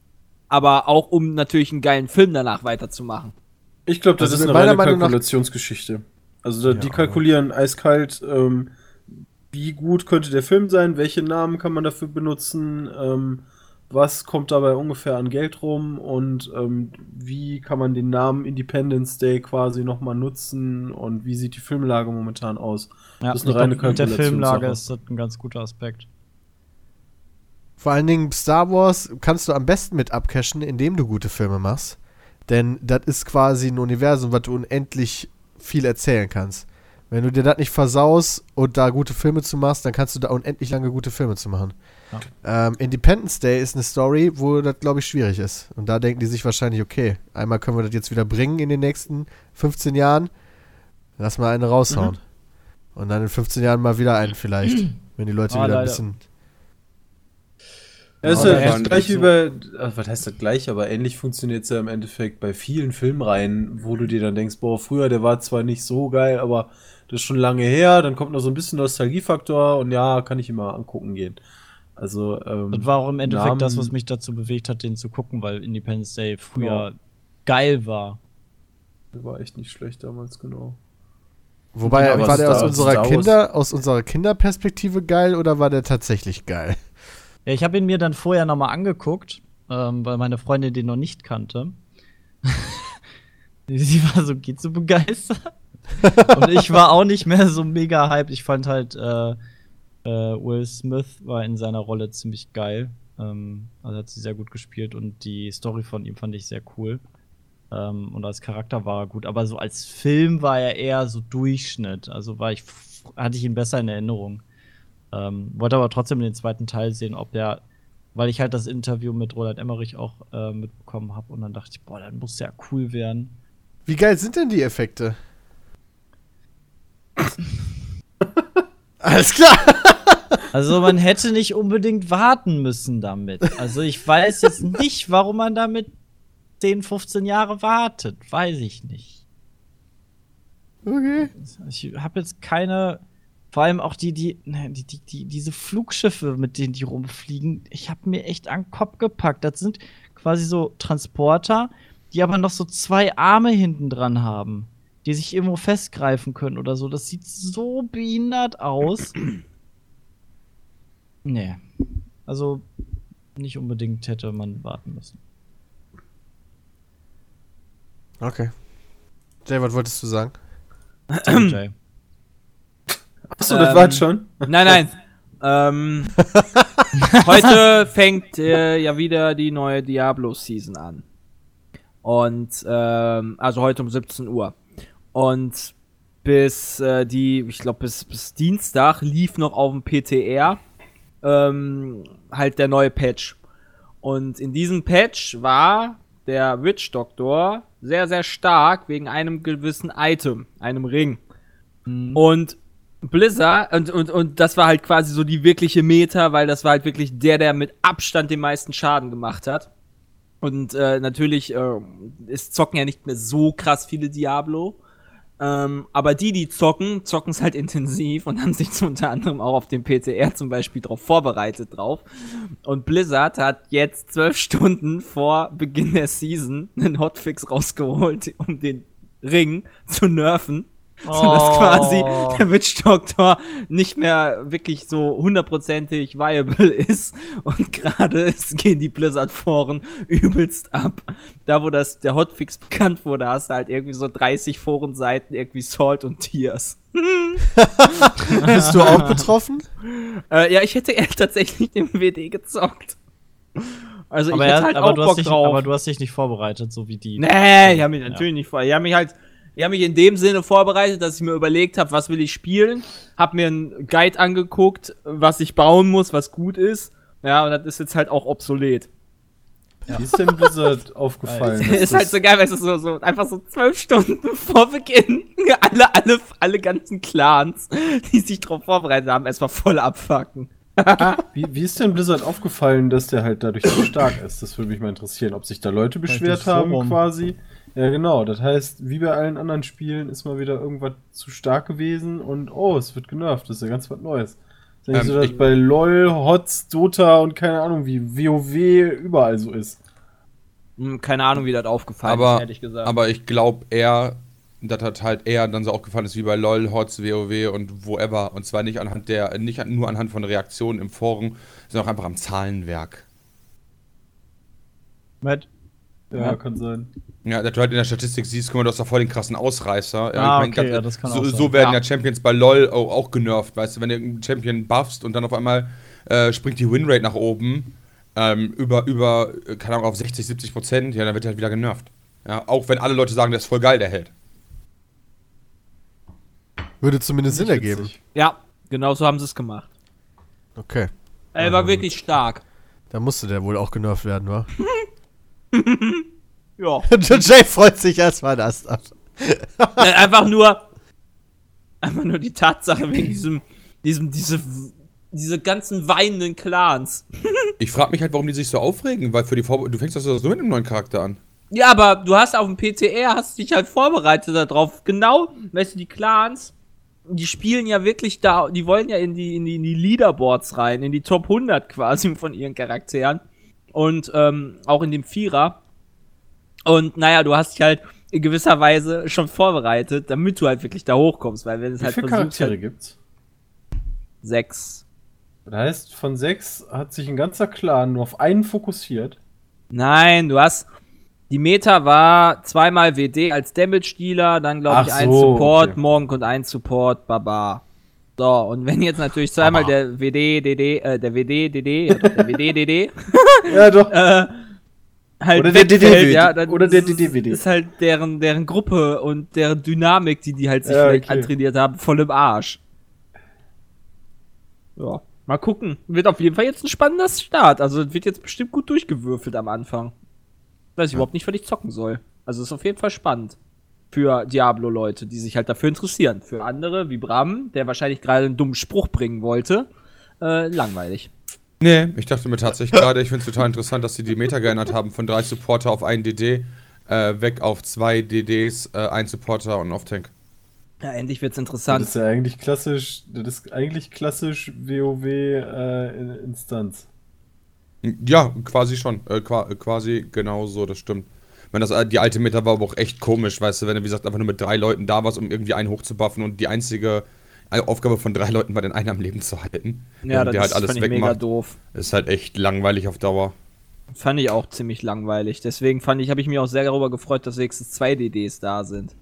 aber auch um natürlich einen geilen Film danach weiterzumachen. Ich glaube, das Also ist eine reine Kalkulationsgeschichte. Also da, die Ja. kalkulieren eiskalt, ähm, wie gut könnte der Film sein, welche Namen kann man dafür benutzen, ähm, was kommt dabei ungefähr an Geld rum und ähm, wie kann man den Namen Independence Day quasi nochmal nutzen und wie sieht die Filmlage momentan aus. Ja, Das ist eine reine Mit der. Filmlage ist das ein ganz guter Aspekt. Vor allen Dingen Star Wars kannst du am besten mit abcashen, indem du gute Filme machst. Denn das ist quasi ein Universum, was du unendlich viel erzählen kannst. Wenn du dir das nicht versaust und da gute Filme zu machst, dann kannst du da unendlich lange gute Filme zu machen. Ähm, Independence Day ist eine Story, wo das, glaube ich, schwierig ist. Und da denken die sich wahrscheinlich, okay, einmal können wir das jetzt wieder bringen in den nächsten 15 Jahren. Lass mal eine raushauen. Und dann in 15 Jahren mal wieder einen vielleicht. wenn die Leute Ah, wieder ein leider. bisschen. Ja, ist Ja, das gleiche so. über, also was heißt das gleich, aber ähnlich funktioniert es ja im Endeffekt bei vielen Filmreihen, wo du dir dann denkst, boah, früher, der war zwar nicht so geil, aber das ist schon lange her, dann kommt noch so ein bisschen Nostalgiefaktor und ja, kann ich immer angucken gehen. Also, ähm, Das war auch im Endeffekt Namen- das, was mich dazu bewegt hat, den zu gucken, weil Independence Day früher Ja. geil war. der war echt nicht schlecht damals, genau. Wobei, Ja, war der aus unserer, Kinder, aus unserer Kinderperspektive geil oder war der tatsächlich geil? Ja, ich habe ihn mir dann vorher nochmal angeguckt, ähm, weil meine Freundin den noch nicht kannte. Sie war so, geht so begeistert. Und ich war auch nicht mehr so mega hyped. Ich fand halt, äh, äh, Will Smith war in seiner Rolle ziemlich geil. Ähm, also hat sie sehr gut gespielt und die Story von ihm fand ich sehr cool. Ähm, und als Charakter war er gut, aber so als Film war er eher so Durchschnitt. Also war ich, hatte ich ihn besser in Erinnerung. Ähm, wollte aber trotzdem den zweiten Teil sehen, ob der, weil ich halt das Interview mit Roland Emmerich auch äh, mitbekommen habe und dann dachte ich, boah, dann muss der cool werden. Wie geil sind denn die Effekte? Alles klar. Also man hätte nicht unbedingt warten müssen damit. Also ich weiß jetzt nicht, warum man damit 10, 15 Jahre wartet. Weiß ich nicht. Okay. Ich habe jetzt keine. Vor allem auch die, die, ne, die, die, die, diese Flugschiffe, mit denen die rumfliegen, ich habe mir echt an den Kopf gepackt. Das sind quasi so Transporter, die aber noch so zwei Arme hinten dran haben, die sich irgendwo festgreifen können oder so. Das sieht so behindert aus. Nee. Also nicht unbedingt hätte man warten müssen. Okay. Jay, was wolltest du sagen? Jay. Achso, das Ähm, war's schon. Nein, nein. ähm, heute fängt äh, ja wieder die neue Diablo-Season an. Und, ähm, also heute um 17 Uhr. Und bis äh, die, ich glaube, bis, bis Dienstag lief noch auf dem PTR ähm, halt der neue Patch. Und in diesem Patch war der Witch Doctor sehr, sehr stark wegen einem gewissen Item, einem Ring. Und Blizzard, und, und, und das war halt quasi so die wirkliche Meta, weil das war halt wirklich der, der mit Abstand den meisten Schaden gemacht hat. Und äh, natürlich, äh, es zocken ja nicht mehr so krass viele Diablo. Ähm, aber die, die zocken, zocken es halt intensiv und haben sich unter anderem auch auf dem PTR zum Beispiel drauf vorbereitet drauf. Und Blizzard hat jetzt zwölf Stunden vor Beginn der Season einen Hotfix rausgeholt, um den Ring zu nerven. Sodass Oh. quasi der Witch Doctor nicht mehr wirklich so hundertprozentig viable ist. Und gerade gehen die Blizzard-Foren übelst ab. Da, wo das, der Hotfix bekannt wurde, hast du halt irgendwie so 30 Forenseiten, irgendwie Salt und Tears. Bist du auch betroffen? Äh, ja, ich hätte eher tatsächlich den WD gezockt. Also Aber, ich hätte er, halt aber, auch du hast Bock dich, drauf. aber du hast dich nicht vorbereitet, so wie die. Nee, ich habe mich natürlich nicht vor. Ich habe mich halt, ich habe mich in dem Sinne vorbereitet, dass ich mir überlegt habe, was will ich spielen, habe mir einen Guide angeguckt, was ich bauen muss, was gut ist. Ja, und das ist jetzt halt auch obsolet. Wie ist denn Blizzard aufgefallen? dass ist halt so geil, weil es ist so, so einfach so zwölf Stunden vor Beginn alle, alle, alle ganzen Clans, die sich drauf vorbereitet haben, erstmal voll abfacken. Wie, wie ist denn Blizzard aufgefallen, dass der halt dadurch so stark ist? Das würde mich mal interessieren, ob sich da Leute beschwert haben Forum. quasi. Ja, genau. Das heißt, wie bei allen anderen Spielen ist mal wieder irgendwas zu stark gewesen und oh, es wird genervt. Das ist ja ganz was Neues. Ist ja nicht Ähm, so, dass ich- bei LOL, HOTS, Dota und keine Ahnung, wie WoW überall so ist. Hm, keine Ahnung, wie das aufgefallen aber, ist, ehrlich gesagt. aber ich glaube eher, dass das halt eher dann so aufgefallen ist wie bei LOL, HOTS, WoW und whatever. Und zwar nicht anhand der, nicht nur anhand von Reaktionen im Forum, sondern auch einfach am Zahlenwerk. Matt? Ja, Ja. kann sein. Ja, dass du halt in der Statistik siehst, guck mal, du hast da voll den krassen Ausreißer. Ja, Ah, ich mein, okay, das- ja, das kann so, auch sein. so werden Ja. ja. Champions bei LOL auch, auch genervt, weißt du, wenn du einen Champion buffst und dann auf einmal äh, springt die Winrate nach oben ähm, über, über, äh, keine Ahnung, auf 60, 70 Prozent, ja, dann wird er halt wieder genervt. Ja, auch wenn alle Leute sagen, der ist voll geil, der Held. Würde zumindest Sinn ergeben. Ja, genau so haben sie es gemacht. Okay. Er war wirklich stark. Da musste der wohl auch genervt werden, wa? Ja. Jay freut sich erstmal das ab. Einfach nur. Einfach nur die Tatsache wegen diesem. diesem, diese. diese ganzen weinenden Clans. Ich frage mich halt, warum die sich so aufregen, weil für die Vor du fängst das so mit einem neuen Charakter an. Ja, aber du hast auf dem PTR, hast dich halt vorbereitet darauf. Genau, weißt du, die Clans, die spielen ja wirklich da, die wollen ja in die, in die, in die Leaderboards rein, in die Top 100 quasi von ihren Charakteren. Und ähm, auch in dem Vierer. Und naja, du hast dich halt in gewisser Weise schon vorbereitet, damit du halt wirklich da hochkommst, weil wenn es Wie halt viele Charaktere halt, gibt's? sechs. Das heißt, von sechs hat sich ein ganzer Clan nur auf einen fokussiert. Nein, du hast. Die Meta war zweimal WD als Damage-Dealer, dann glaube ich Ach ein so, Support, okay. Monk und ein Support, Baba. So, und wenn jetzt natürlich zweimal der WD, DD, äh, der WD, DD, ja doch, der WD, DD, Ja, doch. äh, halt Oder der DD, ja, dann oder der DD. ist halt deren, deren Gruppe und deren Dynamik, die die halt sich Ja, vielleicht okay. antrainiert haben, voll im Arsch. Ja, mal gucken. Wird auf jeden Fall jetzt ein spannender Start. Also es wird jetzt bestimmt gut durchgewürfelt am Anfang. Weiß ich überhaupt nicht, was ich zocken soll. Also ist auf jeden Fall spannend. Für Diablo-Leute, die sich halt dafür interessieren. Für andere, wie Bram, der wahrscheinlich gerade einen dummen Spruch bringen wollte, äh, langweilig. Nee, ich dachte mir tatsächlich gerade, ich finde es total interessant, dass sie die Meta geändert haben von drei Supporter auf einen DD, äh, weg auf zwei DDs, äh, ein Supporter und auf Tank. Ja, endlich wird's Das interessant. ist ja eigentlich klassisch, das ist eigentlich klassisch WoW äh. Ja, quasi schon. Äh, qua quasi genau so, das stimmt. Wenn das, äh, die alte Meta war aber auch echt komisch, weißt du, wenn du, wie gesagt, einfach nur mit drei Leuten da warst, um irgendwie einen hochzubuffen und die einzige Aufgabe von drei Leuten war, den einen am Leben zu halten. Ja, das der halt ist, alles fand ich mega doof. Ist halt echt langweilig auf Dauer. Fand ich auch ziemlich langweilig. Deswegen fand ich, habe ich mich auch sehr darüber gefreut, dass wenigstens zwei DDs da sind.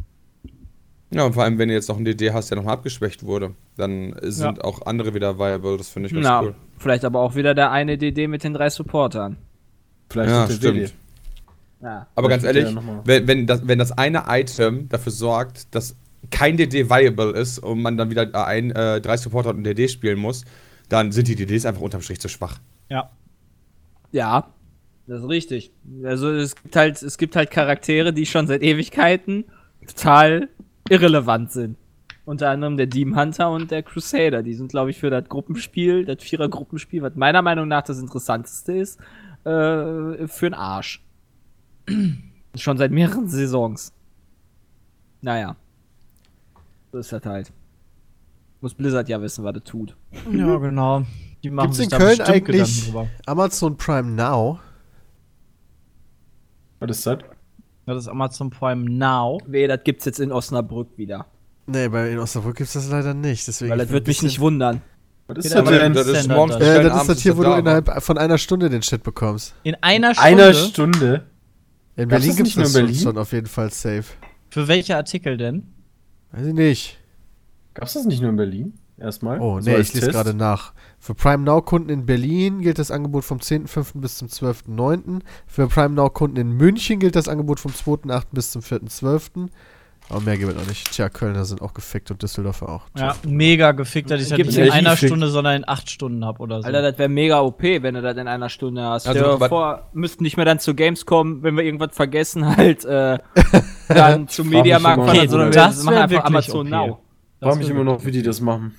Ja, und vor allem, wenn du jetzt noch einen DD hast, der nochmal abgeschwächt wurde, dann sind auch andere wieder viable. Das finde ich ganz Na, cool. vielleicht aber auch wieder der eine DD mit den drei Supportern. Vielleicht Ja, stimmt. DD. Ja. Aber ganz ehrlich, wenn, wenn, das, wenn das eine Item dafür sorgt, dass kein DD viable ist und man dann wieder ein, äh, drei Supporter und ein DD spielen muss, dann sind die DDs einfach unterm Strich zu schwach. Ja. Ja, das ist richtig. Also es gibt halt, es gibt halt Charaktere, die schon seit Ewigkeiten total irrelevant sind. Unter anderem der Demon Hunter und der Crusader. Die sind, glaube ich, für das Gruppenspiel, das Vierer-Gruppenspiel, was meiner Meinung nach das interessanteste ist, äh, für den Arsch. schon seit mehreren Saisons. Naja. So ist das halt. Muss Blizzard ja wissen, was er tut. Ja, genau. Die machen Gibt's sich in da Köln eigentlich-. Amazon Prime Now. Was ist das? Das ist Amazon Prime Now. Weh, das gibt's jetzt in Osnabrück wieder. Nee, bei in Osnabrück gibt es das leider nicht. Deswegen Weil das wird mich nicht wundern. Was ist das denn? das ist morgens. Äh, das ist das hier, wo du innerhalb von einer Stunde den Shit bekommst. In einer Stunde. Einer Stunde? In Berlin das gibt es nicht nur das in schon, auf jeden Fall safe. Für welche Artikel denn? Weiß ich nicht. Gab's das nicht nur in Berlin? Erstmal? Oh, So nee, ich lese gerade nach. Für Prime Now-Kunden in Berlin gilt das Angebot vom 10.05. bis zum 12.09. Für Prime Now-Kunden in München gilt das Angebot vom 2.08. bis zum 4.12. Aber mehr gibt es noch nicht. Tja, Kölner sind auch gefickt und Düsseldorfer auch. Ja, mega gefickt, dass ich das nicht in einer gefickt? Stunde, sondern in acht Stunden hab oder so. Alter, das wäre mega OP, wenn du das in einer Stunde hast. Also, Stell dir vor, müssten nicht mehr dann zu Gamescom, wenn wir irgendwas vergessen, halt äh, dann zum Mediamarkt fahren, sondern oder? wir Das machen einfach Amazon okay. Now. Ich frage mich immer noch, wie die das machen.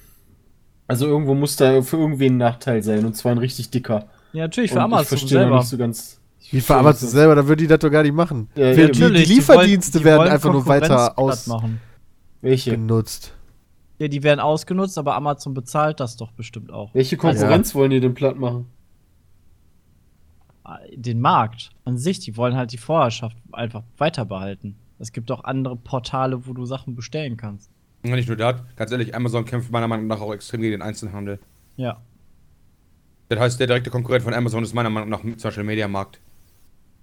Also irgendwo muss da für irgendwen ein Nachteil sein und zwar ein richtig dicker. Ja, natürlich, Und für Amazon ich verstehe noch selber. nicht so ganz. Wie Amazon nicht selber, da würden die das doch gar nicht machen. Ja, die, die Lieferdienste wollen- die werden einfach nur weiter ausgenutzt. Welche? Ja, die werden ausgenutzt, aber Amazon bezahlt das doch bestimmt auch. Welche Konkurrenz wollen die denn platt machen? Den Markt an sich, die wollen halt die Vorherrschaft einfach weiter behalten. Es gibt auch andere Portale, wo du Sachen bestellen kannst. Und nicht nur das, ganz ehrlich, Amazon kämpft meiner Meinung nach auch extrem gegen den Einzelhandel. Ja. Das heißt, der direkte Konkurrent von Amazon ist meiner Meinung nach zum Beispiel Mediamarkt.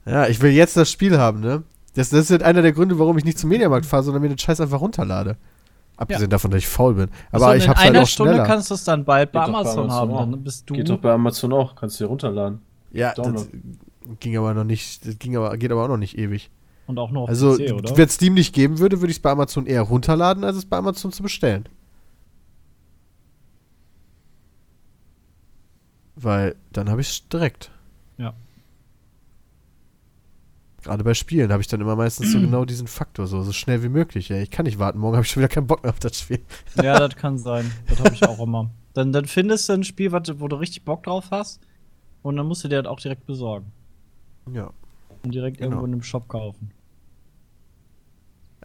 Ja, ich will jetzt das Spiel haben, ne? Das, das ist halt einer der Gründe, warum ich nicht zum Mediamarkt fahre, sondern mir den Scheiß einfach runterlade. Abgesehen davon, dass ich faul bin. Aber Achso, ich in hab's einer halt auch Stunde schneller. kannst du es dann bald bei doch bei Amazon, Amazon haben. Dann bist du. Geht doch bei Amazon auch, kannst du dir runterladen. ja, das Download. ging aber noch nicht, das ging aber, geht aber auch noch nicht ewig. Und auch nur auf Also, PC, oder? wenn es Steam nicht geben würde, würde ich es bei Amazon eher runterladen, als es bei Amazon zu bestellen. Weil dann habe ich es direkt. Ja. Gerade bei Spielen habe ich dann immer meistens so genau diesen Faktor, so, so schnell wie möglich. Ey. Ich kann nicht warten, morgen habe ich schon wieder keinen Bock mehr auf das Spiel. Ja, das kann sein. Das habe ich auch immer. Dann, dann findest du ein Spiel, wo du richtig Bock drauf hast. Und dann musst du dir das auch direkt besorgen. Ja. Und direkt Genau. irgendwo in einem Shop kaufen.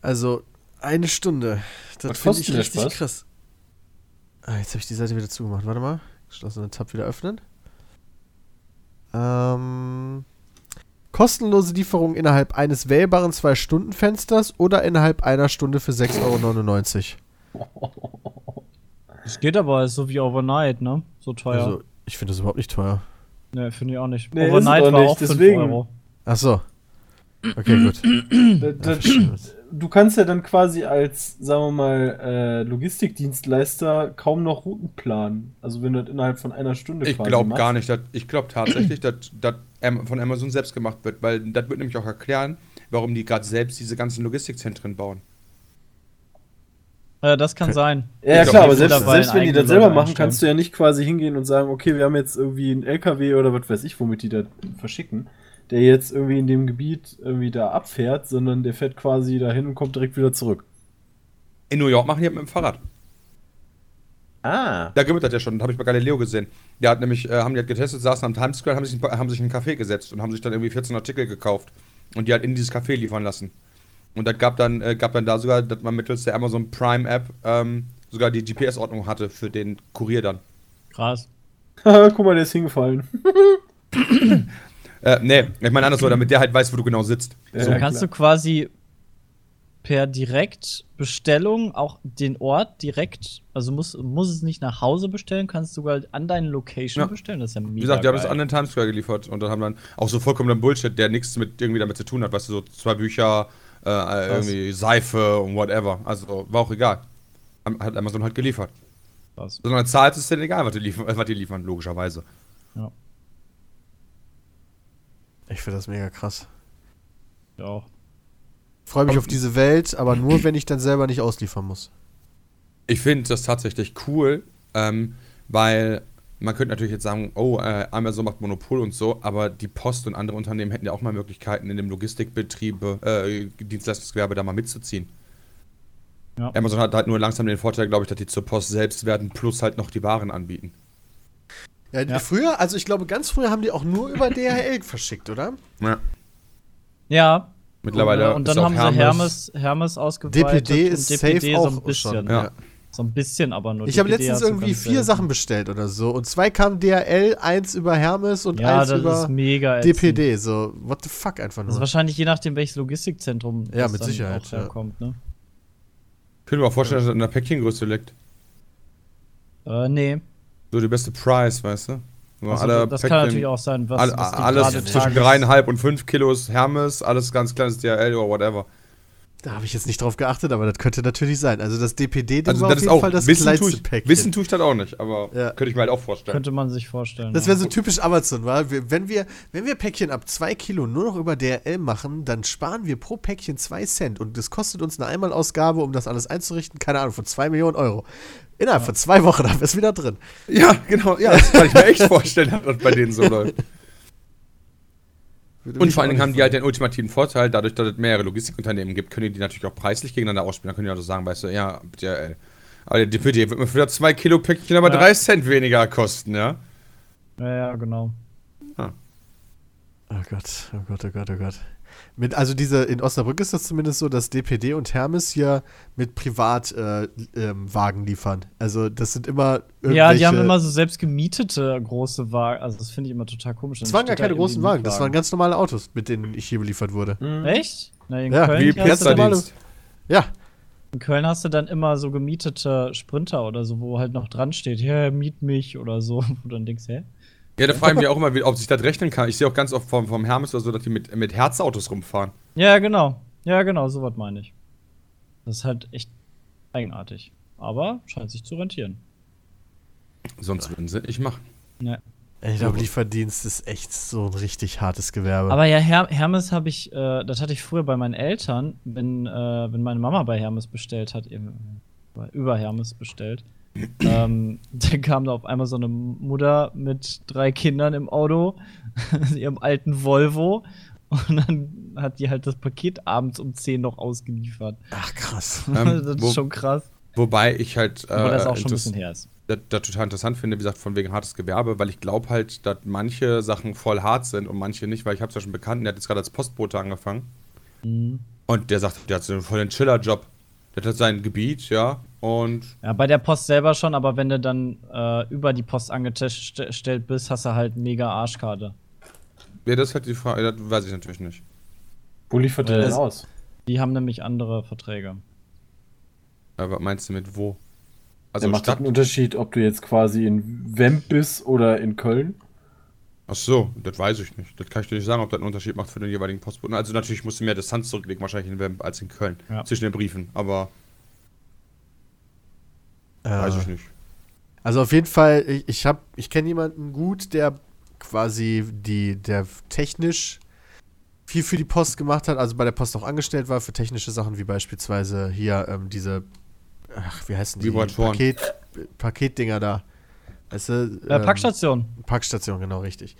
Also, eine Stunde. Das Was finde ich richtig Spaß? krass. Ah, jetzt habe ich die Seite wieder zugemacht. Warte mal. Geschlossenen Tab wieder öffnen. Ähm. Kostenlose Lieferung innerhalb eines wählbaren 2-Stunden-Fensters oder innerhalb einer Stunde für 6,99 Euro. Es geht aber, ist so wie Overnight, ne? So teuer. Also, ich finde das überhaupt nicht teuer. ne, finde ich auch nicht. Nee, ist Overnight auch war nicht, auch 5 deswegen. Euro. Ach so. Okay, gut. Da- da- du kannst ja dann quasi als, sagen wir mal, äh, Logistikdienstleister kaum noch Routen planen. Also wenn du das innerhalb von einer Stunde Ich quasi glaube gar nicht. Dass, ich glaube tatsächlich, dass das von Amazon selbst gemacht wird, weil das wird nämlich auch erklären, warum die gerade selbst diese ganzen Logistikzentren bauen. Äh, das kann sein. Ja, ja Ich klar, aber selbst, selbst wenn die das selber machen, einstellen. kannst du ja nicht quasi hingehen und sagen, okay, wir haben jetzt irgendwie einen LKW oder was weiß ich, womit die da verschicken, der jetzt irgendwie in dem Gebiet irgendwie da abfährt, sondern der fährt quasi dahin und kommt direkt wieder zurück. In New York machen die das mit dem Fahrrad. Ah. Da gibt es das ja schon, das habe ich bei Galileo gesehen. Der hat nämlich, äh, haben die halt getestet, saßen am Times Square, haben sich, ein- haben sich in einen Café gesetzt und haben sich dann irgendwie 14 Artikel gekauft und die halt in dieses Café liefern lassen. Und das gab dann, äh, gab dann da sogar, dass man mittels der Amazon Prime App ähm, sogar die GPS-Ordnung hatte für den Kurier dann. Krass. Guck mal, der ist hingefallen. Äh, nee, ich meine anders so, damit der halt weiß, wo du genau sitzt. Ja, So. ja, kannst klar. du quasi per Direktbestellung auch den Ort direkt, also muss, muss es nicht nach Hause bestellen, kannst du sogar an deine Location Ja. bestellen. Das ist ja mega Wie gesagt, die haben es an den Times Square geliefert und dann haben dann auch so vollkommener Bullshit, der nichts mit irgendwie damit zu tun hat, weißt du, so zwei Bücher, äh, irgendwie Seife und whatever. Also war auch egal. Hat Amazon halt geliefert. Krass. Sondern zahlt es denn egal, was die, liefern, was die liefern, logischerweise. Ja. Ich finde das mega krass. Ja. Freue mich auf diese Welt, aber nur, wenn ich dann selber nicht ausliefern muss. Ich finde das tatsächlich cool, ähm, weil man könnte natürlich jetzt sagen, oh, äh, Amazon macht Monopol und so, aber die Post und andere Unternehmen hätten ja auch mal Möglichkeiten, in dem Logistikbetrieb, äh, Dienstleistungsgewerbe da mal mitzuziehen. Ja. Amazon hat halt nur langsam den Vorteil, glaube ich, dass die zur Post selbst werden, plus halt noch die Waren anbieten. Ja, Ja. früher, also ich glaube, ganz früher haben die auch nur über DHL verschickt, oder? Ja. Ja. Mittlerweile und, ist dann auch haben sie Hermes, Hermes ausgeweitet. DPD und ist DPD safe so auch ein bisschen. schon. Ja. Ja. So ein bisschen, aber nur. Ich habe DPD letztens irgendwie vier selten. Sachen bestellt oder so. Und zwei kamen DHL, eins über Hermes und Ja, eins das über ist mega ätzend. DPD. So, what the fuck einfach Das ist nur. wahrscheinlich je nachdem, welches Logistikzentrum Ja, mit dann Sicherheit, auch ja. herkommt, ne? Können wir auch vorstellen, dass das in der Päckchengröße liegt. Äh, nee. So die beste Price, weißt du? So Also, alle das kann Päckchen- natürlich auch sein, was, all, was alles zwischen tages- dreieinhalb und fünf Kilos Hermes, alles ganz kleines DHL oder whatever. Da habe ich jetzt nicht drauf geachtet, aber das könnte natürlich sein. Also das DPD-Ding Also war das auf ist jeden auch, Fall das wissen, tue kleinste ich, Päckchen. wissen tue ich das auch nicht, aber Ja. könnte ich mir halt auch vorstellen. Könnte man sich vorstellen. Das ja. wäre so typisch Amazon, weil wenn wir, wenn wir Päckchen ab 2 Kilo nur noch über DRL machen, dann sparen wir pro Päckchen 2 Cent und das kostet uns eine Einmalausgabe, um das alles einzurichten, keine Ahnung, von 2 Millionen Euro. Innerhalb von zwei Wochen haben wir es wieder drin. Ja, genau, ja, das kann ich mir echt vorstellen, dass das bei denen so läuft. Und vor allen Dingen haben die halt den ultimativen Vorteil, dadurch, dass es mehrere Logistikunternehmen gibt, können die natürlich auch preislich gegeneinander ausspielen. Dann können die also sagen, weißt du, ja, DHL. Aber der DPD wird mir für das 2 Kilo Päckchen aber Ja. 3 Cent weniger kosten, ja? Ja, ja, genau. Oh Gott, oh Gott, oh Gott, oh Gott. Mit, also diese, in Osnabrück ist das zumindest so, dass DPD und Hermes hier mit Privatwagen äh, Wagen liefern. Also das sind immer Ja, die haben irgendwelche- immer so selbst gemietete große Wagen. Also, das finde ich immer total komisch. Das waren gar keine großen Wagen, das waren ganz normale Autos, mit denen ich hier beliefert wurde. Mhm. Echt? Na, in, Ja, Köln Wie hast du dann, Piazza-Dienst. Ja, in Köln hast du dann immer so gemietete Sprinter oder so, wo halt noch dran steht, ja, miet mich oder so. Wo du dann denkst, hä? Ja, da frage ich mich auch immer, ob sich das rechnen kann. Ich sehe auch ganz oft vom, vom Hermes oder so, dass die mit, mit Herzautos rumfahren. Ja, genau. Ja, genau, so was meine ich. Das ist halt echt eigenartig. Aber scheint sich zu rentieren. Sonst würden sie nicht machen. Ja. Ich glaube, Lieferdienst ist echt so ein richtig hartes Gewerbe. Aber ja, Her Hermes habe ich, äh, das hatte ich früher bei meinen Eltern, wenn, äh, wenn meine Mama bei Hermes bestellt hat, eben, äh, über Hermes bestellt. ähm, dann kam da auf einmal so eine Mutter mit drei Kindern im Auto, in ihrem alten Volvo. Und dann hat die halt das Paket abends um 10 noch ausgeliefert. Ach, krass. Ähm, das wo- ist schon krass. Wobei ich halt. Äh, Aber das auch schon ein bisschen her ist. das, das total interessant finde, wie gesagt, von wegen hartes Gewerbe, weil ich glaube halt, dass manche Sachen voll hart sind und manche nicht, weil ich habe es ja schon Bekannten, der hat jetzt gerade als Postbote angefangen Mhm. und der sagt, der hat so einen vollen Chiller-Job. Der hat sein Gebiet, ja, und Ja, bei der Post selber schon, aber wenn du dann äh, über die Post angestellt bist, hast du halt mega Arschkarte. ja, das ist halt die Frage, das weiß ich natürlich nicht. Wo liefert der Äh, denn aus? Die haben nämlich andere Verträge. Aber was meinst du mit wo? Also Also macht das Stadt. einen Unterschied, ob du jetzt quasi in Wemp bist oder in Köln? Ach so, das weiß ich nicht. Das kann ich dir nicht sagen, ob das einen Unterschied macht für den jeweiligen Postboten. Also natürlich musst du mehr Distanz zurücklegen, wahrscheinlich in Wemp als in Köln. Ja. Zwischen den Briefen, aber weiß ich nicht. Also auf jeden Fall, ich, ich habe, ich kenne jemanden gut, der quasi die, der technisch viel für die Post gemacht hat, also bei der Post auch angestellt war für technische Sachen wie beispielsweise hier ähm, diese, ach, wie heißen die? Paket, Paketdinger da. Weißt du, Äh, ähm, Packstation. Packstation, genau, richtig.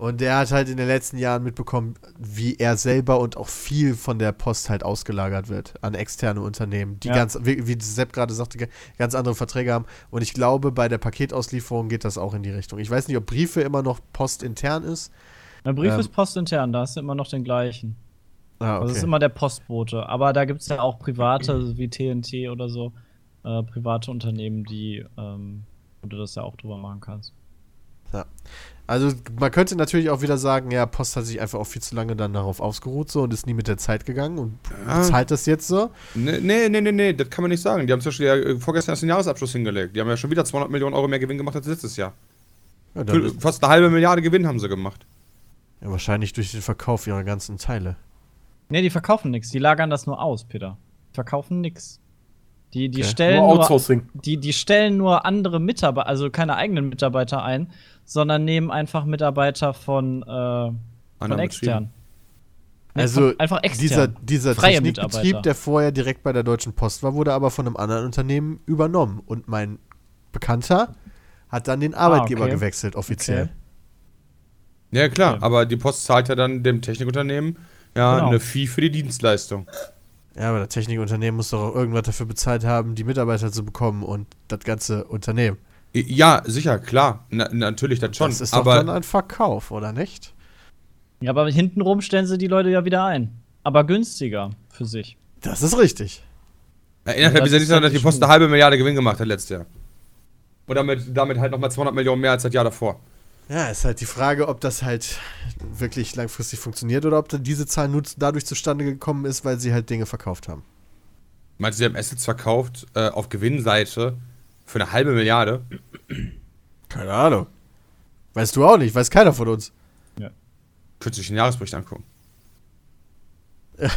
Und der hat halt in den letzten Jahren mitbekommen, wie er selber und auch viel von der Post halt ausgelagert wird an externe Unternehmen, die Ja. ganz, wie, wie Sepp gerade sagte, ganz andere Verträge haben. Und ich glaube, bei der Paketauslieferung geht das auch in die Richtung. Ich weiß nicht, ob Briefe immer noch postintern ist. Ein Brief ähm, ist postintern, da hast du immer noch den gleichen. Ah, Das ist immer der Postbote. Aber da gibt es ja auch private, wie TNT oder so, äh, private Unternehmen, die, ähm, wo du das ja auch drüber machen kannst. Also man könnte natürlich auch wieder sagen, ja, Post hat sich einfach auch viel zu lange dann darauf ausgeruht so und ist nie mit der Zeit gegangen und Ja. zahlt das jetzt so. Nee, nee, nee, nee, nee, das kann man nicht sagen. Die haben zum Beispiel ja äh, vorgestern erst den Jahresabschluss hingelegt. Die haben ja schon wieder 200 Millionen Euro mehr Gewinn gemacht als letztes Jahr. Ja, Fast eine halbe Milliarde Gewinn haben sie gemacht. ja, wahrscheinlich durch den Verkauf ihrer ganzen Teile. Nee, die verkaufen nichts, die lagern das nur aus, Peter. Die verkaufen nichts. Die, die, Okay. stellen Nur nur, Outsourcing. die, die stellen nur andere Mitarbeiter, also keine eigenen Mitarbeiter ein, sondern nehmen einfach Mitarbeiter von, äh, von Anderen extern. Nee, Also von, einfach extern. dieser, dieser Technikbetrieb, der vorher direkt bei der Deutschen Post war, wurde aber von einem anderen Unternehmen übernommen. Und mein Bekannter hat dann den Arbeitgeber Ah, okay. gewechselt, offiziell. Okay. Ja, klar, Okay. aber die Post zahlt ja dann dem Technikunternehmen ja Genau. eine Fee für die Dienstleistung. Ja, aber das Technikunternehmen muss doch auch irgendwas dafür bezahlt haben, die Mitarbeiter zu bekommen und das ganze Unternehmen. Ja, sicher, klar. Na, natürlich, das schon. das ist doch aber dann ein Verkauf, oder nicht? Ja, aber hintenrum stellen sie die Leute ja wieder ein. Aber günstiger für sich. Das ist richtig. erinnert das mich ja nicht daran, dass die Post schon- eine halbe Milliarde Gewinn gemacht hat letztes Jahr. Und damit, damit halt nochmal 200 Millionen mehr als das Jahr davor. Ja, ist halt die Frage, ob das halt wirklich langfristig funktioniert oder ob dann diese Zahl nur dadurch zustande gekommen ist, weil sie halt Dinge verkauft haben. Meinst du, sie haben Assets verkauft äh, auf Gewinnseite für eine halbe Milliarde? Keine Ahnung. Weißt du auch nicht, weiß keiner von uns. Könntest du dich den Jahresbericht angucken.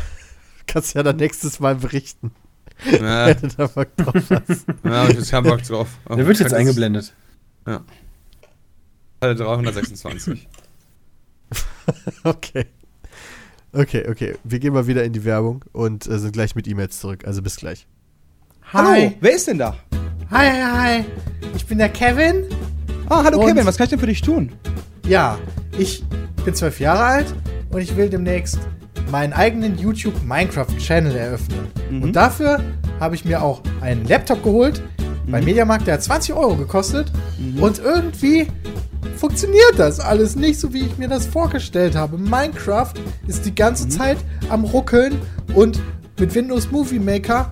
Kannst ja dann nächstes Mal berichten, Ja, wenn du da Bock drauf hast. ja hab ich jetzt keinen Bock drauf. Der wird jetzt eingeblendet. Alle 326. Okay. Okay, okay. Wir gehen mal wieder in die Werbung und äh, sind gleich mit E-Mails zurück. Also bis gleich. Hallo, wer ist denn da? Hi, hi, hi. Ich bin der Kevin. Ah, hallo Und- Kevin, was kann ich denn für dich tun? Ja, ich bin zwölf Jahre alt und ich will demnächst meinen eigenen YouTube Minecraft Channel eröffnen. Mhm. Und dafür habe ich mir auch einen Laptop geholt beim Mhm. Mediamarkt, der hat 20 Euro gekostet. Und irgendwie funktioniert das alles nicht so, wie ich mir das vorgestellt habe. Minecraft ist die Mhm. ganze Zeit am Ruckeln und mit Windows Movie Maker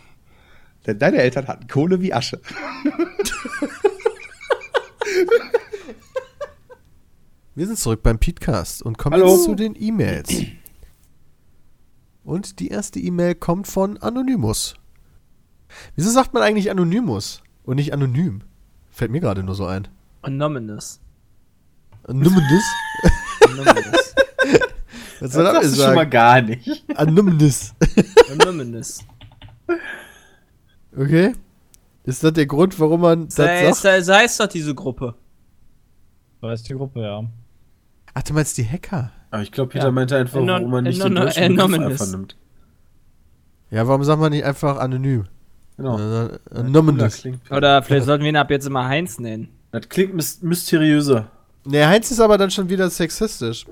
Denn deine Eltern hatten Kohle wie Asche. Wir sind zurück beim Podcast und kommen Hallo. jetzt zu den E-Mails. Und die erste E-Mail kommt von Anonymous. Wieso sagt man eigentlich Anonymous und nicht anonym? Fällt mir gerade nur so ein. Anonymous. Anonymous? Anonymous. Was soll Das du schon mal gar nicht. Anonymous. Anonymous. Okay. Ist das der Grund, warum man das sagt? so heißt doch diese Gruppe. Da ist die Gruppe, ja. Ach, du meinst die Hacker? Aber ich glaube, Peter Ja. meinte einfach, warum man nicht den Anon- deutschen Begriff Anonymous. einfach nimmt. Ja, warum sagt man nicht einfach anonym? Genau. Äh, Das Anonymous. klingt, Oder vielleicht sollten wir ihn ab jetzt immer Heinz nennen. das klingt mys mysteriöser. Ne, Heinz ist aber dann schon wieder sexistisch.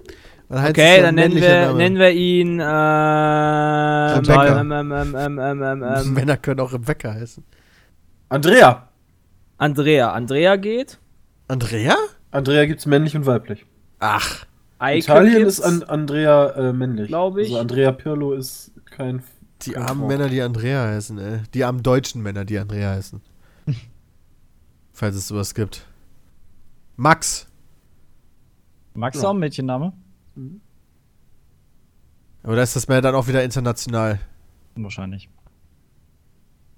Heinz ist Okay, ja dann nennen wir, Name. nennen wir ihn ähm, Rebecca. ähm, ähm, ähm, ähm, ähm, ähm, ähm, Männer können auch Rebecca heißen. Andrea. Andrea. Andrea geht. Andrea? Andrea gibt's männlich und weiblich. Ach. Eike Italien ist an Andrea äh, männlich. Glaub ich. Also Andrea Pirlo ist kein. Die kein armen Frau. Männer, die Andrea heißen, ey. Die armen deutschen Männer, die Andrea heißen. Falls es sowas gibt. Max. Max Ja. auch ein Mädchenname? Oder ist das mehr dann auch wieder international? Wahrscheinlich.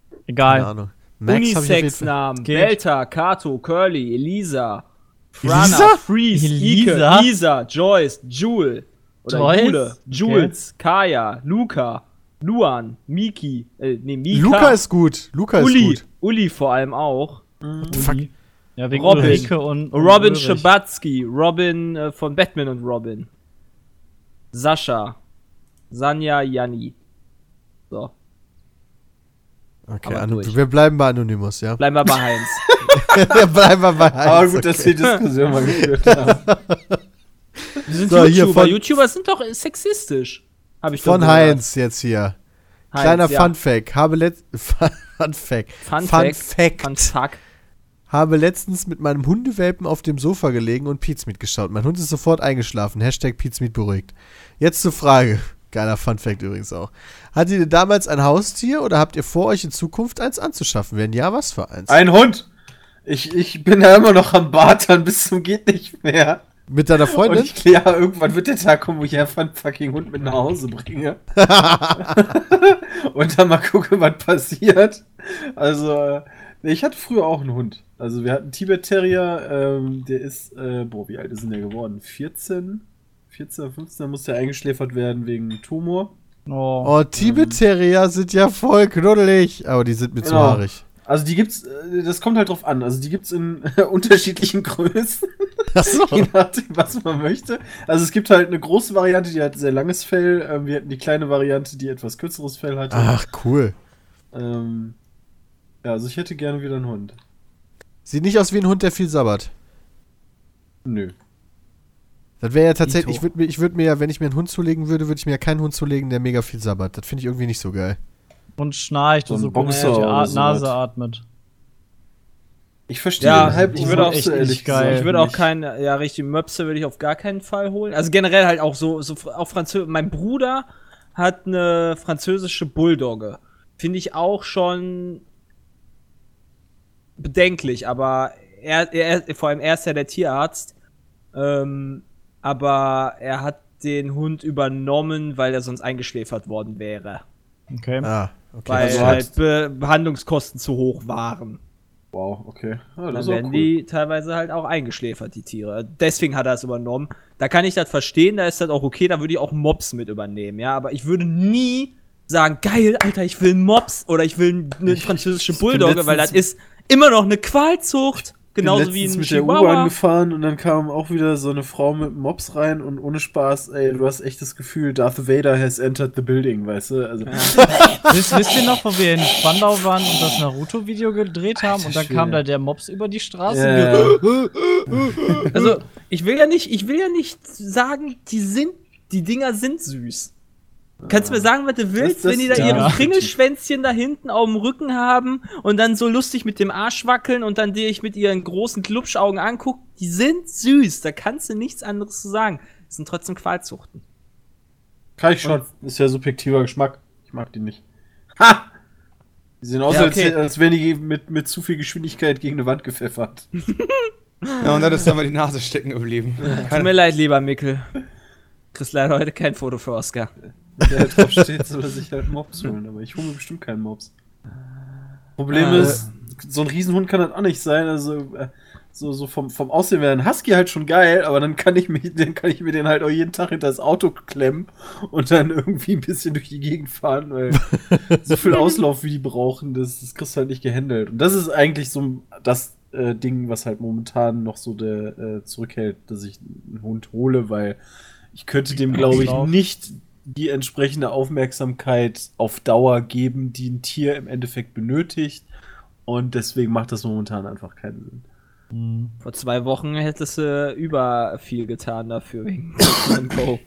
Keine Egal. Ahnung. Max. Unisex-Namen. Belta, Kato, Curly, Elisa, Frana, Elisa? Freeze, Elisa? Ike, Lisa, Joyce, Jule. Oder Joyce? Jule, Okay. Jules, Kaya, Luca, Luan, Miki, äh, nee, Mika. Luca ist gut. Luca ist Uli, gut. Uli vor allem auch. The fuck? Ja, wegen Robin. Und, und Robin Ulrich. Schabatsky, Robin äh, von Batman und Robin. Sascha, Sanja, Janni. So, Okay, Aber Ano durch. wir bleiben bei Anonymous, ja? bleiben wir bei Heinz. wir bleiben wir bei Heinz. Aber gut, dass wir die Diskussion mal geführt haben. Wir sind So, hier YouTuber. von- YouTuber sind doch sexistisch. Hab ich doch Von gehört. Heinz jetzt hier. Heinz, Kleiner ja. Fun Fact. Habe letzt Fun Fact. Fun, Fun Fact. Fact. Fun Fact. Habe letztens mit meinem Hundewelpen auf dem Sofa gelegen und Pizmeet geschaut. Mein Hund ist sofort eingeschlafen. Hashtag Pizmeet beruhigt. Jetzt zur Frage. Geiler Fun Fact übrigens auch. Hattet ihr damals ein Haustier oder habt ihr vor, euch in Zukunft eins anzuschaffen? Wenn ja, was für eins? Ein Hund! Ich, ich bin ja immer noch am Bartern bis zum geht nicht mehr. Mit deiner Und Freundin? ich, ja, irgendwann wird der Tag kommen, wo ich einfach einen fucking Hund mit nach Hause bringe. und dann mal gucke, was passiert. Also, äh, ich hatte früher auch einen Hund. Also, wir hatten einen Tibet Terrier, ähm, der ist, äh, boah, wie alt ist denn der geworden? 14? 14, 15, muss der eingeschläfert werden wegen Tumor. Oh. Oh, Tibet-Terrier sind ja voll knuddelig. Aber die sind mir zu Genau. haarig. Also, die gibt's, äh, das kommt halt drauf an. Also, die gibt's in unterschiedlichen Größen. Achso. Je nachdem, was man möchte. Also es gibt halt eine große Variante, die hat sehr langes Fell. Ähm, wir hatten die kleine Variante, die etwas kürzeres Fell hatte. Ach, cool. Ähm, ja, also ich hätte gerne wieder einen Hund. Sieht nicht aus wie ein Hund, der viel sabbert. Nö. Das wäre ja tatsächlich, ich würde mir, ich würd mir ja, wenn ich mir einen Hund zulegen würde, würde ich mir ja keinen Hund zulegen, der mega viel sabbert. Das finde ich irgendwie nicht so geil. Und schnarcht So und so Boxer komisch die so Nase was. atmet. Ich verstehe Ja, den Hype ich würde auch echt ehrlich nicht geil. gesagt Ich würde auch keinen, ja, richtig, Möpse würde ich auf gar keinen Fall holen. Also generell halt auch so, so auch Französisch. Mein Bruder hat eine französische Bulldogge. Finde ich auch schon bedenklich, aber er, er, vor allem er ist ja der Tierarzt. Ähm, aber er hat den Hund übernommen, weil er sonst eingeschläfert worden wäre. Okay. Ah, okay. Weil Also halt Be Behandlungskosten zu hoch waren. Wow, okay. Ja, Dann das ist auch werden cool. die teilweise halt auch eingeschläfert, die Tiere. Deswegen hat er es übernommen. Da kann ich das verstehen, da ist das auch okay, da würde ich auch Mops mit übernehmen, ja. Aber ich würde nie sagen, geil, Alter, ich will einen Mops oder ich will eine französische Bulldogge, weil das ist immer noch eine Qualzucht. Genauso wie letztens ein mit der Chihuahua. U-Bahn gefahren und dann kam auch wieder so eine Frau mit Mops rein und ohne Spaß, ey, du hast echt das Gefühl, Darth Vader has entered the building, weißt du? Also, Wisst, wisst ihr noch, wo wir in Spandau waren und das Naruto-Video gedreht haben und dann Schwede. kam da der Mops über die Straße? Ja. Also, ich will ja nicht, ich will ja nicht sagen, die sind, die Dinger sind süß. Kannst mir sagen, was du willst, das- wenn die da ja. ihre. Kringelschwänzchen da hinten auf dem Rücken haben und dann so lustig mit dem Arsch wackeln und dann dir ich mit ihren großen Klubschaugen anguck, die sind süß, da kannst du nichts anderes zu sagen. Das sind trotzdem Qualzuchten. Kann ich schon. Ist ja subjektiver Geschmack. Ich mag die nicht. Ha! Die sehen aus, Ja, okay. als, als wären die mit, mit zu viel Geschwindigkeit gegen eine Wand gepfeffert. Ja, und dann ist da mal die Nase stecken geblieben. Tut mir leid, lieber Mickel. Kriegst leider heute kein Foto für Oscar. Der drauf steht, soll er sich halt Mops holen, aber ich hole mir bestimmt keinen Mops. Problem Äh. ist, so ein Riesenhund kann das auch nicht sein. Also, äh, so, so vom, vom Aussehen wäre ein Husky halt schon geil, aber dann kann ich mich, dann kann ich mir den halt auch jeden Tag hinter das Auto klemmen und dann irgendwie ein bisschen durch die Gegend fahren, weil so viel Auslauf wie die brauchen, das, das kriegst du halt nicht gehandelt. Und das ist eigentlich so das äh, Ding, was halt momentan noch so der äh, zurückhält, dass ich einen Hund hole, weil ich könnte dem, glaube ich, nicht die entsprechende Aufmerksamkeit auf Dauer geben, die ein Tier im Endeffekt benötigt. Und deswegen macht das momentan einfach keinen Sinn. Vor zwei Wochen hättest du über viel getan dafür wegen Go.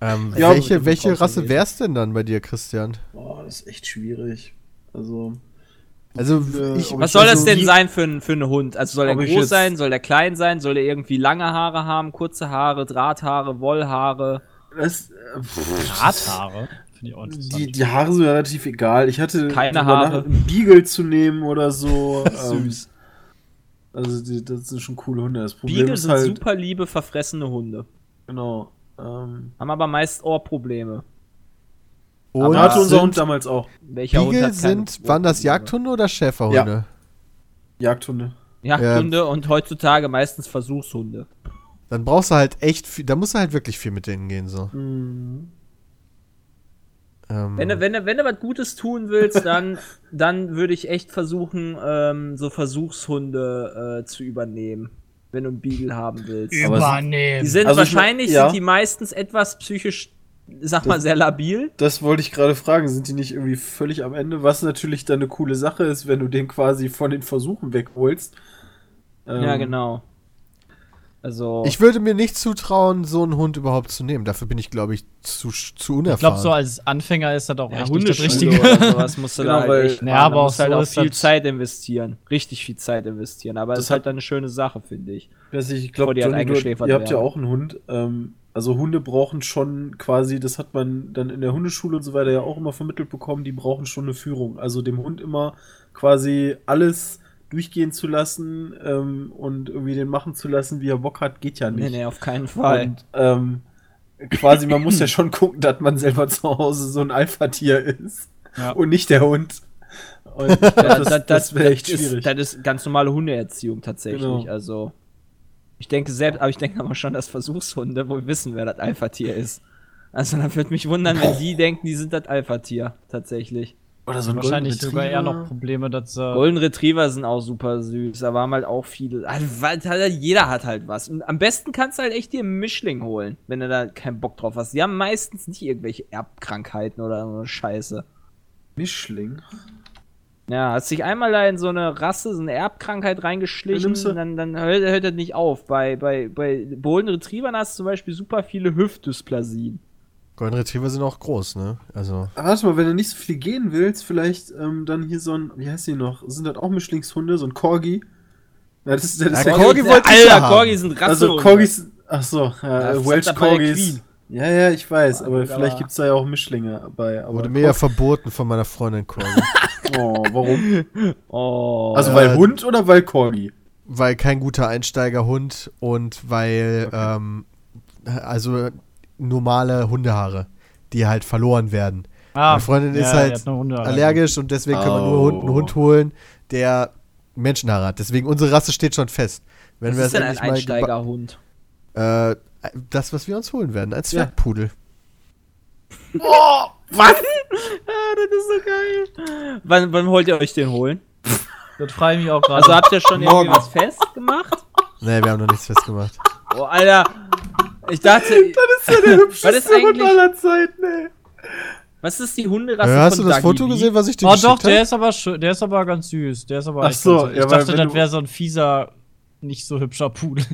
Ähm, Ja, welche welche Rasse wär's denn dann bei dir, Christian? Boah, das ist echt schwierig. Also, Also, ich, Was ich soll also das denn wie- sein für, ein- für einen Hund? Also soll er groß jetzt- sein, soll er klein sein, soll er irgendwie lange Haare haben, kurze Haare, Drahthaare, Wollhaare? das, äh, Drahthaare. Finde ich auch Die, die Haare sind mir relativ egal. Ich hatte Keine Haare. einen Beagle zu nehmen oder so. ähm, Süß. Also, die, das sind schon coole Hunde. Das Problem Beagle ist sind halt. super liebe, verfressene Hunde. Genau. Ähm, Haben aber meist Ohrprobleme. Und aber hatte unser Hund damals auch. Welcher Hund Beagle hat keine sind, waren das? Jagdhunde oder Schäferhunde? Jagdhunde. Jagdhunde und heutzutage meistens Versuchshunde. Dann brauchst du halt echt viel, da musst du halt wirklich viel mit denen gehen, so. Mhm. Ähm, Wenn du, wenn, du, wenn du was Gutes tun willst, dann, dann würde ich echt versuchen, ähm, so Versuchshunde äh, zu übernehmen. Wenn du einen Beagle haben willst. Die Übernehmen. sind Also ich wahrscheinlich mein- ja. sind die meistens etwas psychisch, sag mal, sehr labil. Das wollte ich gerade fragen. Sind die nicht irgendwie völlig am Ende? Was natürlich dann eine coole Sache ist, wenn du den quasi von den Versuchen wegholst. Ähm, Ja, genau. Also. ich würde mir nicht zutrauen, so einen Hund überhaupt zu nehmen. Dafür bin ich, glaube ich, zu, zu unerfahren. Ich glaube, so als Anfänger ist das auch ja, echt nicht das Richtige. oder sowas musst du Genau, da halt weil- echt Ja, aber auch musst halt so auch viel Zeit investieren. Richtig viel Zeit investieren. Aber es Das ist halt hat- dann eine schöne Sache, finde ich. Ich, glaube, die halt Johnny, du, eingeschläfert ihr habt ja auch einen Hund. Ähm, also Hunde brauchen schon quasi, das hat man dann in der Hundeschule und so weiter ja auch immer vermittelt bekommen, die brauchen schon eine Führung. Also dem Hund immer quasi alles durchgehen zu lassen ähm, und irgendwie den machen zu lassen, wie er Bock hat, geht ja Nee, nicht. nee, auf keinen Fall. Und ähm, quasi, man muss ja schon gucken, dass man selber zu Hause so ein Alpha-Tier ist Ja. und nicht der Hund. Und Ja, das, das, wäre echt ist, schwierig. das ist ganz normale Hundeerziehung tatsächlich. Genau. Also, ich denke selbst, aber ich denke aber schon, dass Versuchshunde wohl wissen, wer das Alpha-Tier ist. Also, dann würde mich wundern, wenn die denken, die sind das Alpha-Tier. Tatsächlich. Oder so ein Wahrscheinlich Golden sogar eher Retriever. noch Probleme, dass äh, Golden Retriever sind auch super süß. Da waren halt auch viele. Also, weil halt jeder hat halt was. Und am besten kannst du halt echt dir einen Mischling holen, wenn du da keinen Bock drauf hast. Die haben meistens nicht irgendwelche Erbkrankheiten oder so eine Scheiße. Mischling. Ja, hast dich einmal da in so eine Rasse, so eine Erbkrankheit reingeschlichen, Dann dann, dann hört, hört das nicht auf. Bei, bei, bei Golden Retrievern hast du zum Beispiel super viele Hüftdysplasien. Golden Retriever sind auch groß, ne? Also, Warte mal, wenn du nicht so viel gehen willst, vielleicht ähm, dann hier so ein, wie heißt die noch? Sind das auch Mischlingshunde? So ein Corgi? Ja, das ist, das ist Ja, ja, Corgi wollte ich Alter. Corgi sind Rasse. Also Corgis, ach so, das Welsh Corgis. Ja, ja, ich weiß, aber aber- vielleicht gibt's da ja auch Mischlinge bei. Aber wurde mir ja verboten von meiner Freundin Corgi. oh, warum? Oh. Also weil Äh, Hund oder weil Corgi? weil kein guter Einsteigerhund und weil, ähm, also normale Hundehaare, die halt verloren werden. ah, Meine Freundin ist ja, halt eine Hundeallergie. allergisch und deswegen können wir nur Oh. Hund, einen Hund holen, der Menschenhaare hat. Deswegen unsere Rasse steht schon fest. Wenn Was wir ist denn ein endlich mal geba- Einsteigerhund? Äh, das, was wir uns holen werden, ein Ja. Zwergpudel. Ah, das ist so geil. Wann, wann wollt ihr euch den holen? Das frage ich mich auch gerade. Also habt ihr schon irgendwie Morgen. was festgemacht? Nee, wir haben noch nichts festgemacht. Oh, Alter. Ich dachte. das ist ja der hübscheste was ist eigentlich, aller Zeiten, ey. Was ist die Hunderasse Ja, hast du von das Dagi Foto gesehen, was ich dir oh geschickt doch, der habe? ist aber schön, der ist aber ganz süß. Der ist aber Ach so, ganz süß. ja, Ich weil dachte, das wäre so ein fieser, nicht so hübscher Pudel.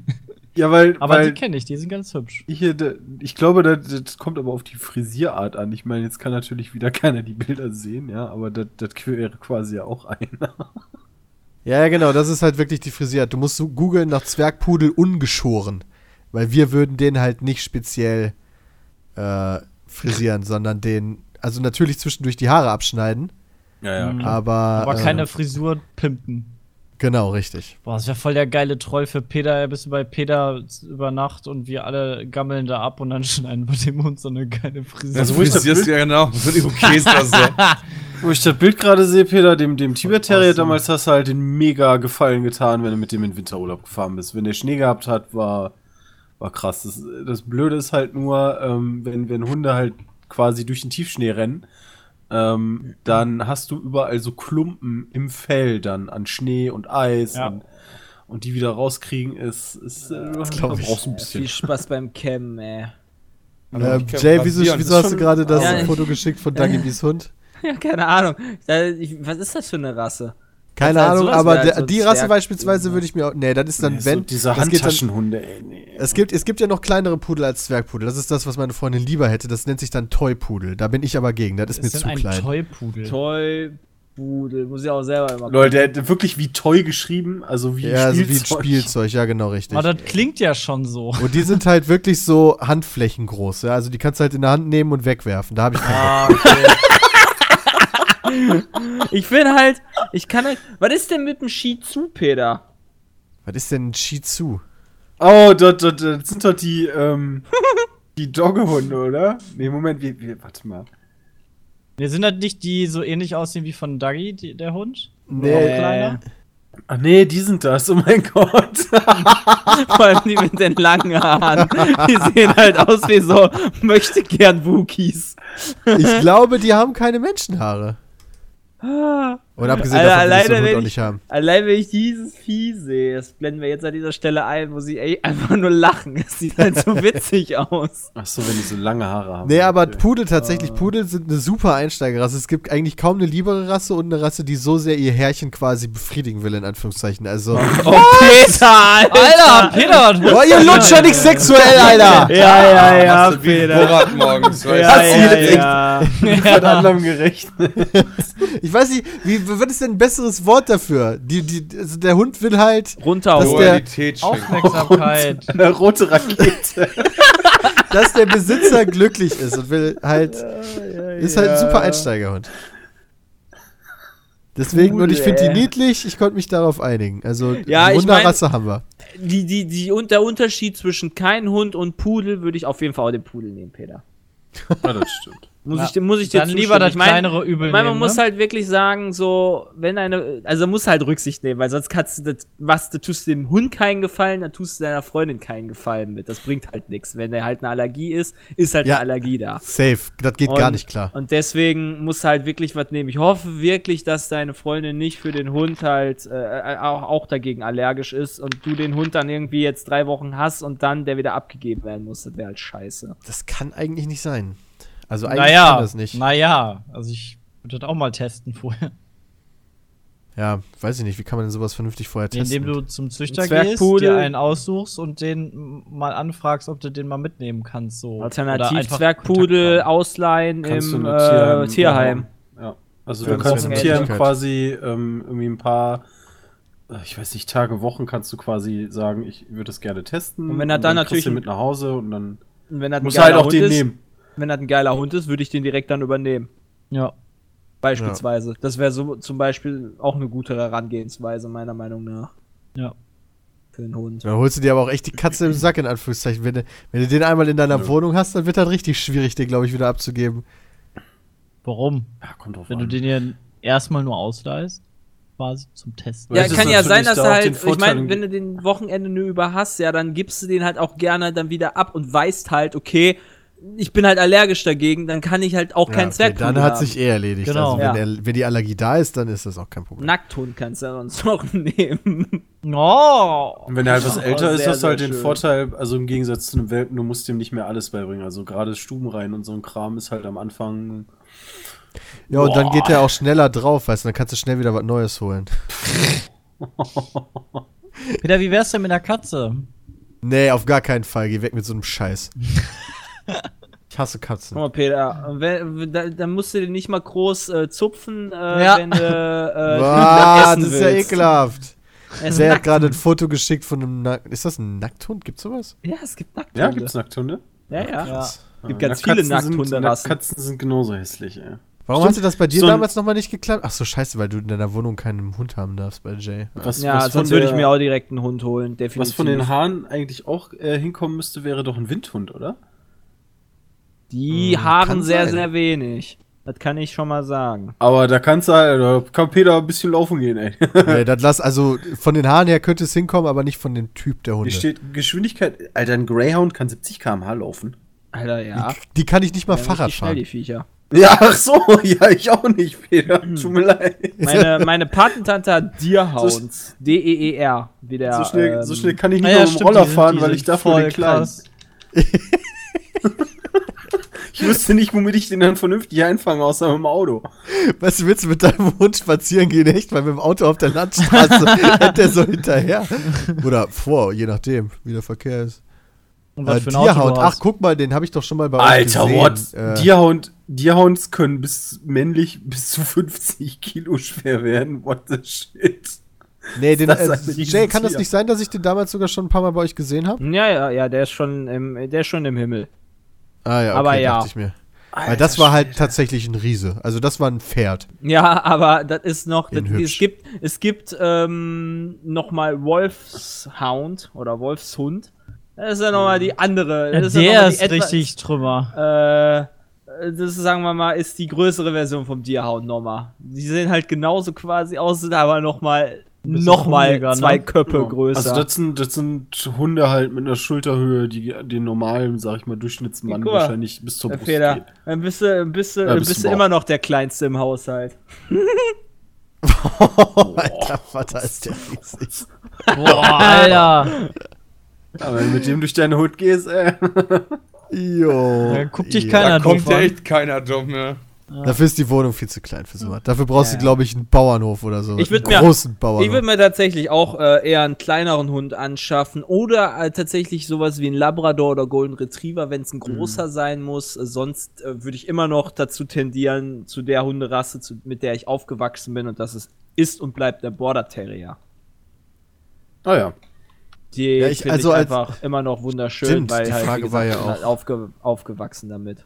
Ja, weil, Aber weil die kenne ich, die sind ganz hübsch. Hier, da- ich glaube, das, das kommt aber auf die Frisierart an. Ich meine, jetzt kann natürlich wieder keiner die Bilder sehen, ja, aber das, das wäre quasi ja auch einer. Ja, ja, genau, das ist halt wirklich die Frisiert. Du musst googeln nach Zwergpudel ungeschoren. Weil wir würden den halt nicht speziell äh, frisieren, sondern den, also natürlich zwischendurch die Haare abschneiden, Ja, Mhm. aber. Aber äh, keine Frisur pimpen. Genau, richtig. Boah, das wäre voll der geile Troll für Peter. Er bist du bei Peter über Nacht und wir alle gammeln da ab und dann schneiden wir dem Hund so eine geile Frisur. Also, wo ich das Bild- ja genau. So. Wo ich das Bild gerade sehe, Peter, dem, dem Tibet-Terrier damals hast du halt den mega Gefallen getan, wenn du mit dem in Winterurlaub gefahren bist. Wenn der Schnee gehabt hat, war, war krass. Das, das Blöde ist halt nur, ähm, wenn, wenn Hunde halt quasi durch den Tiefschnee rennen, ähm, dann hast du überall so Klumpen im Fell dann an Schnee und Eis Ja. und, und die wieder rauskriegen ist, ist äh, glaub ich. brauchst ein Viel bisschen. Spaß beim Cam, ey. Kann Jay, wieso, wieso hast du gerade das Ja, Foto geschickt von Dagi Hund? Ja, keine Ahnung. Was ist das für eine Rasse? Keine halt Ahnung, aber halt der, so die Rasse Zwerg- beispielsweise würde ich mir auch. Nee, das ist dann, Nee, wenn. so diese dann, Handtaschenhunde, ey, nee. es, gibt, es gibt ja noch kleinere Pudel als Zwergpudel. Das ist das, was meine Freundin lieber hätte. Das nennt sich dann Toy-Pudel. Da bin ich aber gegen. Das ist mir ist denn zu ein klein. Toy-Pudel? Toy Pudel. Muss ich auch selber immer Leute, der hat wirklich wie Toy geschrieben, also wie ja, so wie ein Spielzeug. Spielzeug. Ja, genau, richtig. Aber das klingt ja schon so. Und die sind halt wirklich so Handflächen groß. Ja? Also die kannst du halt in der Hand nehmen und wegwerfen. Da habe ich keinen. Ah, okay. Ich finde halt, ich kann halt. Was ist denn mit dem Shih Tzu, Peter? Was ist denn ein Shih Tzu? Oh, das, das, das sind doch die, ähm, die Doggehunde, oder? Nee, Moment, wie, wie, warte mal. Wir sind halt nicht die so ähnlich aussehen wie von Dagi, die, der Hund? Nee. Auch kleiner? Ach nee, die sind das, oh mein Gott. Vor allem die mit den langen Haaren. Die sehen halt aus wie so möchte gern Wookies. Ich glaube, die haben keine Menschenhaare. Und abgesehen Alter, davon will ich alleine Hund wenn auch ich- nicht haben. Allein wenn ich dieses Vieh sehe, das blenden wir jetzt an dieser Stelle ein, wo sie ey, einfach nur lachen. Es sieht halt so witzig aus. Ach so, wenn die so lange Haare haben. Nee, aber Okay. Pudel tatsächlich, Pudel sind eine super Einsteigerrasse. Es gibt eigentlich kaum eine liebere Rasse und eine Rasse, die so sehr ihr Herrchen quasi befriedigen will, in Anführungszeichen. Also. Oh, Peter, Alter! Alter, Peter! Boah, ihr lutscht ja nicht sexuell, Alter! Ja, ja, ja, Hast du wie Borat morgens, weißt Ja, du? ja, jetzt ja. Mit anderem gerechnet. Ich weiß nicht, wie, was ist denn ein besseres Wort dafür? Die, die, also der Hund will halt, der- schenken. Aufmerksamkeit. Eine rote Rakete. dass der Besitzer glücklich ist und will halt. Ist halt ein super Einsteigerhund. Deswegen, und ich finde die niedlich, ich konnte mich darauf einigen. Also, Ja, eine ich mein- Wunderrasse haben wir. Die, die, die, und der Unterschied zwischen kein Hund und Pudel würde ich auf jeden Fall auch den Pudel nehmen, Peter. Ja, das stimmt. Muss Ja, ich, dir- muss ich dir Dann lieber zustimmen. das Ich mein- kleinere Übel Ich meine, man nehmen, muss ne? halt wirklich sagen, so, wenn eine, also muss halt Rücksicht nehmen, weil sonst kannst du das, was, du tust dem Hund keinen Gefallen, dann tust du deiner Freundin keinen Gefallen mit. Das bringt halt nichts. Wenn der halt eine Allergie ist, ist halt Ja. eine Allergie da. Safe, das geht Und- gar nicht klar. Und deswegen muss halt wirklich was nehmen. Ich hoffe wirklich, dass deine Freundin nicht für den Hund halt äh, auch, auch dagegen allergisch ist und du den Hund dann irgendwie jetzt drei Wochen hast und dann der wieder abgegeben werden muss. Das wäre halt scheiße. Das kann eigentlich nicht sein. Also eigentlich Naja, kann das nicht. naja. Also ich würde das auch mal testen vorher. Ja, weiß ich nicht, wie kann man denn sowas vernünftig vorher testen? Indem du zum Züchter gehst, dir einen aussuchst und den mal anfragst, ob du den mal mitnehmen kannst. So. Alternativ Zwergpudel ausleihen Kannst im äh, Tierheim. Ja. Also du das kannst im Tierheim quasi ähm, irgendwie ein paar, äh, ich weiß nicht, Tage, Wochen kannst du quasi sagen, ich würde es gerne testen. Und wenn er dann kriegst du natürlich- mit nach Hause und dann Und wenn das musst du halt auch Hund den ist, nehmen. Wenn das ein geiler Hund ist, würde ich den direkt dann übernehmen. Ja. Beispielsweise. Das wäre so zum Beispiel auch eine gute Herangehensweise, meiner Meinung nach. Ja. Für den Hund. Dann holst du dir aber auch echt die Katze im Sack, in Anführungszeichen. Wenn du, wenn du den einmal in deiner Wohnung hast, dann wird das richtig schwierig, den, glaube ich, wieder abzugeben. Warum? Ja, kommt drauf Wenn an. du den ja erstmal nur ausleihst, quasi zum Testen. Ja, kann ja sein, dass da den halt, ich meine, wenn du den Wochenende nur über hast, ja, dann gibst du den halt auch gerne dann wieder ab und weißt halt, okay, ich bin halt allergisch dagegen, dann kann ich halt auch Ja, keinen okay, Zwergpudel Dann hat haben. sich eh erledigt. Genau. Also, wenn, Ja. er, wenn die Allergie da ist, dann ist das auch kein Problem. Nackthund kannst du ja sonst noch nehmen. Oh! Und wenn er halt was älter ist, hast du halt sehr den schön. Vorteil, also im Gegensatz zu einem Welpen, du musst ihm nicht mehr alles beibringen. Also gerade Stuben rein und so ein Kram ist halt am Anfang. Ja, und dann geht er auch schneller drauf, weißt du, dann kannst du schnell wieder was Neues holen. Peter, wie wär's denn mit der Katze? Nee, auf gar keinen Fall. Geh weg mit so einem Scheiß. ich hasse Katzen. Guck mal, Peter, wenn, da, dann musst du den nicht mal groß äh, zupfen, äh, Ja. wenn du äh, Ah, essen das ist ja willst. ekelhaft. Er ist Der hat gerade ein Foto geschickt von einem Nack Ist das ein Nackthund? Gibt's sowas? Ja, es gibt Nackthunde. Ja, gibt's Nackthunde? Ja, ja. Ja. Gibt Ja, ganz viele Nackkatzen sind-. Nackkatzen sind genauso hässlich, ey. Warum Stimmt. hat dir das bei dir So damals nochmal nicht geklappt? Ach so, scheiße, weil du in deiner Wohnung keinen Hund haben darfst bei Jay. Was, Ja, was sonst würde ich mir auch direkt einen Hund holen, definitiv. Was von den Haaren eigentlich auch äh, hinkommen müsste, wäre doch ein Windhund, oder? Die Hm, Haaren sehr, sein. sehr wenig. Das kann ich schon mal sagen. Aber da kannst du halt, da kann Peter ein bisschen laufen gehen, ey. nee, das lass, also von den Haaren her könnte es hinkommen, aber nicht von dem Typ der Hunde. Hier steht Geschwindigkeit. Alter, ein Greyhound kann 70 km/h laufen. Alter, ja. die, die kann ich nicht mal Ja, Fahrrad richtig schnell, fahren. die Viecher. Ja, ach so, ja, ich auch nicht, Peter. Tut mir leid. Meine, meine Patentante hat Deerhounds. D-E-E-R. Wie der, so, schnell, ähm, so schnell kann ich nicht Ah ja, mehr mit dem Roller fahren, die weil ich den kleinen. krass. Ich wüsste nicht, womit ich den dann vernünftig einfange, außer mit dem Auto. Weißt du, willst du mit deinem Hund spazieren gehen, echt? Weil mit dem Auto auf der Landstraße rennt der so hinterher. Oder vor, je nachdem, wie der Verkehr ist. Und Äh, was für ein du ach guck mal, den habe ich doch schon mal bei Alter, euch what? gesehen. Äh, Deerhound, Deerhounds können bis männlich bis zu 50 Kilo schwer werden. What the shit? nee, den, äh. Jay, kann das nicht sein, dass ich den damals sogar schon ein paar Mal bei euch gesehen habe? Ja, ja, ja, der ist schon im, der ist schon im Himmel. Ah ja, okay, Aber ja. dachte ich mir. Weil das war halt tatsächlich ein Riese. Also das war ein Pferd. Ja, aber das ist noch, das, es gibt, es gibt ähm, noch mal Wolfshound oder Wolfshund. Das ist ja noch mal die andere. Ja, Das ist ja der ist etwa- richtig Trümmer. Äh, das ist, sagen wir mal, ist die größere Version vom Deerhound nochmal. Die sehen halt genauso quasi aus, sind aber noch mal, bisschen noch mal krummeliger, ne? zwei Köpfe Genau. größer. Also das sind, das sind Hunde halt mit einer Schulterhöhe, die den normalen, sag ich mal, Durchschnittsmann mal, wahrscheinlich bis zur Brust Feder, geht. dann bist du, bist du, Ja, dann bist bist du immer noch der Kleinste im Haushalt. Alter Vater ist der riesig. Boah, Alter. Aber wenn du mit dem durch deine Hut gehst, äh. Jo. Da guckt dich keiner Da kommt ja an. echt keiner dumm, ne? Dafür ist die Wohnung viel zu klein für sowas. Dafür brauchst Ja, du, ja. glaube ich, einen Bauernhof oder so. Ich würd einen mir- großen Bauernhof. Ich würde mir tatsächlich auch äh, eher einen kleineren Hund anschaffen oder äh, tatsächlich sowas wie ein Labrador oder Golden Retriever, wenn es ein großer sein muss. Äh, sonst äh, würde ich immer noch dazu tendieren, zu der Hunderasse, zu, mit der ich aufgewachsen bin und das ist, ist und bleibt der Border Terrier. Ah ja. Die Ja, ich- finde also ich als- einfach immer noch wunderschön, Stimmt, weil die halt, Frage wie war gesagt, ja bin auch- aufge, aufgewachsen damit.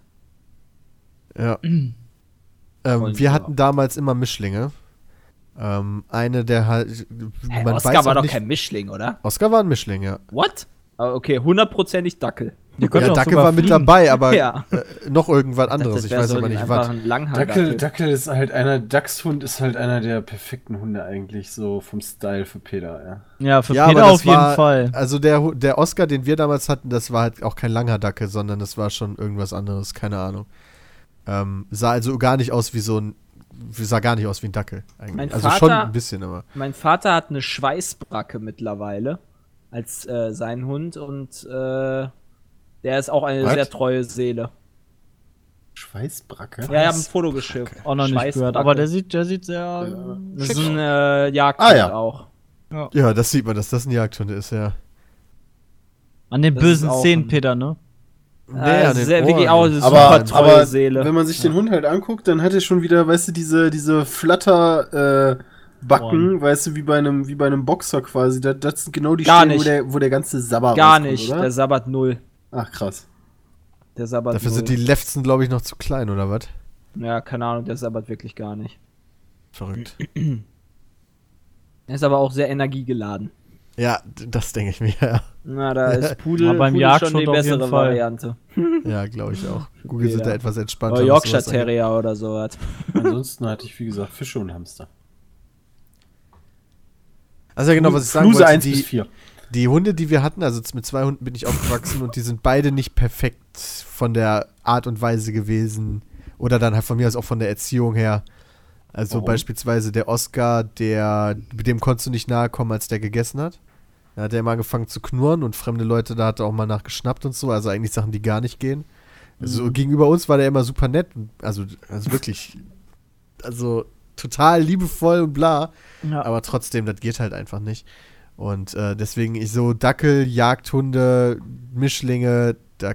Ja. ähm, wir hatten damals immer Mischlinge. Ähm, eine der halt. Man Oscar weiß war doch nicht, kein Mischling, oder? Oscar war ein Mischling, ja. What? Ah, Okay, hundertprozentig Dackel. Ja, auch Dacke sogar war mit fliegen. dabei, aber Ja. äh, noch irgendwas anderes. Ich wär weiß so aber nicht was. Dackel, Dackel ist halt einer, Dachshund ist halt einer der perfekten Hunde eigentlich, so vom Style für Peter, ja. Ja, für Ja, Peter auf jeden war, Fall. Also der, der Oscar, den wir damals hatten, das war halt auch kein Langhaardacke, sondern das war schon irgendwas anderes, keine Ahnung. Ähm, sah also gar nicht aus wie so ein, sah gar nicht aus wie ein Dackel eigentlich. Mein also Vater- schon ein bisschen, aber. Mein Vater hat eine Schweißbracke mittlerweile als äh, sein Hund und äh, der ist auch eine Was? sehr treue Seele. Schweißbracke? Ja, ich habe ein Foto geschickt. Auch noch nicht gehört. Aber der sieht, der sieht sehr. das schick ist ein äh, Jagdhund Ah, ja. auch. Ja, das sieht man, dass das ein Jagdhund ist, ja. An den Das bösen Szenen, Peter, ne? Nee, äh, an den sehr, wirklich Ohren. auch eine Aber, super treue aber Seele. wenn man sich den Hund halt anguckt, dann hat er schon wieder, weißt du, diese, diese Flatter, äh, Backen, weißt du, wie bei einem, wie bei einem Boxer quasi. Das, das sind genau die Gar Stellen, wo der, wo der ganze Sabber Gar rauskommt, nicht. oder? Der Sabbat null. Ach, krass. Der Sabbat Dafür null. sind die Lefzen, glaube ich, noch zu klein, oder was? Ja, keine Ahnung, der Sabbat wirklich gar nicht. Verrückt. Er ist aber auch sehr energiegeladen. ja, das denke ich mir, ja. Na, da ist Pudel, Aber beim Pudel Jagdhund schon die auf jeden bessere Fall. Variante. Ja, glaube ich auch. Google sind Jeder. da etwas entspannter. Oder Yorkshire. Terrier oder sowas. Ansonsten hatte ich, wie gesagt, Fische und Hamster. Also ja, genau, was ich sagen Fluse wollte, 1 bis die, 4. Die Hunde, die wir hatten, also mit zwei Hunden bin ich aufgewachsen und die sind beide nicht perfekt von der Art und Weise gewesen. Oder dann halt von mir aus auch von der Erziehung her. Also Warum? beispielsweise der Oscar, der, mit dem konntest du nicht nahe kommen, als der gegessen hat. Da hat er immer angefangen zu knurren und fremde Leute, da hat er auch mal nachgeschnappt und so. Also eigentlich Sachen, die gar nicht gehen. Also gegenüber uns war der immer super nett. Also, also wirklich, also total liebevoll und bla. Ja. Aber trotzdem, das geht halt einfach nicht. Und äh, deswegen ich so Dackel, Jagdhunde, Mischlinge, da,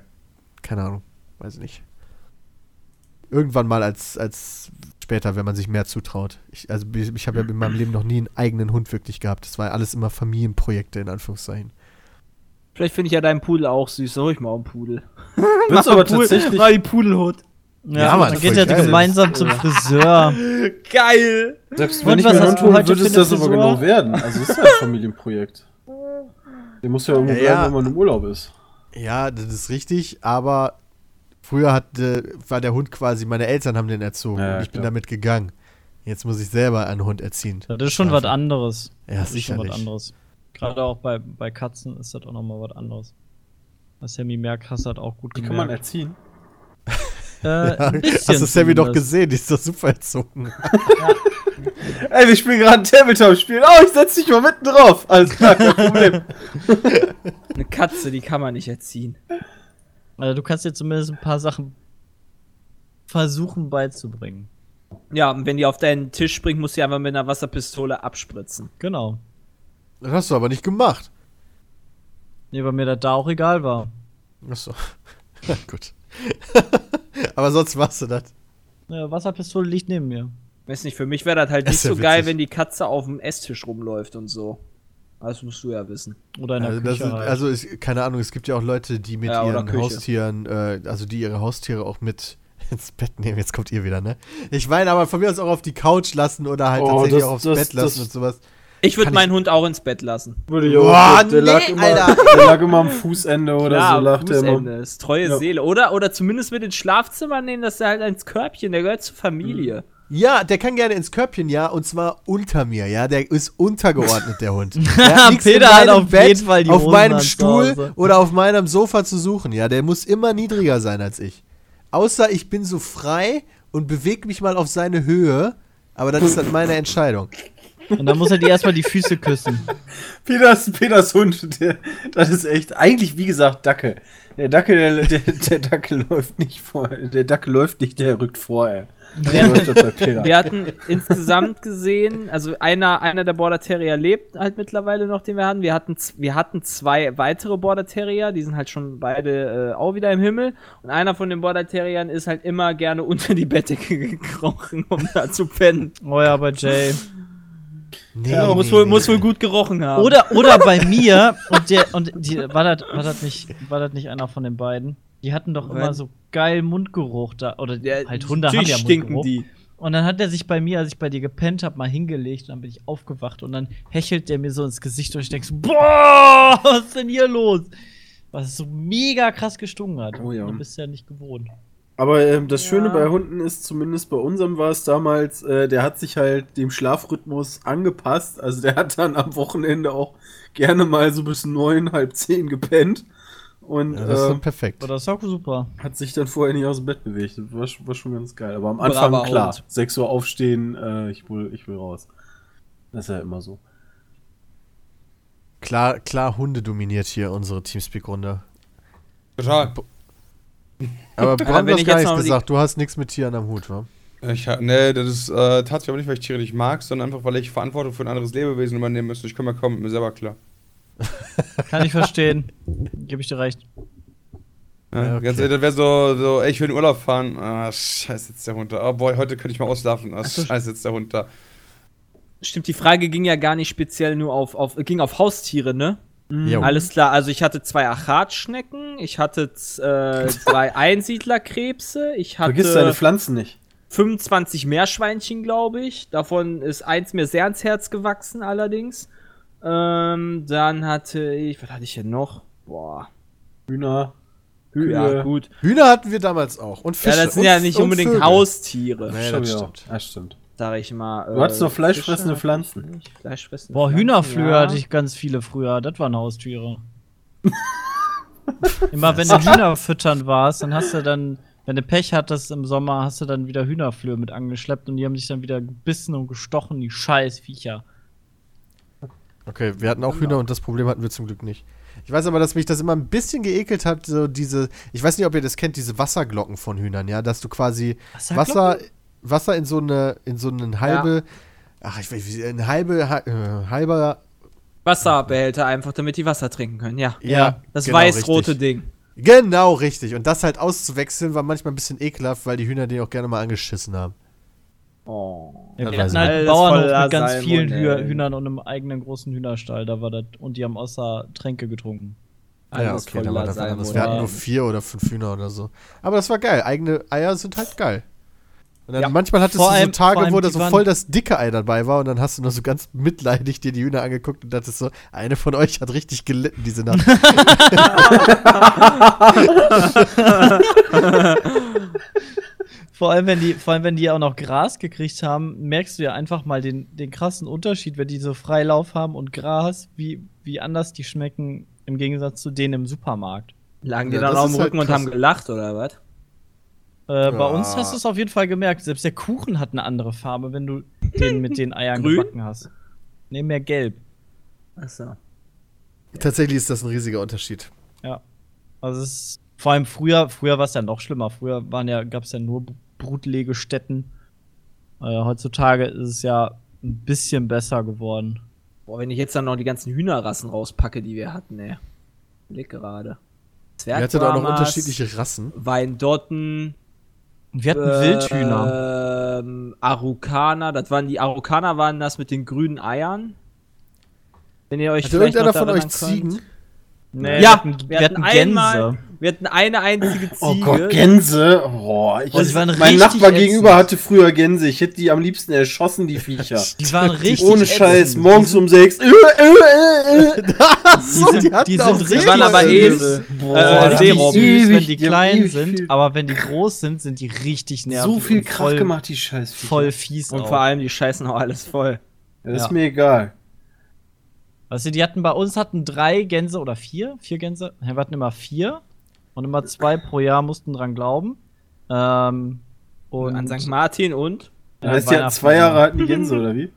keine Ahnung, weiß nicht. Irgendwann mal als, als später, wenn man sich mehr zutraut. Ich, also ich habe ja in meinem Leben noch nie einen eigenen Hund wirklich gehabt. Das war alles immer Familienprojekte, in Anführungszeichen. Vielleicht finde ich ja deinen Pudel auch süß. Dann hol ich mal auch einen Pudel. Willst du aber tatsächlich. Mal die Pudelhut. Ja, Ja, Mann, dann geht ja geil. gemeinsam zum Friseur. Geil! Selbst Und wenn ich was mir einen Hund du holen würde, das aber genau werden. Also es ist ja ein Familienprojekt. Der muss ja irgendwo Ja, bleiben, ja. wenn man im Urlaub ist. Ja, das ist richtig, aber früher hatte, war der Hund quasi, meine Eltern haben den erzogen Ja, und ich bin klar. damit gegangen. Jetzt muss ich selber einen Hund erziehen. Das ist schon was anderes. Ja, das ist schon was sicherlich. anderes. Gerade auch bei, bei Katzen ist das auch nochmal was anderes. Was Sammy merkt, hast du halt auch gut Die kann man erziehen. Äh, ein bisschen Hast du Sammy doch gesehen? Die ist doch super erzogen. Ey, wir spielen gerade ein Tabletop-Spiel. Oh, ich setz dich mal mitten drauf. Alles klar, kein Problem. Eine Katze, die kann man nicht erziehen. Also du kannst dir zumindest ein paar Sachen versuchen beizubringen. Ja, und wenn die auf deinen Tisch springt, musst du die einfach mit einer Wasserpistole abspritzen. Genau. Das hast du aber nicht gemacht. Nee, weil mir das da auch egal war. Achso. Gut. aber sonst machst du das. Ja, Wasserpistole liegt neben mir. Weiß nicht, für mich wäre das halt Das nicht ist ja so geil, witzig. wenn die Katze auf dem Esstisch rumläuft und so. Das musst du ja wissen. Oder in der Also, das Küche ist, halt. also ist, keine Ahnung, es gibt ja auch Leute, die mit Ja, ihren. Haustieren, äh, also die ihre Haustiere auch mit ins Bett nehmen. Jetzt kommt ihr wieder, ne? Ich meine, aber von mir aus auch auf die Couch lassen oder halt Oh, tatsächlich das- auch aufs das- Bett lassen das- und sowas. Ich würde meinen Hund auch ins Bett lassen. Würde ich Boah, auch. Der, lag nee, immer, Alter. der lag immer am Fußende oder ja, so, lag der Fußende, immer. ist treue Ja. Seele. Oder, oder zumindest mit ins Schlafzimmer nehmen, dass er halt ins Körbchen, der gehört zur Familie. Ja, der kann gerne ins Körbchen, ja, und zwar unter mir, ja. Der ist untergeordnet, der Hund. Der Peter hat auf jeden Fall die auf Hosen meinem Stuhl oder auf meinem Sofa zu suchen, ja. Der muss immer niedriger sein als ich. Außer ich bin so frei und bewege mich mal auf seine Höhe, aber das ist halt meine Entscheidung. Und dann muss er dir erstmal die Füße küssen. Peters, Peters Hund, der, das ist echt, eigentlich wie gesagt, Dackel. Der Dackel, der, der, der Dackel läuft nicht vor, der Dackel läuft nicht, der rückt vor, ey. Bei Peter. Wir hatten insgesamt gesehen, also einer, einer der Border Terrier lebt halt mittlerweile noch, den wir hatten. Wir hatten, wir hatten zwei weitere Border Terrier, die sind halt schon beide äh, auch wieder im Himmel. Und einer von den Border Terriern ist halt immer gerne unter die Bettdecke gekrochen, um da zu pennen. Oh ja, bei Jay. Nee, Ja, muss, nee, wohl, nee. muss wohl gut gerochen haben. Oder, oder bei mir, und der, und die, war das, war das nicht, war das nicht einer von den beiden? Die hatten doch immer so geil Mundgeruch da, oder Ja, halt Hunde haben ja stinken Mundgeruch. die. Und dann hat er sich bei mir, als ich bei dir gepennt habe, mal hingelegt und dann bin ich aufgewacht und dann hechelt der mir so ins Gesicht und ich denk so, boah, was ist denn hier los? Was es so mega krass gestunken hat. Oh ja. Du bist ja nicht gewohnt. Aber ähm, das Schöne Ja. bei Hunden ist, zumindest bei unserem war es damals, äh, der hat sich halt dem Schlafrhythmus angepasst. Also der hat dann am Wochenende auch gerne mal so bis neun, halb zehn gepennt. Und Ja, das ist äh, dann perfekt. Aber das ist auch super. hat sich dann vorher nicht aus dem Bett bewegt. War, war schon ganz geil. Aber am Anfang, klar, Hund. 6 Uhr aufstehen, äh, ich, will, ich will raus. Das ist ja immer so. Klar, klar, Hunde dominiert hier unsere Teamspeak-Runde. Total. Aber Bram, wenn du hast ich gar jetzt nichts gesagt. Du hast nichts mit Tieren am Hut, wa? Ich, nee, das ist äh, tatsächlich aber nicht, weil ich Tiere nicht mag, sondern einfach, weil ich Verantwortung für ein anderes Lebewesen übernehmen müsste. Ich komme ja kaum mit mir selber klar. Kann ich verstehen. Gebe ich dir recht. Ja, Ja, okay. Ganz ehrlich, das wäre so, so, ey, ich will in den Urlaub fahren. Ah, scheiße, jetzt der Hund da. Oh boy, heute könnte ich mal ausschlafen. Ah, scheiße, jetzt der Hund da. Stimmt, die Frage ging ja gar nicht speziell nur auf, auf ging auf Haustiere, ne? Jo. Alles klar, also ich hatte zwei Achatschnecken, ich hatte äh, zwei Einsiedlerkrebse, ich Vergiss deine hatte Pflanzen nicht. 25 Meerschweinchen, glaube ich. Davon ist eins mir sehr ans Herz gewachsen, allerdings. Ähm, dann hatte ich, was hatte ich denn noch? Boah. Hühner. Ja, Kühe. gut. Hühner hatten wir damals auch. Und Fische. ja, das sind und, ja nicht unbedingt Vögel. Haustiere. Nee, das stimmt. Ja, stimmt. sag ich mal. Du hattest äh, doch fleischfressende Fische Pflanzen. Fleischfressende Boah, Hühnerflöhe ja. hatte ich ganz viele früher. Das waren Haustiere. Immer wenn du Hühner füttern warst, dann hast du dann, wenn du Pech hattest im Sommer, hast du dann wieder Hühnerflöhe mit angeschleppt und die haben sich dann wieder gebissen und gestochen, die scheiß Viecher. Okay, wir hatten auch Hühner und das Problem hatten wir zum Glück nicht. Ich weiß aber, dass mich das immer ein bisschen geekelt hat, so diese, ich weiß nicht, ob ihr das kennt, diese Wasserglocken von Hühnern, ja, dass du quasi Wasser, Wasser in so eine, in so einen halbe, ach, ich weiß, wie- ein halbe, ha- äh, halber, Wasserbehälter einfach, damit die Wasser trinken können, ja. ja, Das genau, weiß-rote. Ding. Genau, richtig. Und das halt auszuwechseln war manchmal ein bisschen ekelhaft, weil die Hühner den auch gerne mal angeschissen haben. Oh. Ja, wir weiß hatten halt Bauernhof mit ganz vielen Hüh Salmonellen. Hühnern und einem eigenen großen Hühnerstall. Da war das, und die haben außer Tränke getrunken. ja, Alles okay, da war das anders. Wir hatten nur Salmonellen. vier oder fünf Hühner oder so. Aber das war geil. Eigene Eier sind halt geil. Und dann Ja. manchmal hattest Vor du so Tage, allem wo da so voll das dicke Ei dabei war und dann hast du nur so ganz mitleidig dir die Hühner angeguckt und dachtest so, eine von euch hat richtig gelitten diese Nacht. Vor allem, wenn die, vor allem, wenn die auch noch Gras gekriegt haben, merkst du ja einfach mal den, den krassen Unterschied, wenn die so Freilauf haben und Gras, wie, wie anders die schmecken im Gegensatz zu denen im Supermarkt. Lagen die Ja, dann das auf dem ist halt Rücken und haben gelacht, oder was? Äh, Bei Ja. uns hast du es auf jeden Fall gemerkt. Selbst der Kuchen hat eine andere Farbe, wenn du den mit den Eiern Grün? gebacken hast. Nee, mehr gelb. Achso. Tatsächlich ist das ein riesiger Unterschied. Ja. Also es ist, vor allem früher, früher war es ja noch schlimmer. Früher waren ja, gab es ja nur Brutlegestätten. Äh, heutzutage ist es ja ein bisschen besser geworden. Boah, wenn ich jetzt dann noch die ganzen Hühnerrassen rauspacke, die wir hatten, ey. Blick gerade. Ihr hattet auch noch unterschiedliche Rassen. Weindotten, wir hatten Wildhühner. Ähm, Araukaner, das waren die Araukaner waren das mit den grünen Eiern. Wenn ihr euch vielleicht irgendeiner noch von euch könnt. Ziegen? Nee, ja, wir hatten, wir, wir hatten hatten Gänse. einmal, wir hatten eine einzige Ziege. Oh Gott, Gänse. Oh, ich, Oh, die waren mein Nachbar ätzend. gegenüber hatte früher Gänse. Ich hätte die am liebsten erschossen, die Viecher. Die waren richtig Ohne Scheiß, ätzend. morgens um sechs. Äh, äh, äh. Die sind, die sind richtig Die waren aber eh- Äh, Seerobben. wenn die klein sind, aber wenn die groß sind, sind die richtig nervig. so viel und Krach voll, gemacht, die Scheißviecher. Voll fies Und auch. vor allem, die scheißen auch alles voll. Ja, das ist Ja. mir egal. Weißt du, die hatten bei uns hatten drei Gänse oder vier, vier Gänse. Wir hatten immer vier und immer zwei pro Jahr mussten dran glauben. Ähm, und An St. Martin und Ja, Das heißt, die hatten zwei Jahre alten Gänse, oder wie?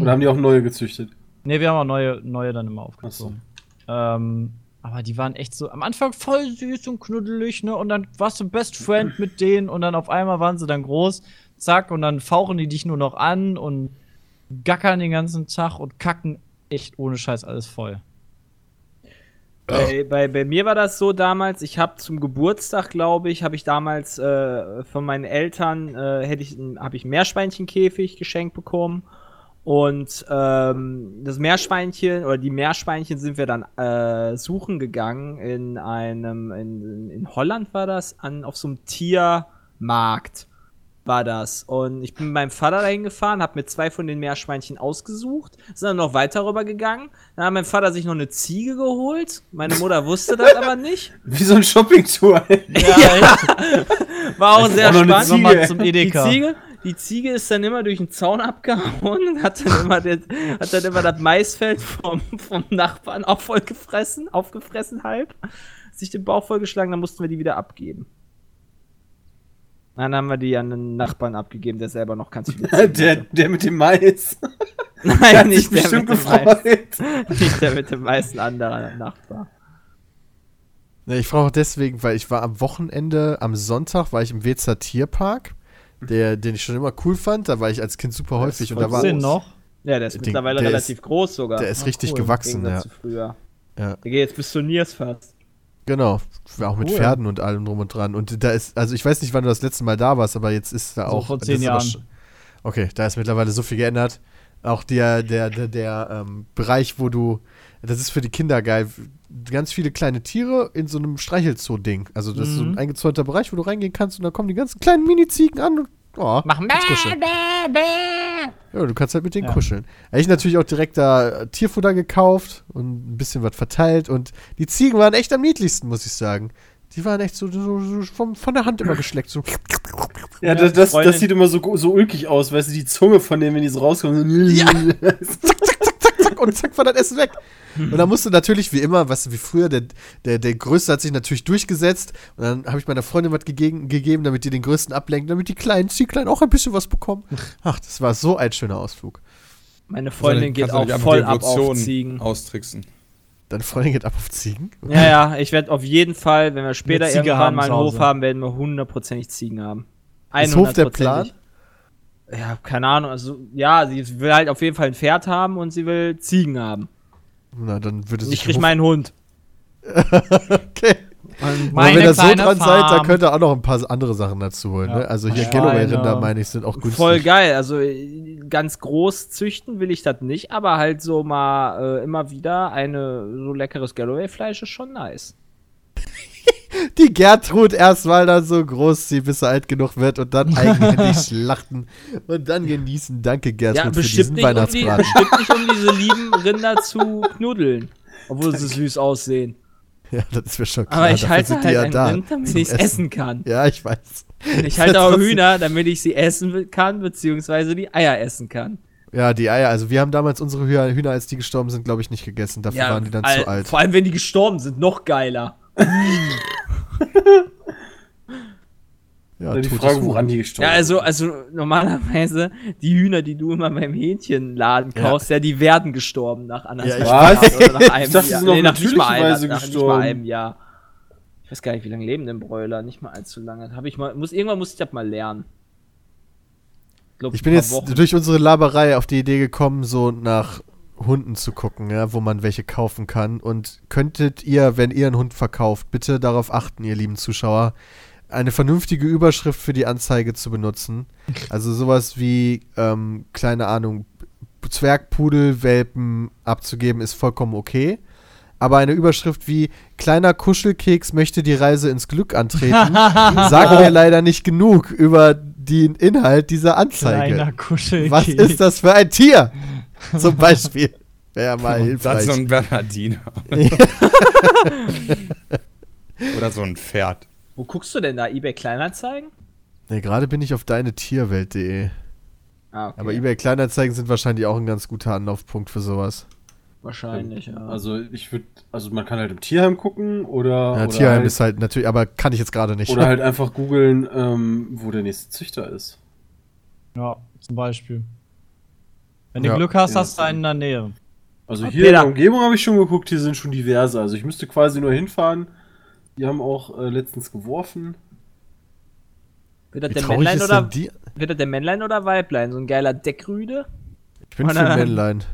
Oder haben die auch neue gezüchtet? Ne, wir haben auch neue, neue dann immer aufgezogen. Ähm, aber die waren echt so am Anfang voll süß und knuddelig, ne? Und dann warst du Best Friend mit denen und dann auf einmal waren sie dann groß, zack, und dann fauchen die dich nur noch an und gackern den ganzen Tag und kacken echt ohne Scheiß alles voll. Bei, bei, bei mir war das so damals, ich habe zum Geburtstag, glaube ich, habe ich damals äh, von meinen Eltern, äh, hätte ich, habe ich Meerschweinchenkäfig geschenkt bekommen. Und ähm, das Meerschweinchen oder die Meerschweinchen sind wir dann äh, suchen gegangen in einem, in, in Holland war das, an, auf so einem Tiermarkt war das. Und ich bin mit meinem Vater dahin gefahren, habe mir zwei von den Meerschweinchen ausgesucht, sind dann noch weiter rüber gegangen. Dann hat mein Vater sich noch eine Ziege geholt. Meine Mutter wusste das aber nicht. Wie so ein Shoppingtour. Ja, War auch Ich sehr eine spannend. Ziege. Zum Die Edeka. Ziege, die Ziege ist dann immer durch den Zaun abgehauen und hat dann immer, das, hat dann immer das Maisfeld vom, vom Nachbarn auch voll gefressen, aufgefressen halb. Hat sich den Bauch vollgeschlagen, dann mussten wir die wieder abgeben. Dann haben wir die an den Nachbarn abgegeben, der selber noch ganz Ziegen Der, der mit dem Mais. Nein, nicht der, bestimmt mit dem Mais, gefreut. nicht der mit dem meisten anderen Nachbar. Ne, ich frage auch deswegen, weil ich war am Wochenende, am Sonntag war ich im Wezer Tierpark, der, den ich schon immer cool fand. Da war ich als Kind super häufig und da war, Sind noch. Ja, der ist Den- mittlerweile der relativ groß sogar. der ist Ah, richtig cool. Gewachsen, ja. Zu früher. Ja. Der geht jetzt bis Turniers fast. Genau, auch mit Cool. Pferden und allem drum und dran. Und da ist, also ich weiß nicht, wann du das letzte Mal da warst, aber jetzt ist da So auch. vor zehn Jahren. Okay, da ist mittlerweile so viel geändert. Auch der, der, der, der ähm, Bereich, wo du, das ist für die Kinder geil, ganz viele kleine Tiere in so einem Streichelzoo-Ding. Also das ist so ein Mhm. eingezäunter Bereich, wo du reingehen kannst und da kommen die ganzen kleinen Mini-Ziegen an und oh, Machen kannst kuscheln. Ja, du kannst halt mit denen Ja. kuscheln. Hab ich natürlich auch direkt da äh, Tierfutter gekauft und ein bisschen was verteilt und die Ziegen waren echt am niedlichsten, muss ich sagen. Die waren echt so, so, so vom, von der Hand immer geschleckt. So. Ja, das, das, das sieht immer so, so ulkig aus, weißt du, die Zunge von denen, wenn die so rauskommen. Ja. zack, und zack war das Essen weg. Und dann musste natürlich, wie immer, was wie früher, der, der, der Größte hat sich natürlich durchgesetzt. Und dann habe ich meiner Freundin was gegeben, gegeben, damit die den Größten ablenken, damit die Kleinen, die Kleinen auch ein bisschen was bekommen. Ach, das war so ein schöner Ausflug. Meine Freundin geht auch voll ab auf Ziegen. Austricksen. Deine Freundin geht ab auf Ziegen. Ja, ja, ich werde auf jeden Fall, wenn wir später irgendwann haben mal einen. Hof haben, werden wir hundertprozentig Ziegen haben. Ist Hof der Plan? 100%ig. Ja, keine Ahnung. Also, ja, sie will halt auf jeden Fall ein Pferd haben und sie will Ziegen haben. Na, dann würde Ich sich. krieg meinen Hund. Okay. Und Meine wenn ihr so dran seid, dann Farm. könnt ihr auch noch ein paar andere Sachen dazu holen. Ja. Ne? Also hier Ja, Galloway-Rinder, genau. meine ich, sind auch günstig. Voll geil. Also ganz groß züchten will ich das nicht, aber halt so mal äh, immer wieder eine so leckeres Galloway-Fleisch ist schon nice. Die Gertrud erstmal dann so groß ziehen, bis sie alt genug wird und dann eigenhändig schlachten und dann genießen. Danke, Gertrud, Ja, für bestimmt diesen nicht, um die, Weihnachtsbraten. bestimmt nicht, um diese lieben Rinder zu knuddeln. Obwohl sie süß aussehen. Ja, das ist mir schon klar. Aber ich dafür halte halt ja ein da, Rind, damit ich es essen kann. Ja, ich weiß. Ich halte auch Hühner, damit ich sie essen kann, beziehungsweise die Eier essen kann. Ja, die Eier, also wir haben damals unsere Hühner, als die gestorben sind, glaube ich, nicht gegessen. Dafür waren die dann all- zu alt. Vor allem, wenn die gestorben sind, noch geiler. Ja, die Frage, woran die gestorben Ja, also, also normalerweise, die Hühner, die du immer beim Hähnchenladen Ja. kaufst, ja, die werden gestorben nach anderthalb Ja, ich- Jahren oder nach einem dachte, Jahr. Nee, nach nicht mal Weise nach nicht mal einem Jahr. Ich weiß gar nicht, wie lange leben denn Bräuler? Nicht mal allzu lange. Hab ich mal, muss, irgendwann muss ich das mal lernen. Glaub, Ich bin jetzt Wochen. durch unsere Laberei auf die Idee gekommen, so nach Hunden zu gucken, ja, wo man welche kaufen kann. Und könntet ihr, wenn ihr einen Hund verkauft, bitte darauf achten, ihr lieben Zuschauer, eine vernünftige Überschrift für die Anzeige zu benutzen. Also sowas wie, ähm, keine Ahnung, Zwergpudelwelpen abzugeben, ist vollkommen okay. Aber eine Überschrift wie kleiner Kuschelkeks möchte die Reise ins Glück antreten, sagt mir leider nicht genug über den Inhalt dieser Anzeige. Kleiner Kuschelkeks. Was ist das für ein Tier? Zum Beispiel. Wäre mal Das ist so hilfreich. ein Bernardiner. Oder so ein Pferd. Wo guckst du denn da? eBay Kleinanzeigen? Nee, gerade bin ich auf deine Tierwelt.de. Ah, okay. Aber eBay Kleinanzeigen sind wahrscheinlich auch ein ganz guter Anlaufpunkt für sowas. Wahrscheinlich, ja. Also ich würde, also man kann halt im Tierheim gucken oder, Ja, oder, Tierheim halt, ist halt natürlich, aber kann ich jetzt gerade nicht. oder halt einfach googeln, ähm, wo der nächste Züchter ist. Ja, zum Beispiel. Wenn Ja. du Glück hast, Ja. hast du einen in der Nähe. Also Ah, hier in Peter. der Umgebung habe ich schon geguckt, hier sind schon diverse. Also ich müsste quasi nur hinfahren. Die haben auch äh, letztens geworfen. wird, das der Männlein oder, die? wird das der Männlein oder Weiblein? So ein geiler Deckrüde? Ich bin für Männlein.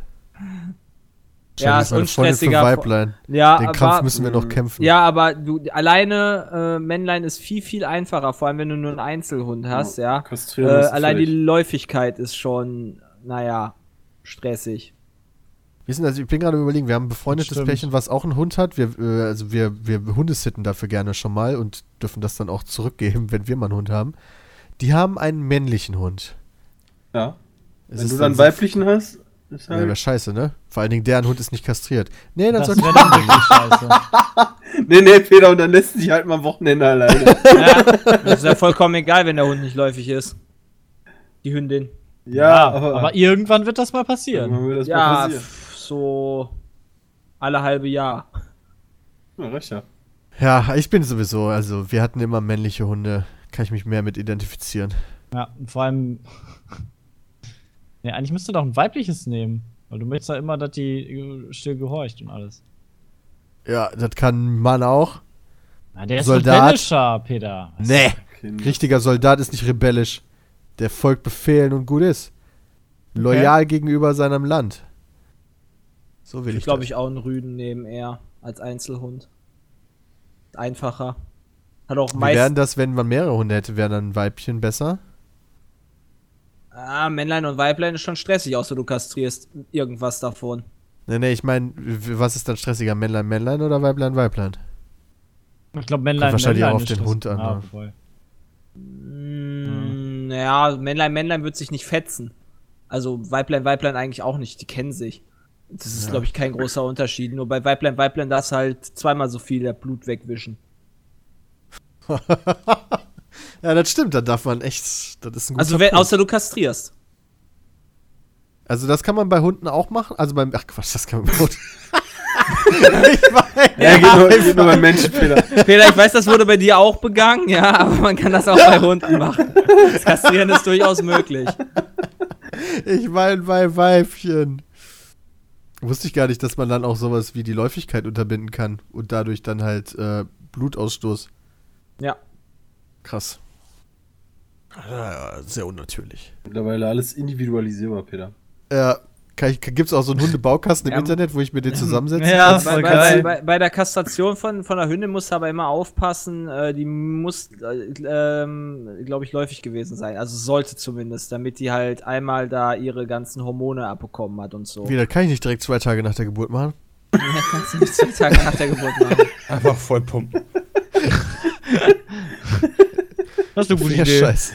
Ja, ist unstressiger. Weiblein. Ja, Den aber, Kampf müssen wir noch kämpfen. Ja, aber du alleine äh, Männlein ist viel, viel einfacher, vor allem wenn du nur einen Einzelhund hast, ja. Äh, Kastrieren ist allein die. Läufigkeit ist schon, naja, stressig. Wir sind also, ich bin gerade überlegen, wir haben ein befreundetes. Pärchen, was auch einen Hund hat. Wir, äh, also wir, wir Hundesitten dafür gerne schon mal und dürfen das dann auch zurückgeben, wenn wir mal einen Hund haben. Die haben einen männlichen Hund. Ja. Es Wenn ist du dann so- weiblichen hast, ist Ja, wäre halt. scheiße, ne? Vor allen Dingen deren Hund ist nicht kastriert. Nee, dann Das sollte dann wirklich scheiße. nee, nee, Peter, und dann lässt sie sich halt mal am Wochenende alleine. Ja, das ist ja vollkommen egal, wenn der Hund nicht läufig ist. Die Hündin. Ja, aber, aber, irgendwann wird das mal passieren. das mal Ja, passieren. f- so alle halbe Jahr. Ja, recht, ja. Ja, ich bin sowieso, also wir hatten immer männliche Hunde. Kann ich mich mehr mit identifizieren. Ja, und vor allem. Nee, eigentlich müsste doch ein weibliches nehmen. Weil du möchtest ja immer, dass die äh, still gehorcht und alles. Ja, das kann ein Mann auch. Na, der ist Soldat. rebellischer, Peter. Was- Nee, richtiger Soldat ist nicht rebellisch. Der folgt Befehlen und gut ist. Loyal gegenüber seinem Land. So will ich, Ich glaube, ich auch einen Rüden nehmen eher als Einzelhund. Einfacher. Hat auch Wie meist. wären das, wenn man mehrere Hunde hätte? Wären dann Weibchen besser? Ah, Männlein und Weiblein ist schon stressig, außer du kastrierst irgendwas davon. Nee, nee, ich meine, was ist dann stressiger? Männlein, Männlein oder Weiblein, Weiblein? Ich glaube, Männlein. wahrscheinlich Männlein auch auf ist den. Hund an, Ja, ne? voll. Mm, Ja, Männlein, Männlein wird sich nicht fetzen. Also Weiblein, Weiblein eigentlich auch nicht, die kennen sich. Das ist, glaube ich, kein großer Unterschied. Nur bei Weiblein, Weiblein darfst halt zweimal so viel Blut wegwischen. ja, das stimmt, da darf man echt. Das ist ein guter Also, wenn, außer du kastrierst. Also das kann man bei Hunden auch machen. Also beim. Ach Quatsch, das kann man bei Hunden. ich meine, Ja, geht nur, geht nur beim Menschen, Peter. Peter, ich weiß, das wurde bei dir auch begangen, ja, aber man kann das auch bei Hunden machen. Das Kastrieren ist durchaus möglich. ich mein bei Weibchen. Wusste ich gar nicht, dass man dann auch sowas wie die Läufigkeit unterbinden kann und dadurch dann halt äh, Blutausstoß. Ja. Krass. Ja, sehr unnatürlich. Mittlerweile alles individualisierbar, Peter. Ja, ich, gibt's auch so einen Hundebaukasten im Ja. Internet, wo ich mir den zusammensetze? Ja, Bei, bei, geil. bei, bei der Kastration von, von der Hündin musst du aber immer aufpassen, äh, die muss, äh, ähm, glaube ich, läufig gewesen sein. Also sollte zumindest, damit die halt einmal da ihre ganzen Hormone abbekommen hat und so. Wie, das kann ich nicht direkt zwei Tage nach der Geburt machen? Ja, kannst du nicht zwei Tage nach der Geburt machen. Einfach voll pumpen. Das ist eine gute Idee. scheiße.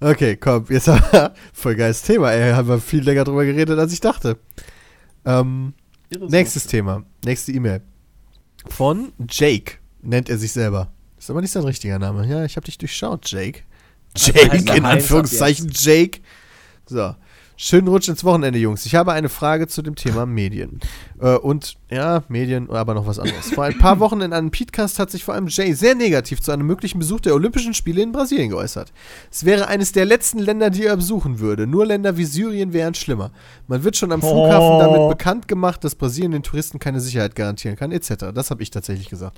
Okay, komm, jetzt haben wir voll geiles Thema, ey. Haben wir viel länger drüber geredet, als ich dachte. Ähm, nächstes Thema, nächste E-Mail. Von Jake, nennt er sich selber. Ist aber nicht sein richtiger Name. Ja, ich habe dich durchschaut, Jake. Also Jake, heißt er in Anführungszeichen Jake. So. Schönen Rutsch ins Wochenende, Jungs. Ich habe eine Frage zu dem Thema Medien. Äh, und, ja, Medien, aber noch was anderes. Vor ein paar Wochen in einem Podcast hat sich vor allem Jay sehr negativ zu einem möglichen Besuch der Olympischen Spiele in Brasilien geäußert. Es wäre eines der letzten Länder, die er besuchen würde. Nur Länder wie Syrien wären schlimmer. Man wird schon am Flughafen Oh. damit bekannt gemacht, dass Brasilien den Touristen keine Sicherheit garantieren kann, etc. Das habe ich tatsächlich gesagt.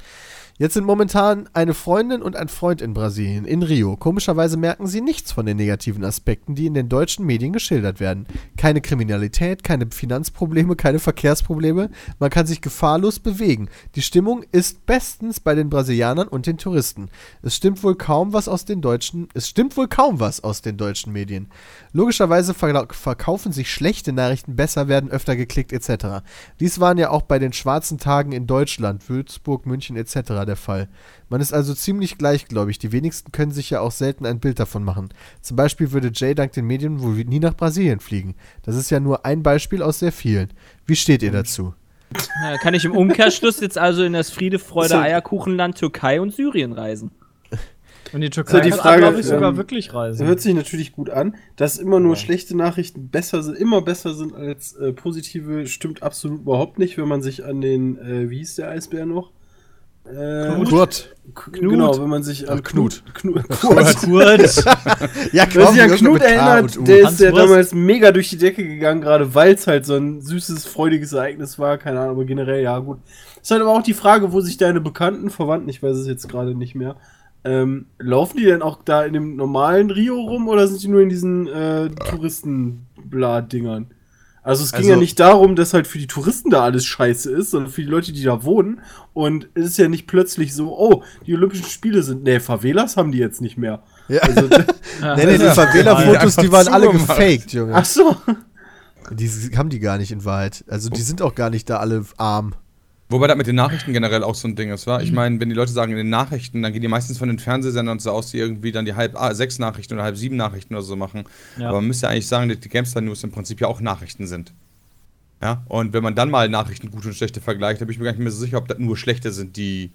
Jetzt sind momentan eine Freundin und ein Freund in Brasilien, in Rio. Komischerweise merken sie nichts von den negativen Aspekten, die in den deutschen Medien geschildert werden. Keine Kriminalität, keine Finanzprobleme, keine Verkehrsprobleme. Man kann sich gefahrlos bewegen. Die Stimmung ist bestens bei den Brasilianern und den Touristen. Es stimmt wohl kaum was aus den deutschen, es stimmt wohl kaum was aus den deutschen Medien. Logischerweise verkaufen sich schlechte Nachrichten besser, werden öfter geklickt etc. Dies waren ja auch bei den schwarzen Tagen in Deutschland, Würzburg, München etc. der Fall. Man ist also ziemlich gleichgläubig. Die wenigsten können sich ja auch selten ein Bild davon machen. Zum Beispiel würde Jay dank den Medien wohl nie nach Brasilien fliegen. Das ist ja nur ein Beispiel aus sehr vielen. Wie steht ihr dazu? Ja, kann ich im Umkehrschluss jetzt also in das Friede, Freude, So. Eierkuchenland Türkei und Syrien reisen? Und die So, Türkei die kann, Frage, glaube ich, sogar ähm, wirklich reisen. Hört sich natürlich gut an. Dass immer nur schlechte Nachrichten besser sind, immer besser sind als äh, positive, stimmt absolut überhaupt nicht, wenn man sich an den, äh, wie hieß der Eisbär noch? Äh, Kurt. K- Genau, wenn man sich an Ach, Knut. Knut. Kurt. Kurt. Ja, Wer sich an Knut erinnert, der ist ja damals mega durch die Decke gegangen, gerade weil es halt so ein süßes, freudiges Ereignis war. Keine Ahnung, aber generell, ja, gut. Ist halt aber auch die Frage, wo sich deine Bekannten, Verwandten, ich weiß es jetzt gerade nicht mehr, ähm, laufen die denn auch da in dem normalen Rio rum oder sind die nur in diesen äh, Touristenblad-Dingern? Also es ging Also- ja nicht darum, dass halt für die Touristen da alles scheiße ist, sondern für die Leute, die da wohnen. Und es ist ja nicht plötzlich so, oh, die Olympischen Spiele sind, nee, Favelas haben die jetzt nicht mehr. Ja. Also, Nee, nee, die Ja. Favela-Fotos, die waren alle gefaked, Junge. ach so. Die haben die gar nicht in Wahrheit. Also die sind auch gar nicht da alle arm. Wobei das mit den Nachrichten generell auch so ein Ding ist, wa? Ich meine, wenn die Leute sagen in den Nachrichten, dann gehen die meistens von den Fernsehsendern so aus, die irgendwie dann die halb ah, sechs Nachrichten oder halb sieben Nachrichten oder so machen. Ja. Aber man müsste ja eigentlich sagen, dass die Gamestar News im Prinzip ja auch Nachrichten sind. Ja, und wenn man dann mal Nachrichten gute und schlechte vergleicht, dann bin ich mir gar nicht mehr so sicher, ob das nur schlechte sind, die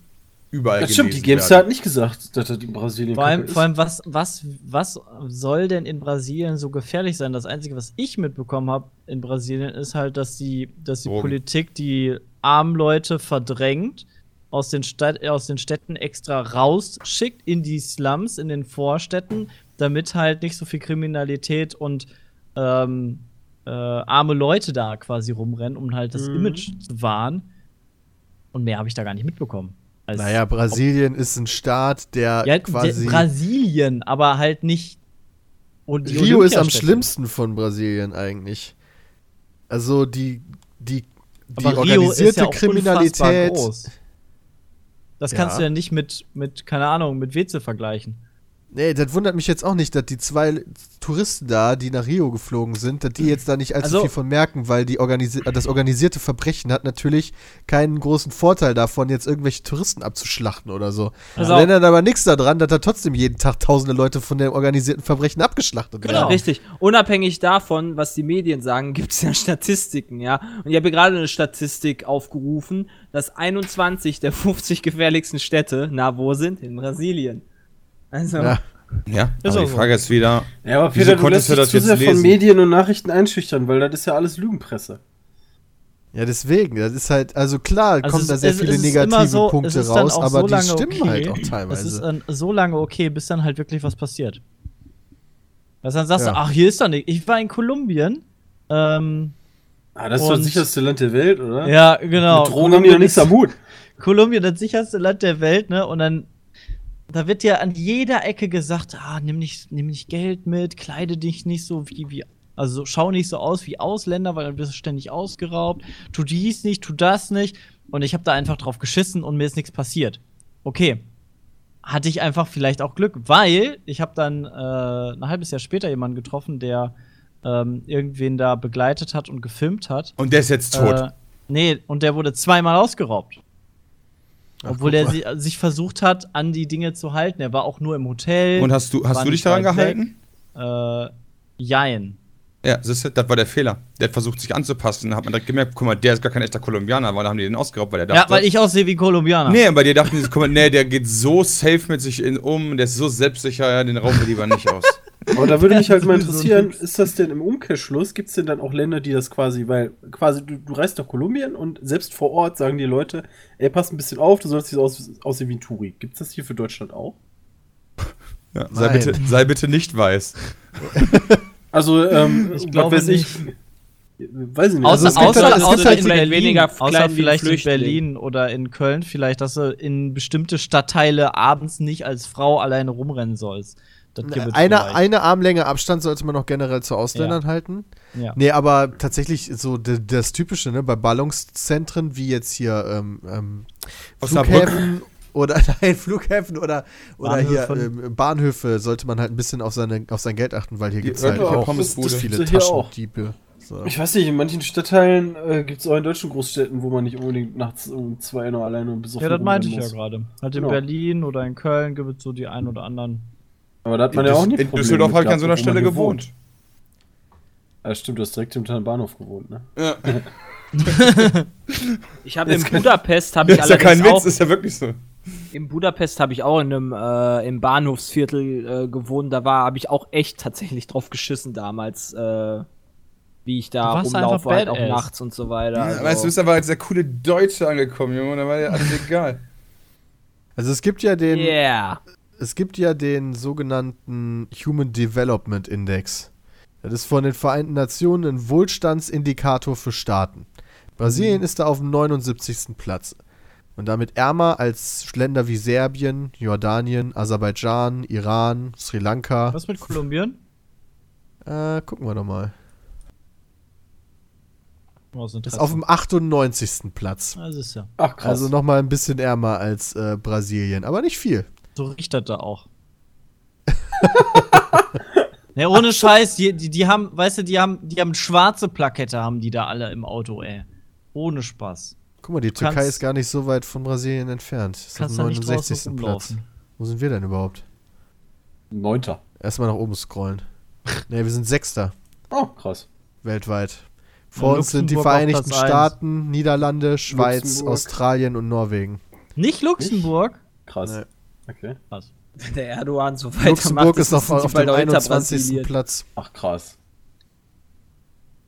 überall Das stimmt, die GameStar hat nicht gesagt, dass das in Brasilien Vor allem, vor allem was, was, was soll denn in Brasilien so gefährlich sein? Das Einzige, was ich mitbekommen habe in Brasilien, ist halt, dass die, dass die Drogen. Politik die armen Leute verdrängt, aus den, Stadt, aus den Städten extra rausschickt in die Slums, in den Vorstädten, damit halt nicht so viel Kriminalität und ähm, äh, arme Leute da quasi rumrennen, um halt das Mhm. Image zu wahren. Und mehr habe ich da gar nicht mitbekommen. Als- Naja, Brasilien ist ein Staat, der ja, quasi. der- Brasilien, aber halt nicht. Und Rio ist am schlimmsten von Brasilien eigentlich. Also die, die, die Aber Rio ist organisierte ja Kriminalität. groß. Das Ja. kannst du ja nicht mit, mit, keine Ahnung, mit Weze vergleichen. Nee, das wundert mich jetzt auch nicht, dass die zwei Touristen da, die nach Rio geflogen sind, dass die jetzt da nicht allzu Also- viel von merken, weil die organisi das organisierte Verbrechen hat natürlich keinen großen Vorteil davon, jetzt irgendwelche Touristen abzuschlachten oder so. Pass Sie auf. ändern aber nichts daran, dass da trotzdem jeden Tag tausende Leute von dem organisierten Verbrechen abgeschlachtet Genau. werden. Richtig. Unabhängig davon, was die Medien sagen, gibt es ja Statistiken, ja. Und ich habe gerade eine Statistik aufgerufen, dass 21 der 50 gefährlichsten Städte, na wo sind? In Brasilien. Also, Ja. Ja, Ist aber auch die Frage ist wieder, Ja, aber Wieso Peter, du konntest lässt du dich das zu jetzt sehr von? Medien und Nachrichten einschüchtern, weil das ist ja alles Lügenpresse. Ja, deswegen, das ist halt, also klar, Also kommen es- da sehr es- viele es negative so- Punkte raus, aber so die stimmen okay. halt auch Es ist teilweise. dann so lange okay, bis dann halt wirklich was passiert. Dass dann sagst Ja. du, ach, hier ist doch nicht. Ich war in Kolumbien. Ähm, Ah, das ist doch das sicherste Land der Welt, oder? ja, genau. Mit Drogen haben die ja nichts am Hut. Kolumbien, das sicherste Land der Welt, ne? Und dann, da wird ja an jeder Ecke gesagt, ah, nimm nicht, nimm nicht Geld mit, kleide dich nicht so wie, wie, also schau nicht so aus wie Ausländer, weil dann wirst du ständig ausgeraubt. Tu dies nicht, tu das nicht. Und ich habe da einfach drauf geschissen und mir ist nichts passiert. Okay. Hatte ich einfach vielleicht auch Glück, weil ich habe dann äh, ein halbes Jahr später jemanden getroffen, der ähm, irgendwen da begleitet hat und gefilmt hat. und der ist jetzt tot. Äh, nee, und der wurde zweimal ausgeraubt. Ach, Obwohl mal. si sich versucht hat, an die Dinge zu halten. Er war auch nur im Hotel. und hast du, hast du dich daran gehalten? Äh, jein. Ja, siehst du, das war der Fehler. Der hat versucht, sich anzupassen. Da hat man direkt gemerkt, guck mal, der ist gar kein echter Kolumbianer, weil da haben die den ausgeraubt, weil der Ja, dachte. weil ich aussehe wie Kolumbianer. Nee, bei dir dachten die, guck mal, nee, der geht so safe mit sich in, um, der ist so selbstsicher, ja, den rauben wir lieber nicht aus. Aber da würde mich halt mal So interessieren, Hübsch. ist das denn im Umkehrschluss, gibt es denn dann auch Länder, die das quasi, weil quasi du, du reist nach Kolumbien und selbst vor Ort sagen die Leute, ey, pass ein bisschen auf, du sollst nicht so aus, aussehen wie ein Touri. Gibt es das hier für Deutschland auch? Ja, sei, bitte, sei bitte nicht weiß. Also, ähm, Ich glaube weiß ich. Weiß ich nicht. Außer, Also außer, halt- außer halt in vielleicht Berlin, weniger außer vielleicht in. Berlin oder in Köln, vielleicht, dass du in bestimmte Stadtteile abends nicht als Frau alleine rumrennen sollst. Eine, eine Armlänge Abstand sollte man noch generell zu Ausländern Ja. halten. ja. Nee, aber tatsächlich so das Typische, ne, bei Ballungszentren wie jetzt hier ähm, ähm. Flughäfen oder nein, Flughäfen oder, oder hier Bahnhöfen. ähm, Bahnhöfe sollte man halt ein bisschen auf, seine, auf sein Geld achten, weil hier gibt es halt auch Pommesbude. viele hier. Taschendiebe. So. Ich weiß nicht, in manchen Stadtteilen äh, gibt es auch in deutschen Großstädten, wo man nicht unbedingt nachts um zwei noch alleine besoffen Ja, das meinte ich rumrennen ja muss. gerade. Halt in Genau. Berlin oder in Köln gibt es so die ein oder anderen. Aber da hat man in ja auch nie in Probleme Düsseldorf habe ich an so einer Stelle hier gewohnt. Ja, stimmt, du hast direkt hinter dem Bahnhof gewohnt, ne? Ja. Ich habe in Budapest habe ich ist ja kein Witz, auch ist ja wirklich so. in Budapest habe ich auch in einem äh, im Bahnhofsviertel äh, gewohnt. Da war habe ich auch echt tatsächlich drauf geschissen damals, äh, wie ich da rumlaufe, halt auch nachts und so weiter. Also, weißt du, du bist aber als der coole Deutsche angekommen, Junge, da war dir alles egal. Also es gibt ja den, yeah. Es gibt ja den sogenannten Human Development Index. Das ist von den Vereinten Nationen ein Wohlstandsindikator für Staaten. Brasilien ist da auf dem 79. Platz. Und damit ärmer als Länder wie Serbien, Jordanien, Aserbaidschan, Iran, Sri Lanka. Was mit Kolumbien? Äh, gucken wir doch mal. Oh, ist auf dem 98. Platz. Das ist ja. Ach, krass. Also nochmal ein bisschen ärmer als äh, Brasilien, aber nicht viel. So riecht das da auch. ne, ohne Scheiß, die, die, die haben, weißt du, die haben, die haben schwarze Plakette, haben die da alle im Auto, ey. Ohne Spaß. Guck mal, die kannst- Türkei ist gar nicht so weit von Brasilien entfernt. Ist auf Kannst dem da nicht draußen 69. Platz. Wo sind wir denn überhaupt? Neunter. Erstmal nach oben scrollen. ne, wir sind Sechster Oh, krass. weltweit. Vor uns sind die Vereinigten. Staaten, Niederlande, Schweiz, Luxemburg. Australien und Norwegen. Nicht Luxemburg? Krass. Nee. Okay. Wenn der Erdogan so weitermacht, Luxemburg ist noch auf dem auch hinter 21. Brasilien. Platz. Ach, krass.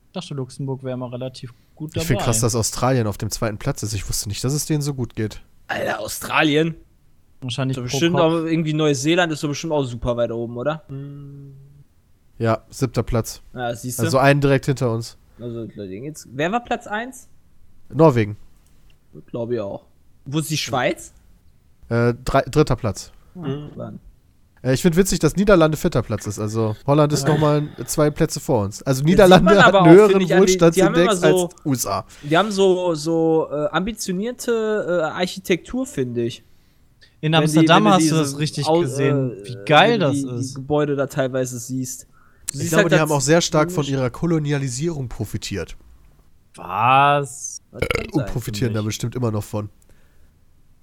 Ich dachte, Luxemburg wäre mal relativ gut dabei. Ich finde krass, dass Australien auf dem zweiten Platz ist. Ich wusste nicht, dass es denen so gut geht. Alter, Australien. Wahrscheinlich So bestimmt Kopf. auch irgendwie Neuseeland ist so bestimmt auch super weit oben, oder? Ja, siebter Platz. Ja, siehst du. Also einen direkt hinter uns. Also, jetzt, wer war Platz 1? Norwegen. Glaube ich auch. Wo ist die Schweiz? Äh, drei, dritter Platz. Äh, ich finde witzig, dass Niederlande vierter Platz ist. Also Holland ist nochmal zwei Plätze vor uns. Also Niederlande hat einen höheren ich, die- die Wohlstandsindex so- als USA. Die haben so, so äh, ambitionierte äh, Architektur, finde ich. In Wenn die- Amsterdam wenn hast du das richtig Au- gesehen, äh, wie geil wenn du das die, ist. Die Gebäude da teilweise siehst. Du Ich siehst glaube, halt die haben auch sehr stark von ihrer Kolonialisierung profitiert. Was? Und profitieren da bestimmt immer noch von.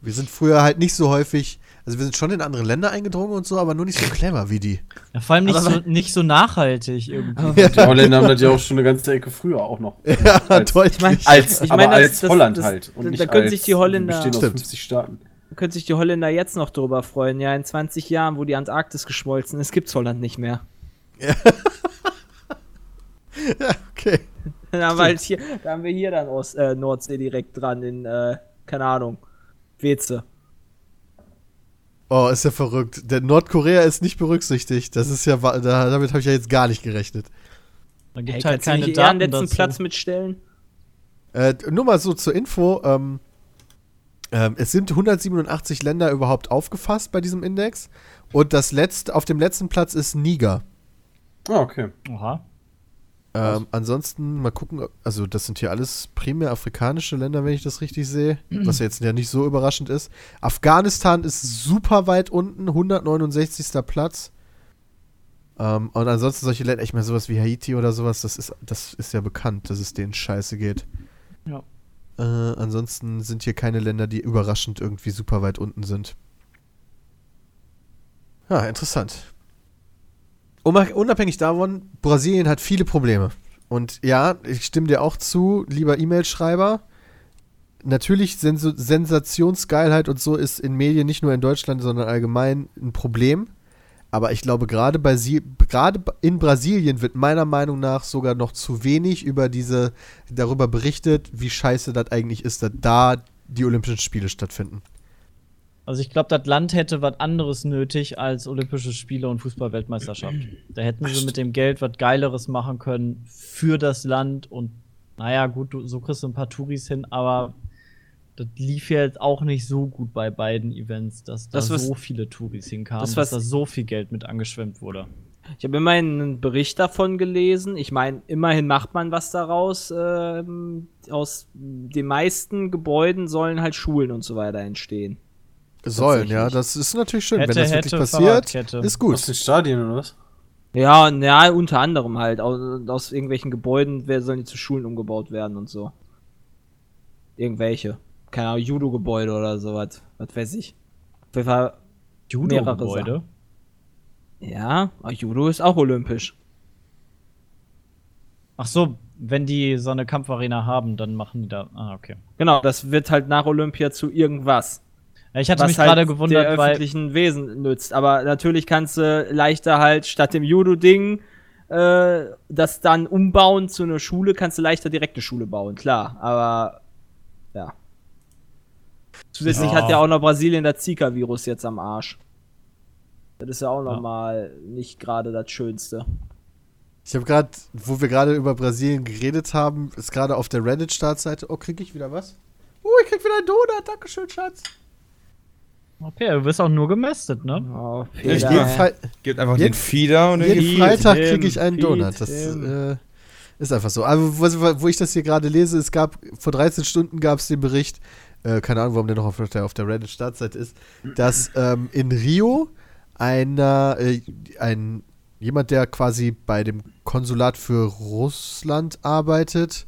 Wir sind früher halt nicht so häufig, also wir sind schon in andere Länder eingedrungen und so, aber nur nicht so clever wie die. Ja, vor allem nicht, Aber so, nicht so nachhaltig irgendwie. Die Holländer haben das ja auch schon eine ganze Ecke früher auch noch. Ja, Als- deutlich. Als, Ich aber meine, das- als das- Holland das- halt. da- Und da können als, sich die Holländer- bestehen aus Stimmt. 50 Staaten. Da können sich die Holländer jetzt noch drüber freuen. Ja, in 20 Jahren, wo die Antarktis geschmolzen ist, gibt's Holland nicht mehr. okay. Da haben, wir halt hier, haben wir hier dann Ost, äh, Nordsee direkt dran in, äh, keine Ahnung, Weze. Oh, ist ja verrückt. Der Nordkorea ist nicht berücksichtigt. Das ist ja, da, damit habe ich ja jetzt gar nicht gerechnet. Da Hey, gibt halt kannst du keine eher Daten letzten dazu. Platz mitstellen? Äh, nur mal so zur Info. Ähm, ähm, es sind 187 Länder überhaupt aufgefasst bei diesem Index. Und das letzte, auf dem letzten Platz ist Niger. Ah, okay. Oha. Ähm, ansonsten mal gucken, also das sind hier alles primär afrikanische Länder, wenn ich das richtig sehe, was ja jetzt ja nicht so überraschend ist. Afghanistan ist super weit unten, 169. Platz. Ähm, und ansonsten solche Länder, ich meine sowas wie Haiti oder sowas, das ist, das ist ja bekannt, dass es denen scheiße geht. Ja. Äh, ansonsten sind hier keine Länder, die überraschend irgendwie super weit unten sind. Ja, interessant. Unab- Unabhängig davon, Brasilien hat viele Probleme. Und ja, ich stimme dir auch zu, lieber E-Mail-Schreiber. Natürlich Senso Sensationsgeilheit und so ist in Medien nicht nur in Deutschland, sondern allgemein ein Problem. Aber ich glaube, gerade bei gerade in Brasilien wird meiner Meinung nach sogar noch zu wenig über diese darüber berichtet, wie scheiße das eigentlich ist, dass da die Olympischen Spiele stattfinden. Also ich glaube, das Land hätte was anderes nötig als Olympische Spiele und Fußball-Weltmeisterschaft. Da hätten sie mit dem Geld was Geileres machen können für das Land und naja, gut, du, so kriegst du ein paar Touris hin, aber das lief ja jetzt auch nicht so gut bei beiden Events, dass da Das, was- so viele Touris hinkamen, das, dass was- da so viel Geld mit angeschwemmt wurde. Ich habe immerhin einen Bericht davon gelesen. Ich meine, immerhin macht man was daraus. Ähm, aus den meisten Gebäuden sollen halt Schulen und so weiter entstehen. Sollen, ja, das ist natürlich schön. Hätte, Wenn das wirklich hätte, passiert, Fahrradkette. ist Aus gut. den Stadien oder was? Ja, ja, unter anderem halt. Aus, aus irgendwelchen Gebäuden wer sollen die zu Schulen umgebaut werden und so. Irgendwelche. Keine Ahnung, Judo-Gebäude oder sowas. Was weiß ich. Auf jeden Fall, Judo-Gebäude. ja, aber Judo ist auch olympisch. Ach so, wenn die so eine Kampfarena haben, dann machen die da. Ah, okay. Genau, das wird halt nach Olympia zu irgendwas. Ja, ich hatte was mich halt gerade der gewundert, weil öffentlichen Wesen nützt. Aber natürlich kannst du leichter halt statt dem Judo-Ding äh, das dann umbauen zu einer Schule, kannst du leichter direkt eine Schule bauen, klar. Aber ja. Zusätzlich Ja. hat ja auch noch Brasilien das Zika-Virus jetzt am Arsch. Das ist ja auch noch Ja. mal nicht gerade das Schönste. Ich habe gerade, wo wir gerade über Brasilien geredet haben, ist gerade auf der Reddit-Startseite. Oh, krieg ich wieder was? Oh, ich krieg wieder einen Donut. Dankeschön, Schatz. Okay, du wirst auch nur gemästet, ne? Oh, Ich Fre Gebt einfach Jeden- den Feeder und den jeden. Freitag kriege ich einen Feed, Donut. Das äh, ist einfach so. Aber wo, wo ich das hier gerade lese, es gab, vor 13 Stunden gab es den Bericht, äh, keine Ahnung, warum der noch auf der, auf der Reddit-Startseite ist, dass ähm, in Rio einer, äh, ein, jemand, der quasi bei dem Konsulat für Russland arbeitet,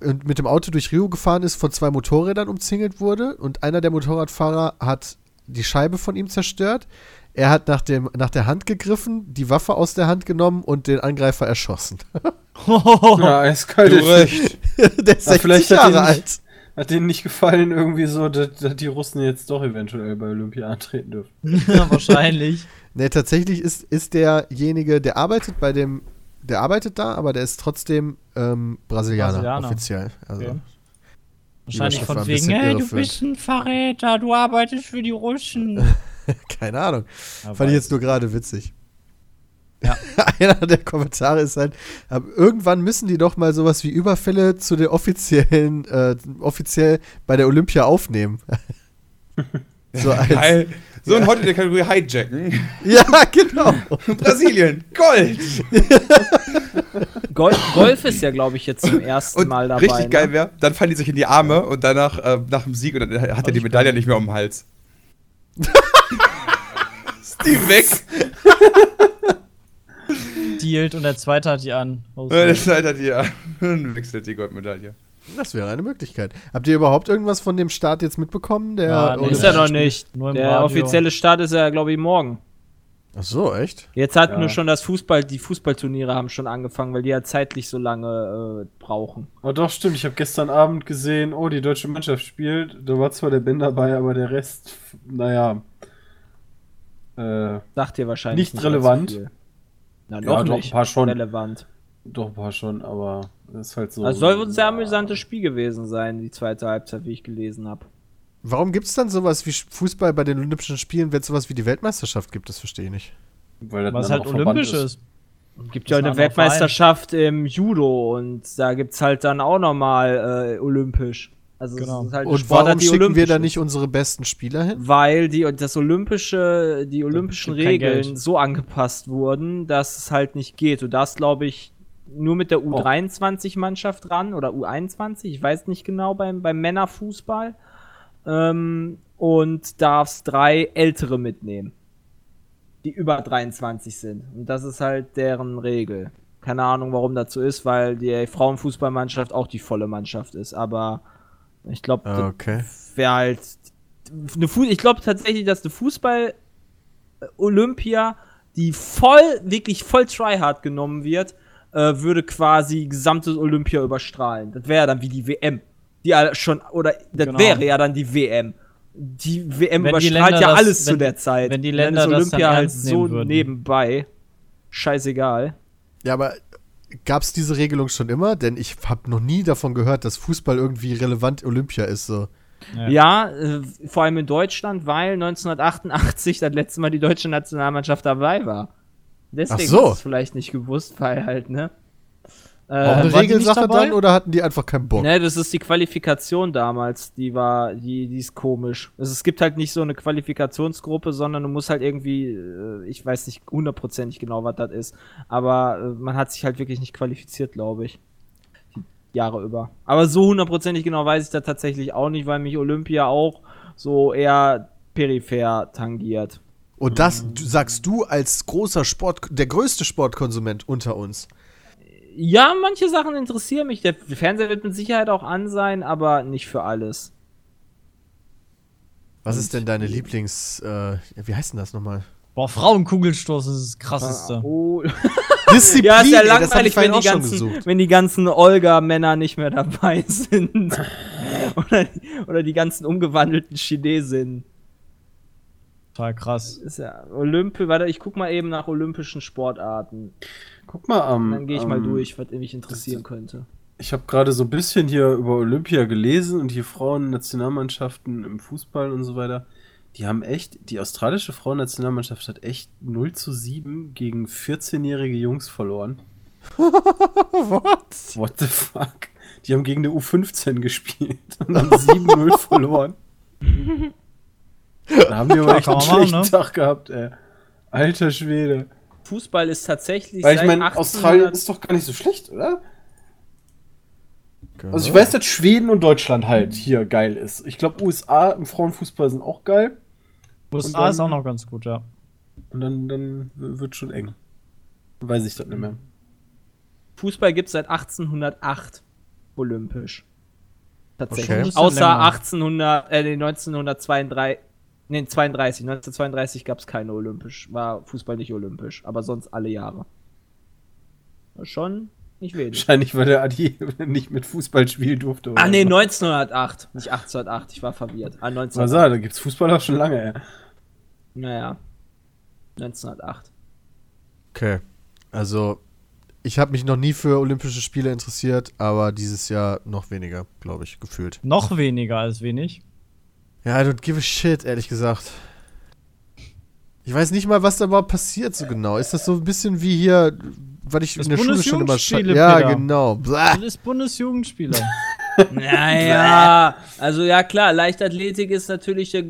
mit dem Auto durch Rio gefahren ist, von zwei Motorrädern umzingelt wurde und einer der Motorradfahrer hat die Scheibe von ihm zerstört. Er hat nach, dem, nach der Hand gegriffen, die Waffe aus der Hand genommen und den Angreifer erschossen. Ja, eiskalt. Du recht. der ist Ja, 60 vielleicht hat Jahre ihn alt. nicht- Hat denen nicht gefallen, irgendwie so, dass, dass die Russen jetzt doch eventuell bei Olympia antreten dürfen. Ja, wahrscheinlich. Nee, tatsächlich ist, ist derjenige, der arbeitet bei dem, der arbeitet da, aber der ist trotzdem ähm, Brasilianer, Brasilianer. offiziell. Also, Okay. Wahrscheinlich von wegen, hey, du bist ein Verräter, du arbeitest für die Russen. keine Ahnung. Ja, Fand ich jetzt nur gerade witzig. Ja. Einer der Kommentare ist halt, aber irgendwann müssen die doch mal sowas wie Überfälle zu den offiziellen, äh, offiziell bei der Olympia aufnehmen. so als, Geil. So, und heute in der Kategorie Hijacken. ja, genau. Brasilien, Gold. Golf, Golf ist ja, glaube ich, jetzt zum ersten Und Mal dabei. richtig geil ne? wäre, dann fallen die sich in die Arme und danach, äh, nach dem Sieg, und dann hat er die Medaille nicht mehr um den Hals. Ist die weg? Dealt und der zweite hat die an. Oh, Äh, Das Alter, die ja. Wechselt die Goldmedaille. Das wäre eine Möglichkeit. Habt ihr überhaupt irgendwas von dem Start jetzt mitbekommen? Der Ja, nee, Ist er noch nicht. Nur im Der Radio. offizielle Start ist ja, glaube ich, morgen. Ach so, echt? Jetzt hat Ja. nur schon das Fußball, die Fußballturniere haben schon angefangen, weil die ja zeitlich so lange äh, brauchen. Oh doch, stimmt. Ich habe gestern Abend gesehen, oh, die deutsche Mannschaft spielt. Da war zwar der Ben dabei, aber der Rest, naja. Äh, Sagt ihr wahrscheinlich Nicht relevant. allzu viel. Na, Ja, doch, nicht. ein paar schon. Relevant. doch ein paar schon, aber das ist halt so. Das soll wohl ein sehr amüsantes Spiel gewesen sein, die zweite Halbzeit, wie ich gelesen habe. Warum gibt es dann sowas wie Fußball bei den Olympischen Spielen, wenn es sowas wie die Weltmeisterschaft gibt? Das verstehe ich nicht. Weil das halt olympisch ist. Gibt Das ja ist ein eine Weltmeisterschaft im Judo und da gibt's halt dann auch nochmal äh, olympisch. Also Genau. es ist halt Und Sportart, warum die schicken wir da ist. nicht unsere besten Spieler hin? Weil die das olympische, die olympischen gibt Regeln so angepasst wurden, dass es halt nicht geht. Du darfst, glaube ich, nur mit der U23-Mannschaft ran oder U21, ich weiß nicht genau, beim, beim Männerfußball. Ähm, und darfst drei Ältere mitnehmen, die über 23 sind. Und das ist halt deren Regel. Keine Ahnung, warum das so ist, weil die Frauenfußballmannschaft auch die volle Mannschaft ist. Aber ich glaube, Ah, Okay. wäre halt. Eine Fu ich glaube tatsächlich, dass eine Fußball-Olympia, die voll, wirklich voll tryhard genommen wird, äh, würde quasi gesamtes Olympia überstrahlen. Das wäre dann wie die WM. Die ja schon, oder das Genau. wäre ja dann die WM. Die WM Wenn die überstrahlt Länder ja das- alles zu wenn- der Zeit. wenn die Und dann Länder ist das Olympia dann halt so nebenbei. Scheißegal. Ja, aber gab es diese Regelung schon immer? Denn ich habe noch nie davon gehört, dass Fußball irgendwie relevant Olympia ist. So. Ja. Ja, äh, vor allem in Deutschland, weil 1988 das letzte Mal die deutsche Nationalmannschaft dabei war. Deswegen so. hast du es vielleicht nicht gewusst, weil halt, ne? Äh, eine die nicht Regelsache dann oder hatten die einfach keinen Bock? ne, das ist die Qualifikation damals, die war, die, die ist komisch. Also es gibt halt nicht so eine Qualifikationsgruppe, sondern du musst halt irgendwie, äh, ich weiß nicht hundertprozentig genau, was das ist, aber äh, man hat sich halt wirklich nicht qualifiziert, glaube ich. Die Jahre über. Aber so hundertprozentig genau weiß ich das tatsächlich auch nicht, weil mich Olympia auch so eher peripher tangiert. Und das du- sagst du als großer Sport, der größte Sportkonsument unter uns. Ja, manche Sachen interessieren mich. Der Fernseher wird mit Sicherheit auch an sein, aber nicht für alles. Was ist denn deine Lieblings, äh, wie heißt denn das nochmal? Boah, Frauenkugelstoß ist das krasseste. Oh. Disziplin, Ja, ist ja langweilig, wenn auch die, schon ganzen, gesucht. wenn die ganzen Olga-Männer nicht mehr dabei sind. oder, oder die ganzen umgewandelten Chinesinnen. Total krass. Ist ja Olympi, warte, ich guck mal eben nach olympischen Sportarten. Guck mal am. Dann gehe ich mal am- durch, was mich interessieren könnte. Ich habe gerade so ein bisschen hier über Olympia gelesen und hier Frauen-Nationalmannschaften im Fußball und so weiter. Die haben echt, die australische Frauennationalmannschaft hat echt 0 zu 7 gegen 14-jährige Jungs verloren. What? What the fuck? Die haben gegen eine U15 gespielt und haben 7-0 verloren. Da haben die aber echt kann einen schlechten ne? Tag gehabt, ey. Alter Schwede. Fußball ist tatsächlich Weil ich meine, 1800 Australien ist doch gar nicht so schlecht, oder? Genau. Also ich weiß, dass Schweden und Deutschland halt hier geil ist. Ich glaube, USA im Frauenfußball sind auch geil. USA dann- ist auch noch ganz gut, ja. Und dann, dann wird schon eng. Weiß ich das nicht mehr. Fußball gibt es seit 1808 olympisch. Tatsächlich. Okay. Außer länger. 1800, äh, nee, 1932, nee, 32, 1932 gab es keine olympisch, war Fußball nicht olympisch, aber sonst alle Jahre. Schon nicht wenig. Wahrscheinlich, weil der Adi nicht mit Fußball spielen durfte. Ah, nee, so. 1908, nicht 1808, ich war verwirrt. Ah, Was 1908. sag, da gibt's Fußball auch schon lange, ey. Naja. 1908. Okay. Also, ich habe mich noch nie für Olympische Spiele interessiert, aber dieses Jahr noch weniger, glaube ich, gefühlt. Noch weniger als wenig. Ja, I don't give a shit, ehrlich gesagt. Ich weiß nicht mal, was da überhaupt passiert so genau. Ist das so ein bisschen wie hier, was ich Das in der Schule schon immer Bundesjugendspiele, Ja, Peter. genau. Blah. Das ist Bundesjugendspieler. Naja, also ja klar, Leichtathletik ist natürlich der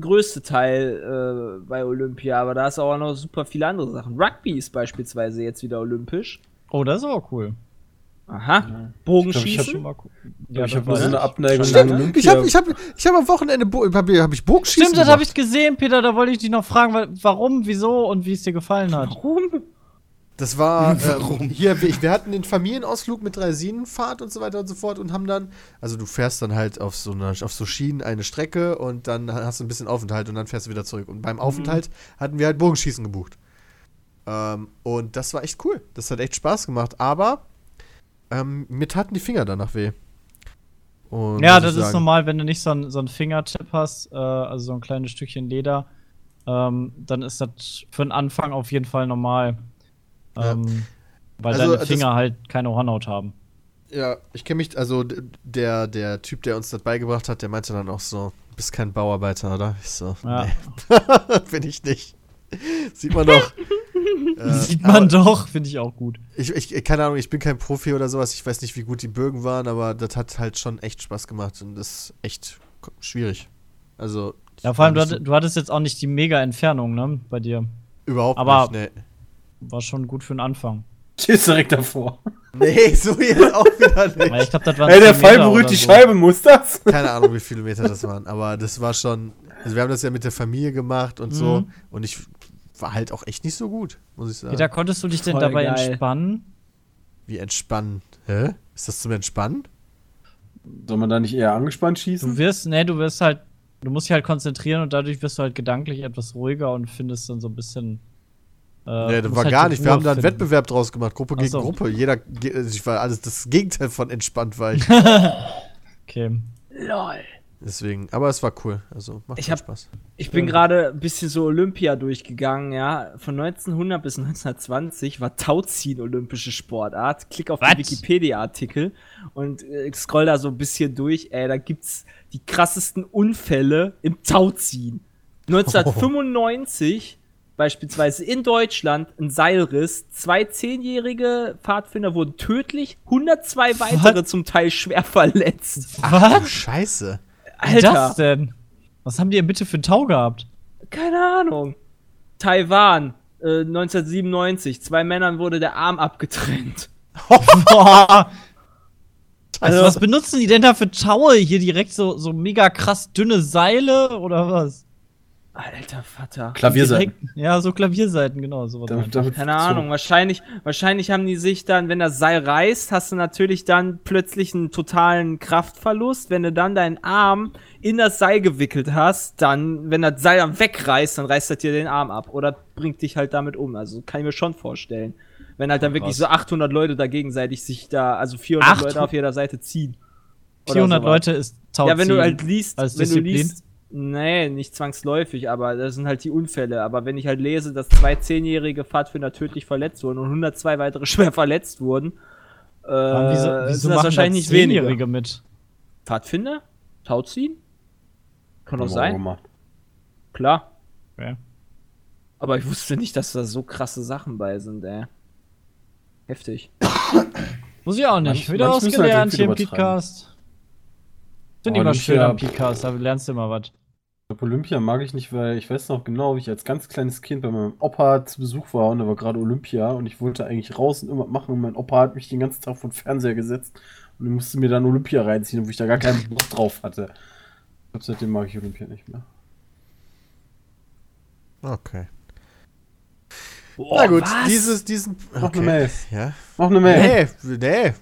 größte Teil äh, bei Olympia, aber da ist auch noch super viele andere Sachen. Rugby ist beispielsweise jetzt wieder olympisch. oh, das ist aber cool. Aha. Ich glaub, ich Bogenschießen? hab- Mal gucken. ich habe nur so eine. Abneigung Stimmt, ich habe ich hab, ich hab am Wochenende Bo hab, hab ich Bogenschießen Stimmt, das habe ich gesehen, Peter. Da wollte ich dich noch fragen, wa- warum, wieso und wie es dir gefallen hat. Warum? Das war ähm, hier, wir, wir hatten den Familienausflug mit Dreisinenfahrt und so weiter und so fort und haben dann, also du fährst dann halt auf so, einer, auf so Schienen eine Strecke und dann hast du ein bisschen Aufenthalt und dann fährst du wieder zurück. Und beim Aufenthalt hatten wir halt Bogenschießen gebucht. Ähm, und das war echt cool. Das hat echt Spaß gemacht, aber ähm, mir taten die Finger danach weh. Und Ja, das ist normal, wenn du nicht so ein, so ein Fingerchip hast, äh, also so ein kleines Stückchen Leder, ähm, dann ist das für den Anfang auf jeden Fall normal. Ja. Ähm, weil Also, deine Finger halt keine Hornhaut haben. Ja, ich kenne mich, also der, der Typ, der uns das beigebracht hat, der meinte dann auch so, du bist kein Bauarbeiter, oder? Ich so, Ja. nee, bin ich nicht. Sieht man doch. Äh, Sieht aber man doch, finde ich auch gut. Ich, ich, keine Ahnung, ich bin kein Profi oder sowas, ich weiß nicht, wie gut die Bögen waren, aber das hat halt schon echt Spaß gemacht und das ist echt schwierig. Also. Ja, vor allem, du, war nicht hatt- du hattest jetzt auch nicht die Mega-Entfernung, ne, bei dir. so, überhaupt aber- nicht, nee. War schon gut für den Anfang. Stehst direkt davor. Nee, so jetzt auch wieder nicht. Ich glaube, das waren Ey, der 10 Fall berührt die so. Scheibe, muss das? Keine Ahnung, wie viele Meter das waren, aber das war schon. Also, wir haben das ja mit der Familie gemacht und so Mhm. und ich war halt auch echt nicht so gut, muss ich sagen. Peter, konntest du dich denn Voll dabei geil. entspannen? Wie entspannen. Hä? Ist das zum Entspannen? Soll man da nicht eher angespannt Du schießen? wirst, ne, du wirst halt, du musst dich halt konzentrieren und dadurch wirst du halt gedanklich etwas ruhiger und findest dann so ein bisschen. Äh, nee, das war halt gar nicht. Wir haben da einen finden. Wettbewerb draus gemacht, Gruppe Ach gegen so. Gruppe. Jeder, also ich war alles das Gegenteil von entspannt war ich. Okay. Lol. Deswegen, aber es war cool. Also macht Ich schon hab- Spaß. Ich bin gerade ein bisschen so Olympia durchgegangen, ja. Von 1900 bis 1920 war Tauziehen olympische Sportart. Klick auf Was? den Wikipedia-Artikel und äh, scroll da so ein bisschen durch. Ey, da gibt's die krassesten Unfälle im Tauziehen. 1995 beispielsweise in Deutschland ein Seilriss. Zwei zehnjährige Pfadfinder wurden tödlich, 102 weitere zum Teil schwer verletzt. Ach du Scheiße. Wie das Alter, denn? Was haben die denn bitte für einen Tau gehabt? keine Ahnung. Taiwan, äh, 1997. Zwei Männern wurde der Arm abgetrennt. Boah. Also, Also- was benutzen die denn da für Taue? Hier direkt so, so mega krass dünne Seile oder was? Alter Vater. Klavierseiten. Direkt, ja, so Klavierseiten, genau. Sowas Damit, damit Keine Ahnung, wahrscheinlich, wahrscheinlich haben die sich dann, wenn das Seil reißt, hast du natürlich dann plötzlich einen totalen Kraftverlust. Wenn du dann deinen Arm in das Seil gewickelt hast, dann, wenn das Seil dann wegreißt, dann reißt das dir den Arm ab oder bringt dich halt damit um. Also kann ich mir schon vorstellen. Wenn halt dann wirklich so 800 Leute da gegenseitig sich da, also 400 Acht- Leute auf jeder Seite ziehen. Oder 400 sowas. Leute ist Tau Ja, wenn du halt liest, als wenn du Disziplin? liest, nee, nicht zwangsläufig, aber das sind halt die Unfälle. Aber wenn ich halt lese, dass zwei zehnjährige Pfadfinder tödlich verletzt wurden und 102 weitere schwer verletzt wurden, äh, Aber wieso, wieso sind das wahrscheinlich da nicht weniger. Zehnjährige mit? Pfadfinder? Tauziehen? Kann doch sein, gemacht. klar. Okay. Aber ich wusste nicht, dass da so krasse Sachen bei sind, ey. Heftig. Muss ich auch nicht. Manch- Wieder manche was müssen halt gelernt hier im. Podcast. Finde ich Oh, immer schön am Podcast, da lernst du immer was. Olympia mag ich nicht, weil ich weiß noch genau, wie ich als ganz kleines Kind bei meinem Opa zu Besuch war und da war gerade Olympia und ich wollte eigentlich raus und irgendwas machen und mein Opa hat mich den ganzen Tag vor den Fernseher gesetzt und ich musste mir dann Olympia reinziehen, wo ich da gar keinen Bock drauf hatte. Ich glaube, seitdem mag ich Olympia nicht mehr. Okay. Boah, Na gut, was? dieses, diesen. Mach eine Mail. Ja. Mach eine Mail. Nee, nee.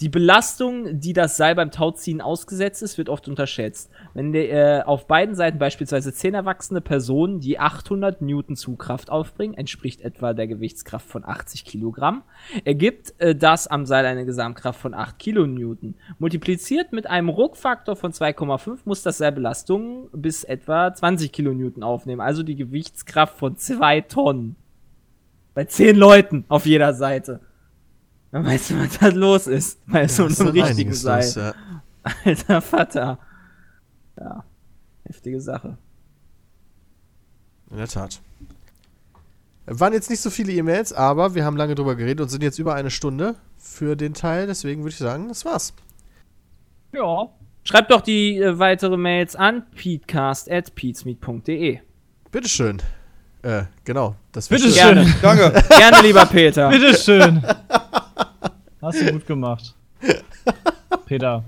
Die Belastung, die das Seil beim Tauziehen ausgesetzt ist, wird oft unterschätzt. Wenn der, äh, auf beiden Seiten beispielsweise 10 erwachsene Personen, die 800 Newton Zugkraft aufbringen, entspricht etwa der Gewichtskraft von 80 Kilogramm, ergibt äh, das am Seil eine Gesamtkraft von 8 Kilonewton. Multipliziert mit einem Ruckfaktor von 2,5 muss das Seil Belastungen bis etwa 20 Kilonewton aufnehmen, also die Gewichtskraft von 2 Tonnen. Bei 10 Leuten auf jeder Seite. Dann weißt du, was da los ist. Bei so ist einem richtigen Seil. los, ja. Alter Vater. Ja. Heftige Sache. In der Tat. Waren jetzt nicht so viele E-Mails, aber wir haben lange drüber geredet und sind jetzt über eine Stunde für den Teil. Deswegen würde ich sagen, das war's. Ja. Schreibt doch die äh, weitere Mails an peatcast.peatsmeet.de. Bitteschön. Äh, genau. Das wär Bitte schön. schön. Gerne. Danke. Gerne, lieber Peter. Bitteschön. Hast du gut gemacht. Peter.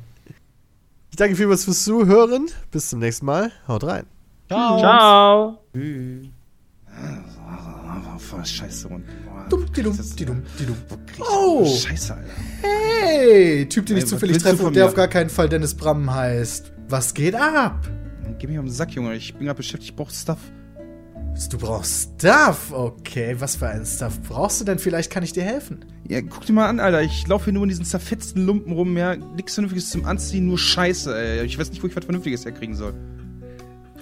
Ich danke vielmals fürs Zuhören. Bis zum nächsten Mal. Haut rein. Ciao. Ciao. Oh, scheiße. Und, Dumm, die dumm, die dumm, die dumm. Oh, Scheiße, Alter. hey, Typ, den ich Ey, zufällig treffe und der mir? auf gar keinen Fall Dennis Bram heißt. Was geht ab? Geh mich auf den Sack, Junge. Ich bin gerade beschäftigt. Ich brauch Stuff. Du brauchst Stuff. Okay, was für ein Stuff brauchst du denn? Vielleicht kann ich dir helfen. Ja, guck dir mal an, Alter. Ich laufe hier nur in diesen zerfetzten Lumpen rum. Ja, nichts Vernünftiges zum Anziehen, nur Scheiße, ey. Ich weiß nicht, wo ich was Vernünftiges herkriegen soll.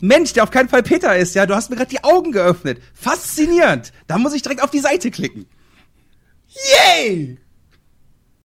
Mensch, der auf keinen Fall Peter ist, ja. Du hast mir gerade die Augen geöffnet. Faszinierend. Da muss ich direkt auf die Seite klicken. Yay!